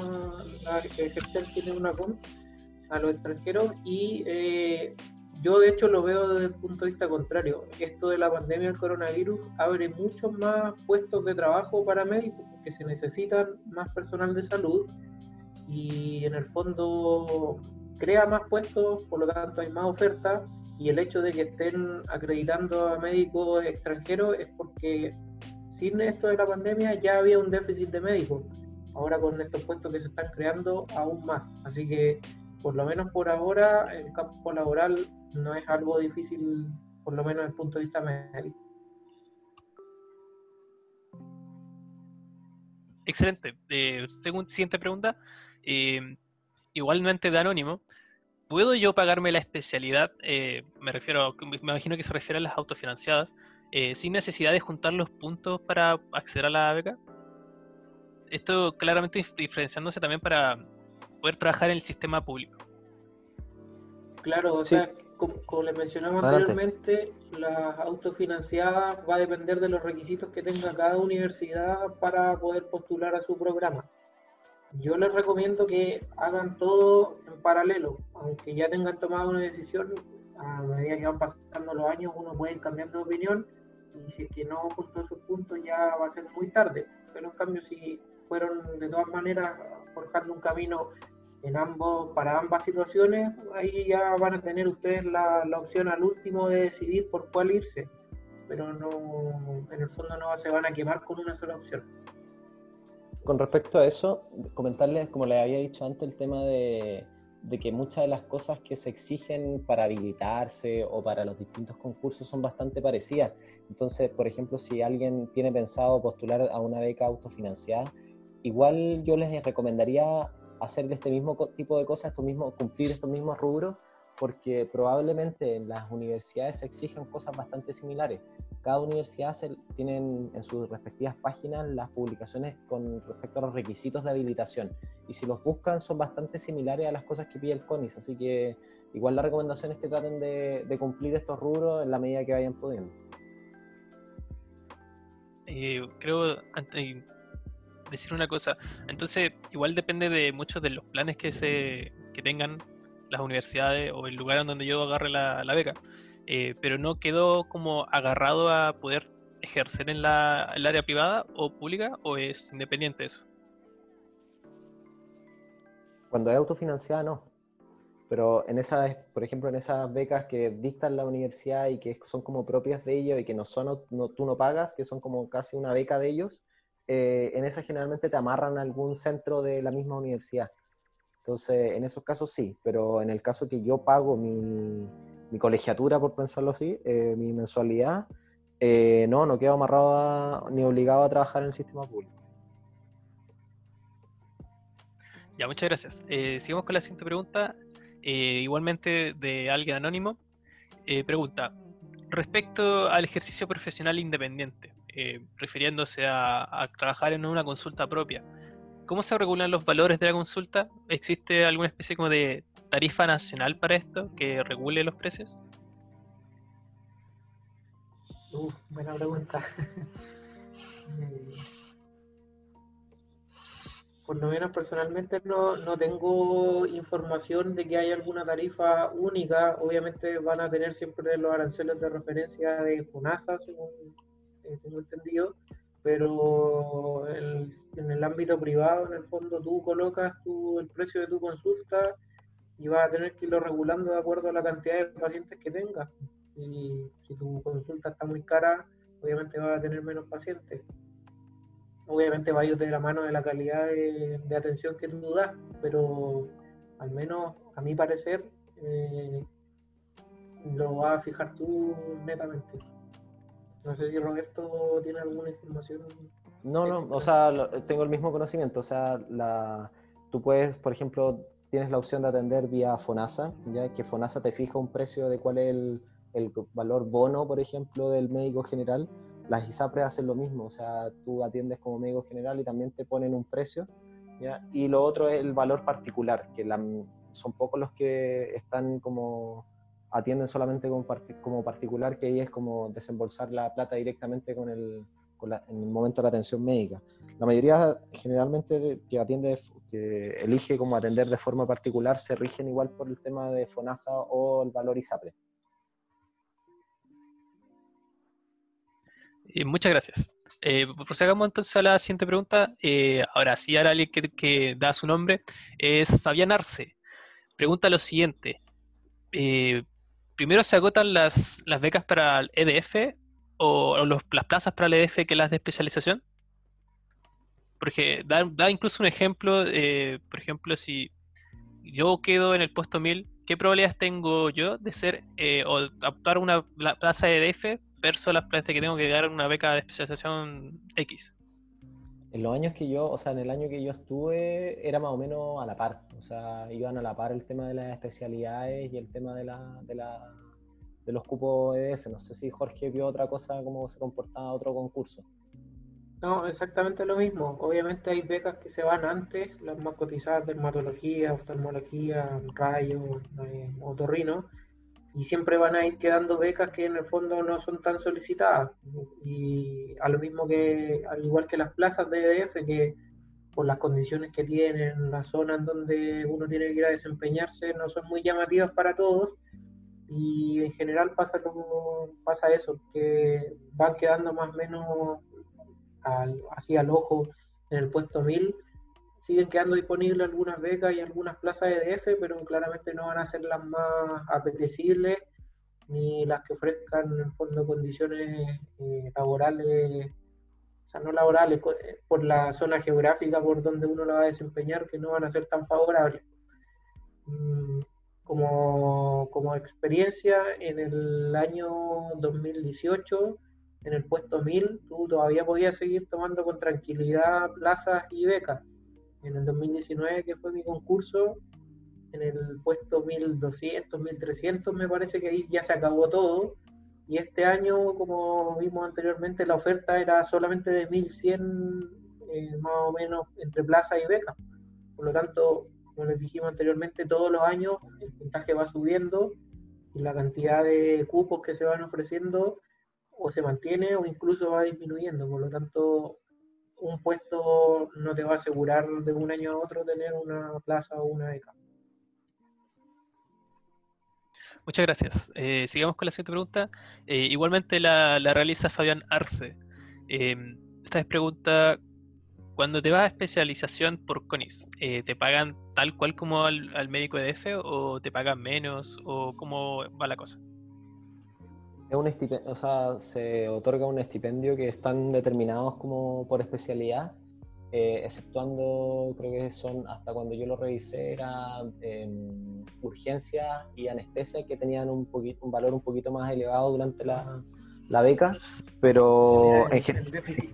la ejercer tiene una con a los extranjeros y eh, yo de hecho lo veo desde el punto de vista contrario. Esto de la pandemia del coronavirus abre muchos más puestos de trabajo para médicos porque se necesitan más personal de salud y en el fondo crea más puestos, por lo tanto hay más oferta y el hecho de que estén acreditando a médicos extranjeros es porque sin esto de la pandemia ya había un déficit de médicos. Ahora con estos puestos que se están creando aún más. Así que por lo menos por ahora el campo laboral no es algo difícil, por lo menos desde el punto de vista médico. Excelente. Eh, según siguiente pregunta, eh, igualmente de anónimo, ¿puedo yo pagarme la especialidad? Eh, me refiero, me imagino que se refiere a las autofinanciadas, sin necesidad de juntar los puntos para acceder a la beca. Esto claramente diferenciándose también para poder trabajar en el sistema público. Claro, o sea, como, les mencionamos anteriormente, las autofinanciadas va a depender de los requisitos que tenga cada universidad para poder postular a su programa. Yo les recomiendo que hagan todo en paralelo, aunque ya tengan tomado una decisión, a medida que van pasando los años uno puede ir cambiando de opinión y si es que no justo esos puntos ya va a ser muy tarde. Pero en cambio si fueron de todas maneras forjando un camino en ambos, para ambas situaciones, ahí ya van a tener ustedes la, la, opción al último de decidir por cuál irse, pero no, en el fondo no se van a quemar con una sola opción. Con respecto a eso, comentarles, como les había dicho antes, el tema de, de que muchas de las cosas que se exigen para habilitarse o para los distintos concursos son bastante parecidas. Entonces, por ejemplo, si alguien tiene pensado postular a una beca autofinanciada, igual yo les recomendaría hacer este mismo tipo de cosas, esto mismo, cumplir estos mismos rubros, porque probablemente en las universidades se exigen cosas bastante similares. Cada universidad tiene en sus respectivas páginas las publicaciones con respecto a los requisitos de habilitación. Y si los buscan son bastante similares a las cosas que pide el CONIS. Así que igual la recomendación es que traten de, de cumplir estos rubros en la medida que vayan pudiendo. Eh, creo, decir una cosa. Entonces, igual depende de muchos de los planes que se que tengan las universidades o el lugar en donde yo agarre la, beca. Eh, pero no quedo como agarrado a poder ejercer en la, el área privada o pública o es independiente eso? Cuando es autofinanciada, no. Pero en esas, por ejemplo, en esas becas que dictan la universidad y que son como propias de ellos y que no son, no, tú no pagas, que son como casi una beca de ellos, eh, en esas generalmente te amarran a algún centro de la misma universidad. Entonces, en esos casos sí, pero en el caso que yo pago mi, colegiatura, por pensarlo así, eh, mi mensualidad, eh, no, no quedo amarrado ni obligado a trabajar en el sistema público. Ya, muchas gracias. Sigamos con la siguiente pregunta, igualmente de alguien anónimo. pregunta, respecto al ejercicio profesional independiente, refiriéndose a trabajar en una consulta propia, ¿Cómo se regulan los valores de la consulta? ¿Existe alguna especie como de tarifa nacional para esto que regule los precios? Uh, buena pregunta. Eh, por lo menos personalmente no, no, tengo información de que haya alguna tarifa única. Obviamente van a tener siempre los aranceles de referencia de FONASA, según eh, tengo entendido pero en el ámbito privado, en el fondo, tú colocas el precio de tu consulta y vas a tener que irlo regulando de acuerdo a la cantidad de pacientes que tengas. Y si tu consulta está muy cara, obviamente vas a tener menos pacientes. Obviamente va a ir de la mano de la calidad de, atención que tú das, pero al menos a mi parecer eh, lo vas a fijar tú netamente. No sé si Roberto tiene alguna información. No, no, o sea, tengo el mismo conocimiento. O sea, la, tú puedes, por ejemplo, tienes la opción de atender vía FONASA, ya que FONASA te fija un precio de cuál es el, el valor bono, por ejemplo, del médico general. Las ISAPRES hacen lo mismo, o sea, tú atiendes como médico general y también te ponen un precio. ¿ya? Y lo otro es el valor particular, que son pocos los que están como atienden solamente como, particular, que ahí es como desembolsar la plata directamente con el, en el momento de la atención médica. La mayoría generalmente que atiende, que elige como atender de forma particular, se rigen igual por el tema de FONASA o el valor ISAPRE. muchas gracias. Eh, procedamos entonces a la siguiente pregunta. Eh, ahora sí, ahora alguien que, que, da su nombre es Fabián Arce. Pregunta lo siguiente. Eh, primero se agotan las, las becas para el EDF o, las plazas para el EDF que las de especialización? Porque da, incluso un ejemplo, por ejemplo, si yo quedo en el puesto 1000, ¿qué probabilidades tengo yo de ser eh, o optar una plaza de EDF versus las plazas que tengo que dar una beca de especialización X? En los años que yo, o sea, en el año que yo estuve, era más o menos a la par. O sea, iban a la par el tema de las especialidades y el tema de, la, de, la, de los cupos EDF. No sé si Jorge vio otra cosa, cómo se comportaba otro concurso. No, exactamente lo mismo. Obviamente hay becas que se van antes, las más cotizadas, dermatología, oftalmología, rayos, eh, otorrino y siempre van a ir quedando becas que en el fondo no son tan solicitadas. Y a lo mismo que, al igual que las plazas de EDF, que por las condiciones que tienen, las zonas donde uno tiene que ir a desempeñarse, no son muy llamativas para todos. Y en general pasa, como, pasa eso, que van quedando más o menos así al ojo en el puesto 1000 siguen quedando disponibles algunas becas y algunas plazas EDF, pero claramente no van a ser las más apetecibles ni las que ofrezcan en fondo condiciones eh, laborales, o sea, no laborales, eh, por la zona geográfica por donde uno la va a desempeñar, que no van a ser tan favorables. Mm, como, como experiencia, en el año 2018, en el puesto 1000, tú todavía podías seguir tomando con tranquilidad plazas y becas en el 2019, que fue mi concurso, en el puesto 1200, 1300, me parece que ahí ya se acabó todo. Y este año, como vimos anteriormente, la oferta era solamente de 1100, eh, más o menos, entre plaza y beca. Por lo tanto, como les dijimos anteriormente, todos los años el puntaje va subiendo y la cantidad de cupos que se van ofreciendo o se mantiene o incluso va disminuyendo. Por lo tanto, un puesto no te va a asegurar de un año a otro tener una plaza o una beca. Muchas gracias. Eh, sigamos con la siguiente pregunta. Eh, igualmente la, realiza Fabián Arce. Em, esta es pregunta, cuando te vas a especialización por CONIS, eh, ¿te pagan tal cual como al, al médico EDF o te pagan menos o cómo va la cosa? Un o sea, se otorga un estipendio que están determinados como por especialidad eh, exceptuando, creo que son, hasta cuando yo lo revisé, era em, urgencia y anestesia que tenían un, poquito, un valor un poquito más elevado durante la, la beca, pero en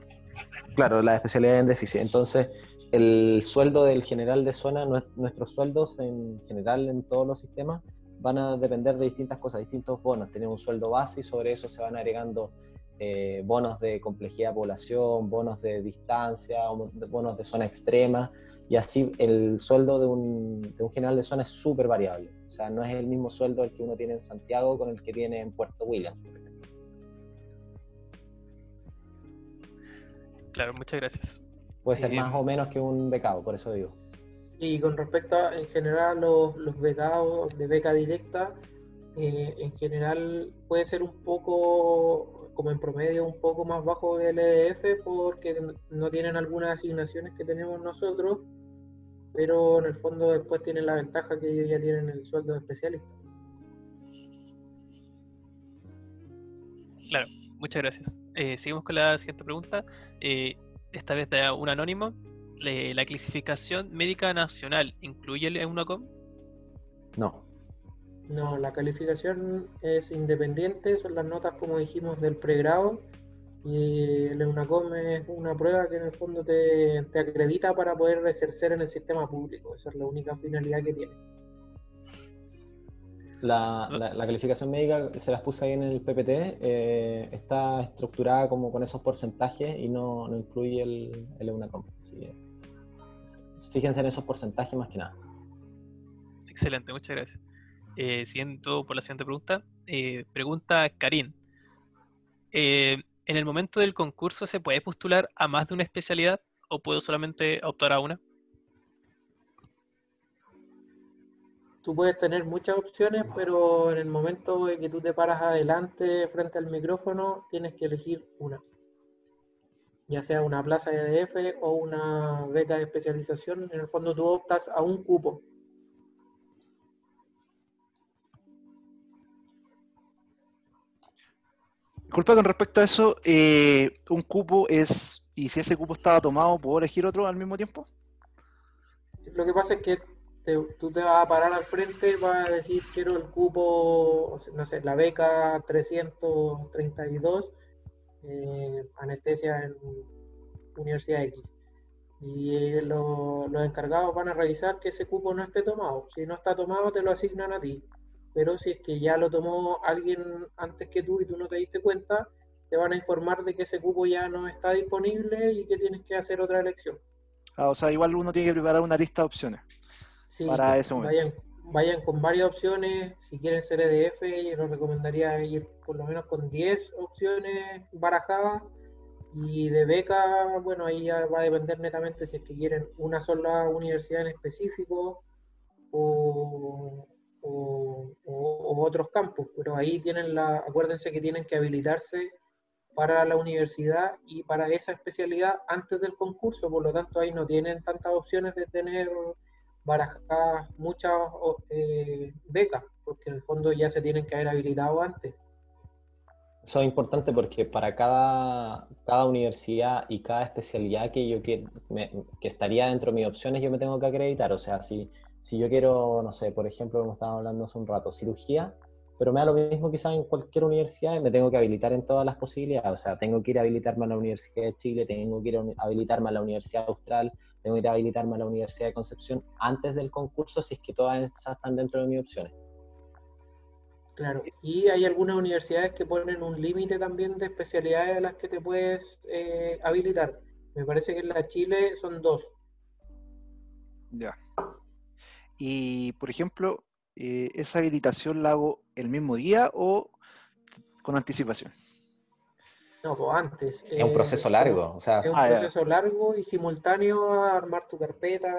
claro, la especialidad en déficit. Entonces, el sueldo del general de zona, nuestros sueldos en general en todos los sistemas, van a depender de distintas cosas, distintos bonos. Tenemos un sueldo base y sobre eso se van agregando eh, bonos de complejidad de población, bonos de distancia, bonos de zona extrema, y así el sueldo de un, general de zona es súper variable. O sea, no es el mismo sueldo el que uno tiene en Santiago con el que tiene en Puerto William. Claro, muchas gracias. Puede ser más o menos que un becado, por eso digo. Y con respecto a, en general, los, los becados de beca directa, eh, en general puede ser un poco como en promedio un poco más bajo del EDF porque no tienen algunas asignaciones que tenemos nosotros, pero en el fondo después tienen la ventaja que ellos ya tienen el sueldo de especialista. Claro, muchas gracias. Eh, seguimos con la siguiente pregunta. Eh, esta vez de un anónimo. ¿La clasificación médica nacional incluye el EUNACOM? No. No, la calificación es independiente, son las notas, como dijimos, del pregrado. Y el EUNACOM es una prueba que en el fondo te, acredita para poder ejercer en el sistema público. Esa es la única finalidad que tiene. La, calificación médica, se las puse ahí en el PPT, eh, está estructurada como con esos porcentajes y no, incluye el, el EUNACOM. Fíjense en esos porcentajes más que nada. Excelente, muchas gracias. Eh, siento por la siguiente pregunta. Eh, pregunta Karin. Eh, ¿En el momento del concurso se puede postular a más de una especialidad o puedo solamente optar a una? Tú puedes tener muchas opciones, pero en el momento de que tú te paras adelante frente al micrófono, tienes que elegir una. Ya sea una plaza de EDF o una beca de especialización, en el fondo tú optas a un cupo. Disculpa, con respecto a eso, eh, ¿un cupo es, y si ese cupo estaba tomado, ¿puedo elegir otro al mismo tiempo? Lo que pasa es que tú te vas a parar al frente, vas a decir, quiero el cupo, no sé, la beca 332, eh, anestesia en Universidad X. Y eh, los encargados van a revisar que ese cupo no esté tomado. Si no está tomado, te lo asignan a ti pero si es que ya lo tomó alguien antes que tú y tú no te diste cuenta, te van a informar de que ese cupo ya no está disponible y que tienes que hacer otra elección. Ah, o sea, igual uno tiene que preparar una lista de opciones sí, para ese momento. Vayan, con varias opciones. Si quieren ser EDF, yo les recomendaría ir por lo menos con 10 opciones barajadas. Y de beca, bueno, ahí ya va a depender netamente si es que quieren una sola universidad en específico o, o, otros campos, pero ahí tienen la, acuérdense que tienen que habilitarse para la universidad y para esa especialidad antes del concurso, por lo tanto ahí no tienen tantas opciones de tener barajadas muchas eh, becas, porque en el fondo ya se tienen que haber habilitado antes. Eso es importante porque para cada, cada universidad y cada especialidad que yo que, que estaría dentro de mis opciones, yo me tengo que acreditar. O sea, si si yo quiero, no sé, por ejemplo, como estábamos hablando hace un rato, cirugía, pero me da lo mismo quizás en cualquier universidad me tengo que habilitar en todas las posibilidades. O sea, tengo que ir a habilitarme a la Universidad de Chile, tengo que ir a habilitarme a la Universidad Austral, tengo que ir a habilitarme a la Universidad de Concepción antes del concurso si es que todas esas están dentro de mis opciones. Claro, y hay algunas universidades que ponen un límite también de especialidades a las que te puedes eh, habilitar. Me parece que en la Chile son dos. Ya. Y, por ejemplo, eh, ¿esa habilitación la hago el mismo día o con anticipación? No, pues antes. Es un proceso eh, largo. O sea, es un ah, proceso largo y simultáneo a armar tu carpeta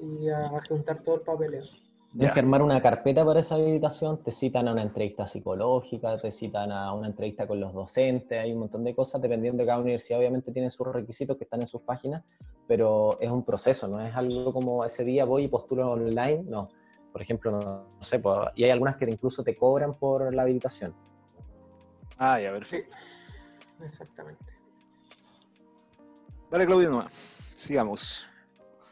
y a juntar todo el papeleo. Tienes que armar una carpeta para esa habilitación, te citan a una entrevista psicológica, te citan a una entrevista con los docentes, hay un montón de cosas, dependiendo de cada universidad, obviamente tiene sus requisitos que están en sus páginas, pero es un proceso, no es algo como ese día voy y postulo online, no. Por ejemplo, no, sé, pues, y hay algunas que incluso te cobran por la habilitación. Ah, ya, perfecto. Exactamente. Dale, Claudio, nomás. Sigamos.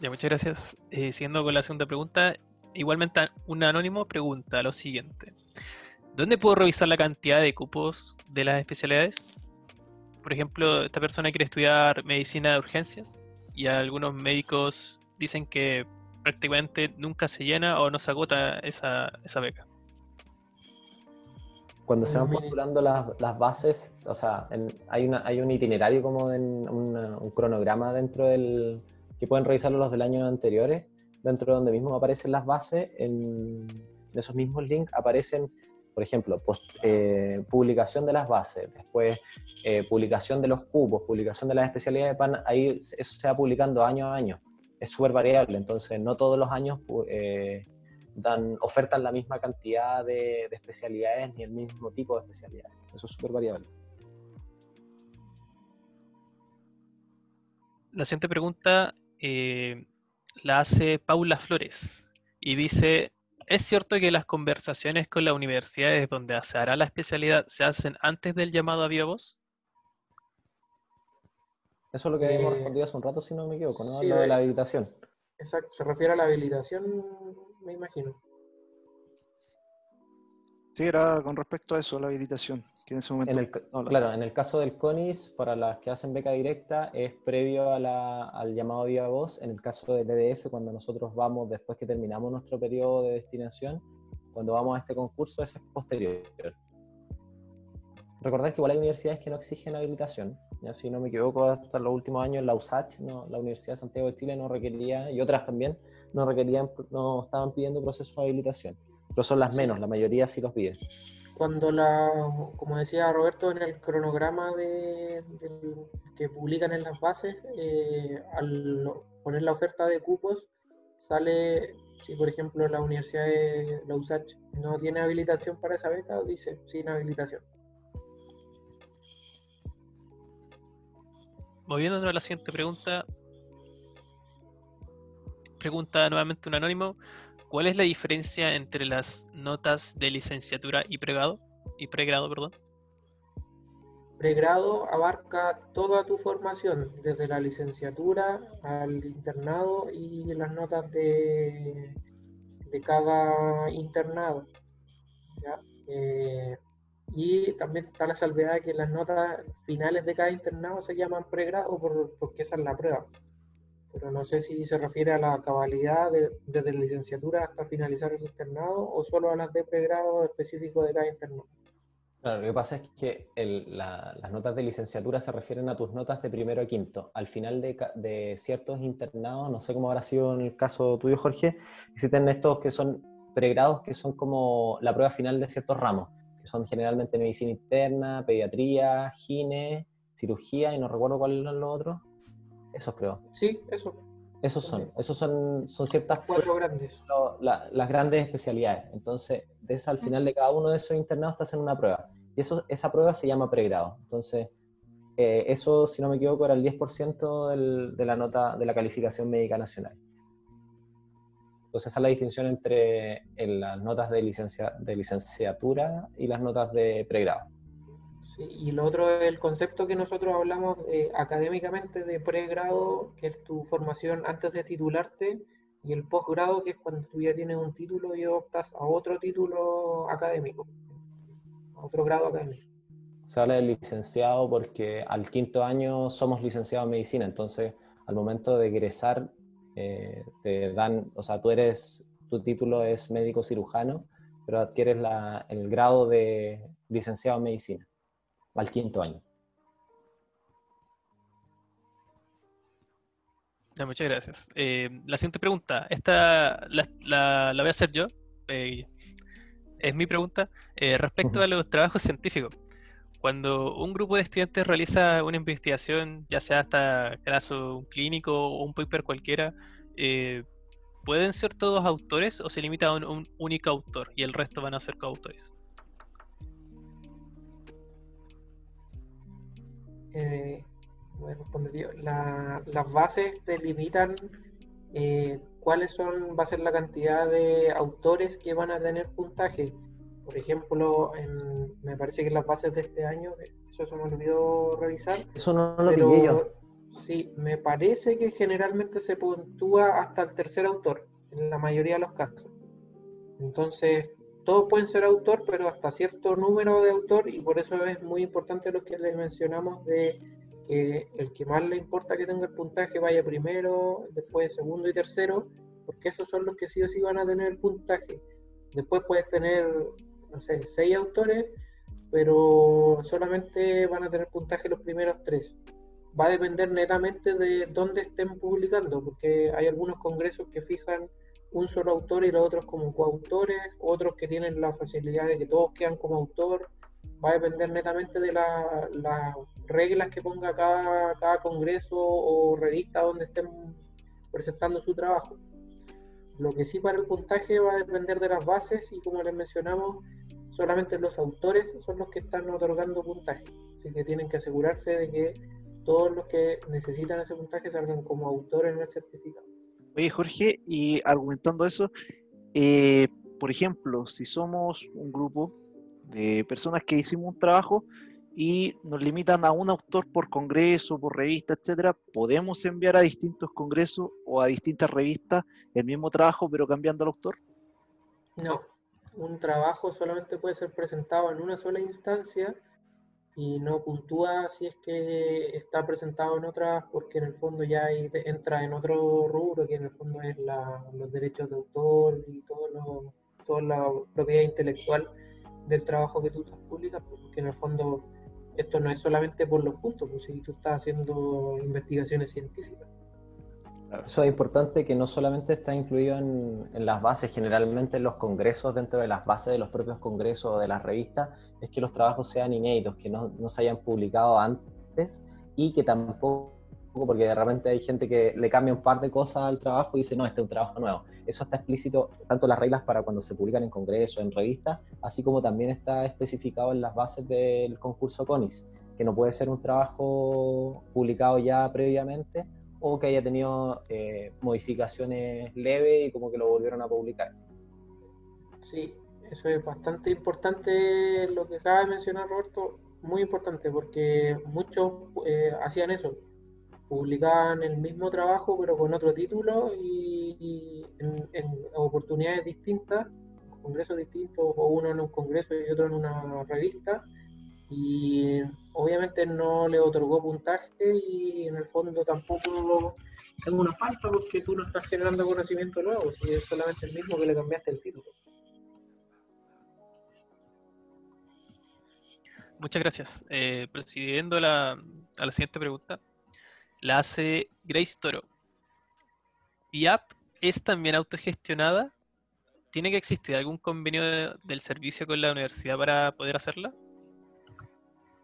Ya, muchas gracias. Eh, siguiendo con la segunda pregunta, igualmente un anónimo pregunta lo siguiente. ¿Dónde puedo revisar la cantidad de cupos de las especialidades? Por ejemplo, esta persona quiere estudiar medicina de urgencias y algunos médicos dicen que prácticamente nunca se llena o no se agota esa, beca. Cuando se van postulando las, bases, o sea, hay, una, hay un itinerario como de un cronograma dentro del que pueden revisarlo los del año anteriores dentro de donde mismo aparecen las bases, en, esos mismos links aparecen, por ejemplo, eh, publicación de las bases, después eh, publicación de los cupos, publicación de las especialidades de PAN, ahí eso se va publicando año a año. Es súper variable, entonces no todos los años eh, dan, ofertan la misma cantidad de, especialidades ni el mismo tipo de especialidades. Eso es súper variable. La siguiente pregunta la hace Paula Flores y dice, ¿es cierto que las conversaciones con las universidades donde se hará la especialidad se hacen antes del llamado a viva voz? Eso es lo que habíamos eh, respondido hace un rato, si no me equivoco, ¿no? lo de la habilitación. Exacto, se refiere a la habilitación, me imagino. Sí, era con respecto a eso, la habilitación en el, Claro, en el caso del CONIS, para las que hacen beca directa, es previo al llamado vía voz. En el caso del EDF, cuando nosotros vamos, después que terminamos nuestro periodo de destinación, cuando vamos a este concurso, ese es posterior. Recordad que igual hay universidades que no exigen habilitación. Ya, si no me equivoco, hasta los últimos años la USACH, no, la Universidad de Santiago de Chile, no requería, y otras también, no requerían, no estaban pidiendo proceso de habilitación. Pero son las menos, la mayoría sí los pide cuando la, como decía Roberto, en el cronograma de, que publican en las bases, eh, al poner la oferta de cupos, sale, si por ejemplo la Universidad de la USACH no tiene habilitación para esa beca, dice sin habilitación. Moviéndonos a la siguiente pregunta, pregunta nuevamente un anónimo. ¿Cuál es la diferencia entre las notas de licenciatura y pregrado? Y pregrado, perdón. Pregrado abarca toda tu formación, desde la licenciatura al internado y las notas de, de cada internado. Eh, y también está la salvedad de que las notas finales de cada internado se llaman pregrado porque esa es la prueba pero no sé si se refiere a la cabalidad desde la licenciatura hasta finalizar el internado o solo a las de pregrado específico de cada internado. Claro, lo que pasa es que las notas de licenciatura se refieren a tus notas de primero a quinto. Al final de, ciertos internados, no sé cómo habrá sido en el caso tuyo, Jorge, existen estos que son pregrados que son como la prueba final de ciertos ramos, que son generalmente medicina interna, pediatría, gine, cirugía y no recuerdo cuáles son los otros. Esos creo. Sí, eso. Esos son, esos son, son ciertas cuatro grandes. las grandes especialidades. Entonces, de esa, al final de cada uno de esos internados estás en una prueba. Y eso, esa prueba se llama pregrado. Entonces, eh, eso, si no me equivoco, era el 10% de la nota de la calificación médica nacional. Entonces, esa es la distinción entre las notas de, licencia, de licenciatura y las notas de pregrado y lo otro es el concepto que nosotros hablamos eh, académicamente de pregrado, que es tu formación antes de titularte, y el posgrado, que es cuando tú ya tienes un título y optas a otro título académico, a otro grado académico. Se habla de licenciado porque al quinto año somos licenciados en medicina, entonces al momento de egresar eh, te dan, o sea, tú eres, tu título es médico cirujano, pero adquieres la, el grado de licenciado en medicina al quinto año. muchas gracias. Eh, la siguiente pregunta, esta la, voy a hacer yo. Eh, es mi pregunta eh, respecto a los trabajos científicos. Cuando un grupo de estudiantes realiza una investigación, ya sea hasta caso clínico o un paper cualquiera, ¿pueden ser todos autores o se limita a un, único autor y el resto van a ser coautores? Eh, bueno, las bases delimitan eh, cuáles son, va a ser la cantidad de autores que van a tener puntaje. Por ejemplo, me parece que las bases de este año, eso se me olvidó revisar. Eso no lo pillé yo. Sí, me parece que generalmente se puntúa hasta el tercer autor, en la mayoría de los casos. Entonces, todos pueden ser autor, pero hasta cierto número de autor, y por eso es muy importante lo que les mencionamos de que el que más le importa que tenga el puntaje vaya primero, después segundo y tercero, porque esos son los que sí o sí van a tener el puntaje. Después puedes tener, no sé, seis autores, pero solamente van a tener puntaje los primeros tres. Va a depender netamente de dónde estén publicando, porque hay algunos congresos que fijan un solo autor y los otros como coautores, otros que tienen la facilidad de que todos quedan como autor, va a depender netamente de las reglas que ponga cada congreso o revista donde estén presentando su trabajo. Lo que sí para el puntaje va a depender de las bases y como les mencionamos, solamente los autores son los que están otorgando puntaje. Así que tienen que asegurarse de que todos los que necesitan ese puntaje salgan como autores en el certificado. Oye Jorge, y argumentando eso, eh, por ejemplo, si somos un grupo de personas que hicimos un trabajo y nos limitan a un autor por congreso, por revista, etcétera, podemos enviar a distintos congresos o a distintas revistas el mismo trabajo pero cambiando el autor? No, un trabajo solamente puede ser presentado en una sola instancia y no puntúa si es que está presentado en otras porque en el fondo ya entra en otro rubro que en el fondo es los derechos de autor y todo lo, toda la propiedad intelectual del trabajo que tú estás publicando, porque en el fondo esto no es solamente por los puntos, pues si tú estás haciendo investigaciones científicas. Eso es importante que no solamente está incluido en, las bases, generalmente en los congresos, dentro de las bases de los propios congresos o de las revistas, es que los trabajos sean inéditos, que no, no se hayan publicado antes y que tampoco porque de repente hay gente que le cambia un par de cosas al trabajo y dice, no, este es un trabajo nuevo. Eso está explícito, tanto las reglas para cuando se publican en congreso, en revistas, así como también está especificado en las bases del concurso CONIS, que no puede ser un trabajo publicado ya previamente o que haya tenido eh, modificaciones leves y como que lo volvieron a publicar. Sí, eso es bastante importante lo que acaba de mencionar Roberto, muy importante porque muchos eh, hacían eso, publicaban el mismo trabajo pero con otro título y, en, oportunidades distintas, congresos distintos, o uno en un congreso y otro en una revista, y obviamente no le otorgó puntaje y en el fondo tampoco tengo una falta porque tú no estás generando conocimiento nuevo, si es solamente el mismo que le cambiaste el título. Muchas gracias. Eh, la, a la siguiente pregunta, la hace Grace Toro. ¿PIAP es también autogestionada? ¿Tiene que existir algún convenio del servicio con la universidad para poder hacerla?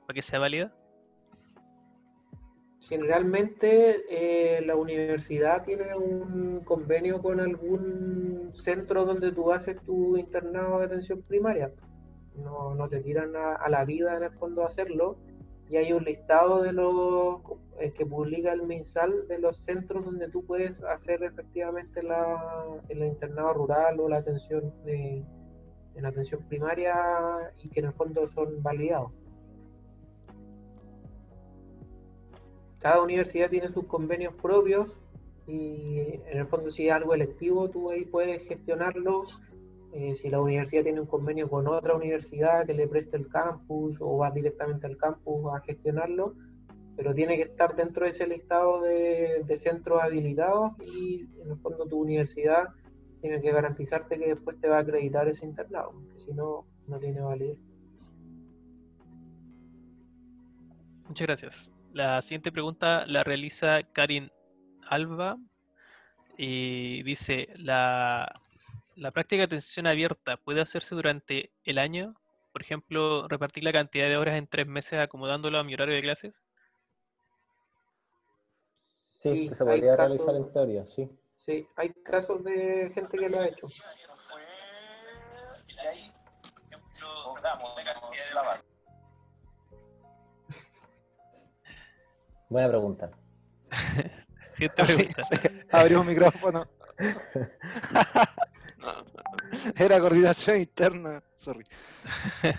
¿Para que sea válida? Generalmente eh, la universidad tiene un convenio con algún centro donde tú haces tu internado de atención primaria. No, no te tiran a, la vida en el fondo a hacerlo y hay un listado de los eh, que publica el MinSal de los centros donde tú puedes hacer efectivamente la, el internado rural o la atención de, en atención primaria y que en el fondo son validados. Cada universidad tiene sus convenios propios y en el fondo si es algo electivo tú ahí puedes gestionarlo eh, si la universidad tiene un convenio con otra universidad que le preste el campus o va directamente al campus a gestionarlo, pero tiene que estar dentro de ese listado de, centros habilitados y en el fondo tu universidad tiene que garantizarte que después te va a acreditar ese internado, porque si no, no tiene validez. Muchas gracias. La siguiente pregunta la realiza Karin Alba y dice, la la práctica de atención abierta puede hacerse durante el año, por ejemplo, repartir la cantidad de horas en tres meses acomodándolo a mi horario de clases. Sí, se podría realizar en teoría, sí. Sí, hay casos de gente que lo ha hecho. Buena pregunta. Siguiente pregunta. Abrió un micrófono. Era coordinación interna. Sorry.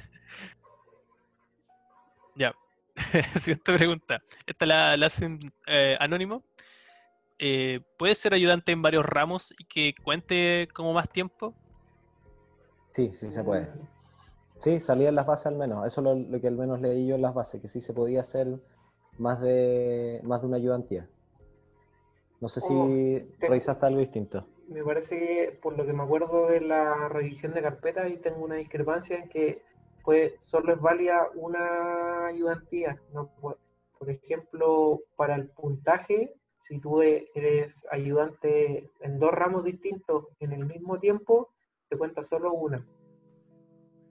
Ya. Siguiente pregunta. Esta la, la hace un eh, anónimo. Eh, ¿Puede ser ayudante en varios ramos y que cuente como más tiempo? Sí, sí se puede. Sí, salía en las bases al menos. Eso es lo, lo que al menos leí yo en las bases, que sí se podía hacer más de, más de una ayudantía. No sé si Oh, te- revisaste algo distinto. Me parece que, por lo que me acuerdo de la revisión de carpeta, y tengo una discrepancia en que pues, solo es válida una ayudantía. No por ejemplo, para el puntaje, si tú eres ayudante en dos ramos distintos en el mismo tiempo, te cuenta solo una.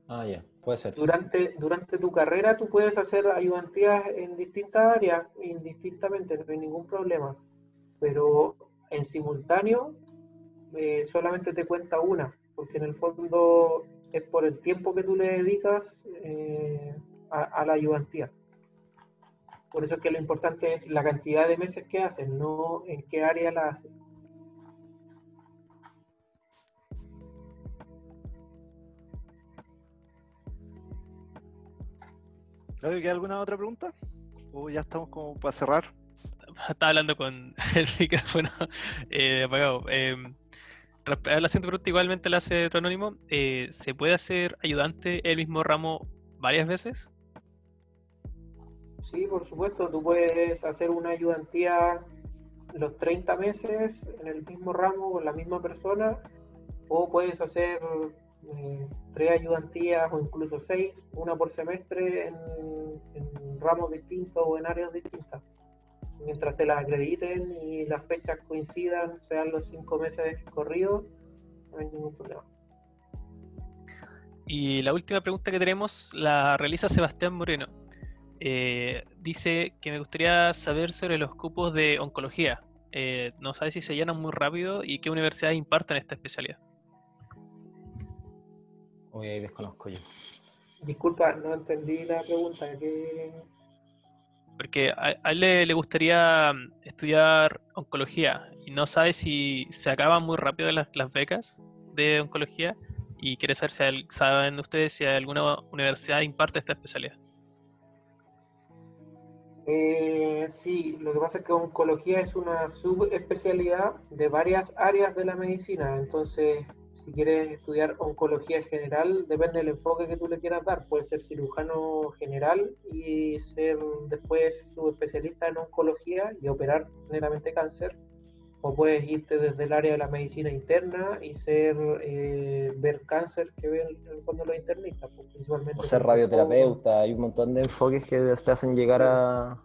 Ah, ya, puede ser. Durante, durante tu carrera tú puedes hacer ayudantías en distintas áreas, indistintamente, no hay ningún problema. Pero en simultáneo eh, solamente te cuenta una, porque en el fondo es por el tiempo que tú le dedicas eh, a, a la ayudantía. Por eso es que lo importante es la cantidad de meses que haces, no en qué área la haces. ¿queda alguna otra pregunta? ¿O ya estamos como para cerrar? Estaba hablando con el micrófono eh, apagado. Eh, resp- a la siguiente igualmente la hace anónimo. Eh, ¿Se puede hacer ayudante el mismo ramo varias veces? Sí, por supuesto, tú puedes hacer una ayudantía los 30 meses en el mismo ramo con la misma persona, o puedes hacer eh, tres ayudantías o incluso seis, una por semestre en, en ramos distintos o en áreas distintas. Mientras te las acrediten y las fechas coincidan, sean los cinco meses corridos, no hay ningún problema. Y la última pregunta que tenemos la realiza Sebastián Moreno. Eh, dice que me gustaría saber sobre los cupos de oncología. Eh, no sabe si se llenan muy rápido y qué universidades imparten esta especialidad. Hoy ahí desconozco yo. Disculpa, no entendí la pregunta. ¿qué- Porque a, él le, gustaría mm, estudiar oncología y no sabe si se acaban muy rápido las, las becas de oncología y quiere saber si hay- saben ustedes si alguna universidad imparte esta especialidad. Eh, sí, lo que pasa es que oncología es una subespecialidad de varias áreas de la medicina. Entonces, si quieres estudiar oncología en general, depende del enfoque que tú le quieras dar. Puedes ser cirujano general y ser después subespecialista en oncología y operar meramente cáncer. O puedes irte desde el área de la medicina interna y ser eh, ver cáncer que ven en el fondo los internistas, pues, principalmente. O ser radioterapeuta, hay un montón de enfoques que te hacen llegar a,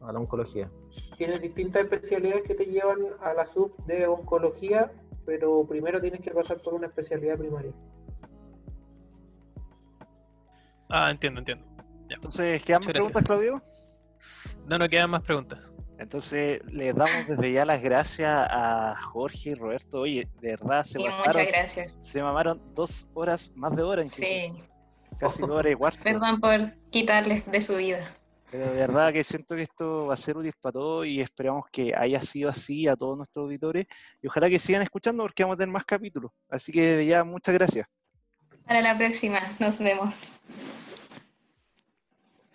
a la oncología. tienes distintas especialidades que te llevan a la sub de oncología, pero primero tienes que pasar por una especialidad primaria. Ah, entiendo, entiendo. Entonces, ¿quedan más preguntas. Claudio? No, no quedan más preguntas. Entonces, les damos desde ya las gracias a Jorge y Roberto. Oye, de verdad, se pasaron, muchas gracias. se mamaron dos horas, más de hora, incluso, Sí, casi dos horas y cuarto. perdón por quitarles de su vida. Pero de verdad que siento que esto va a ser útil para todos y esperamos que haya sido así a todos nuestros auditores y ojalá que sigan escuchando porque vamos a tener más capítulos. Así que ya, muchas gracias. Para la próxima, nos vemos.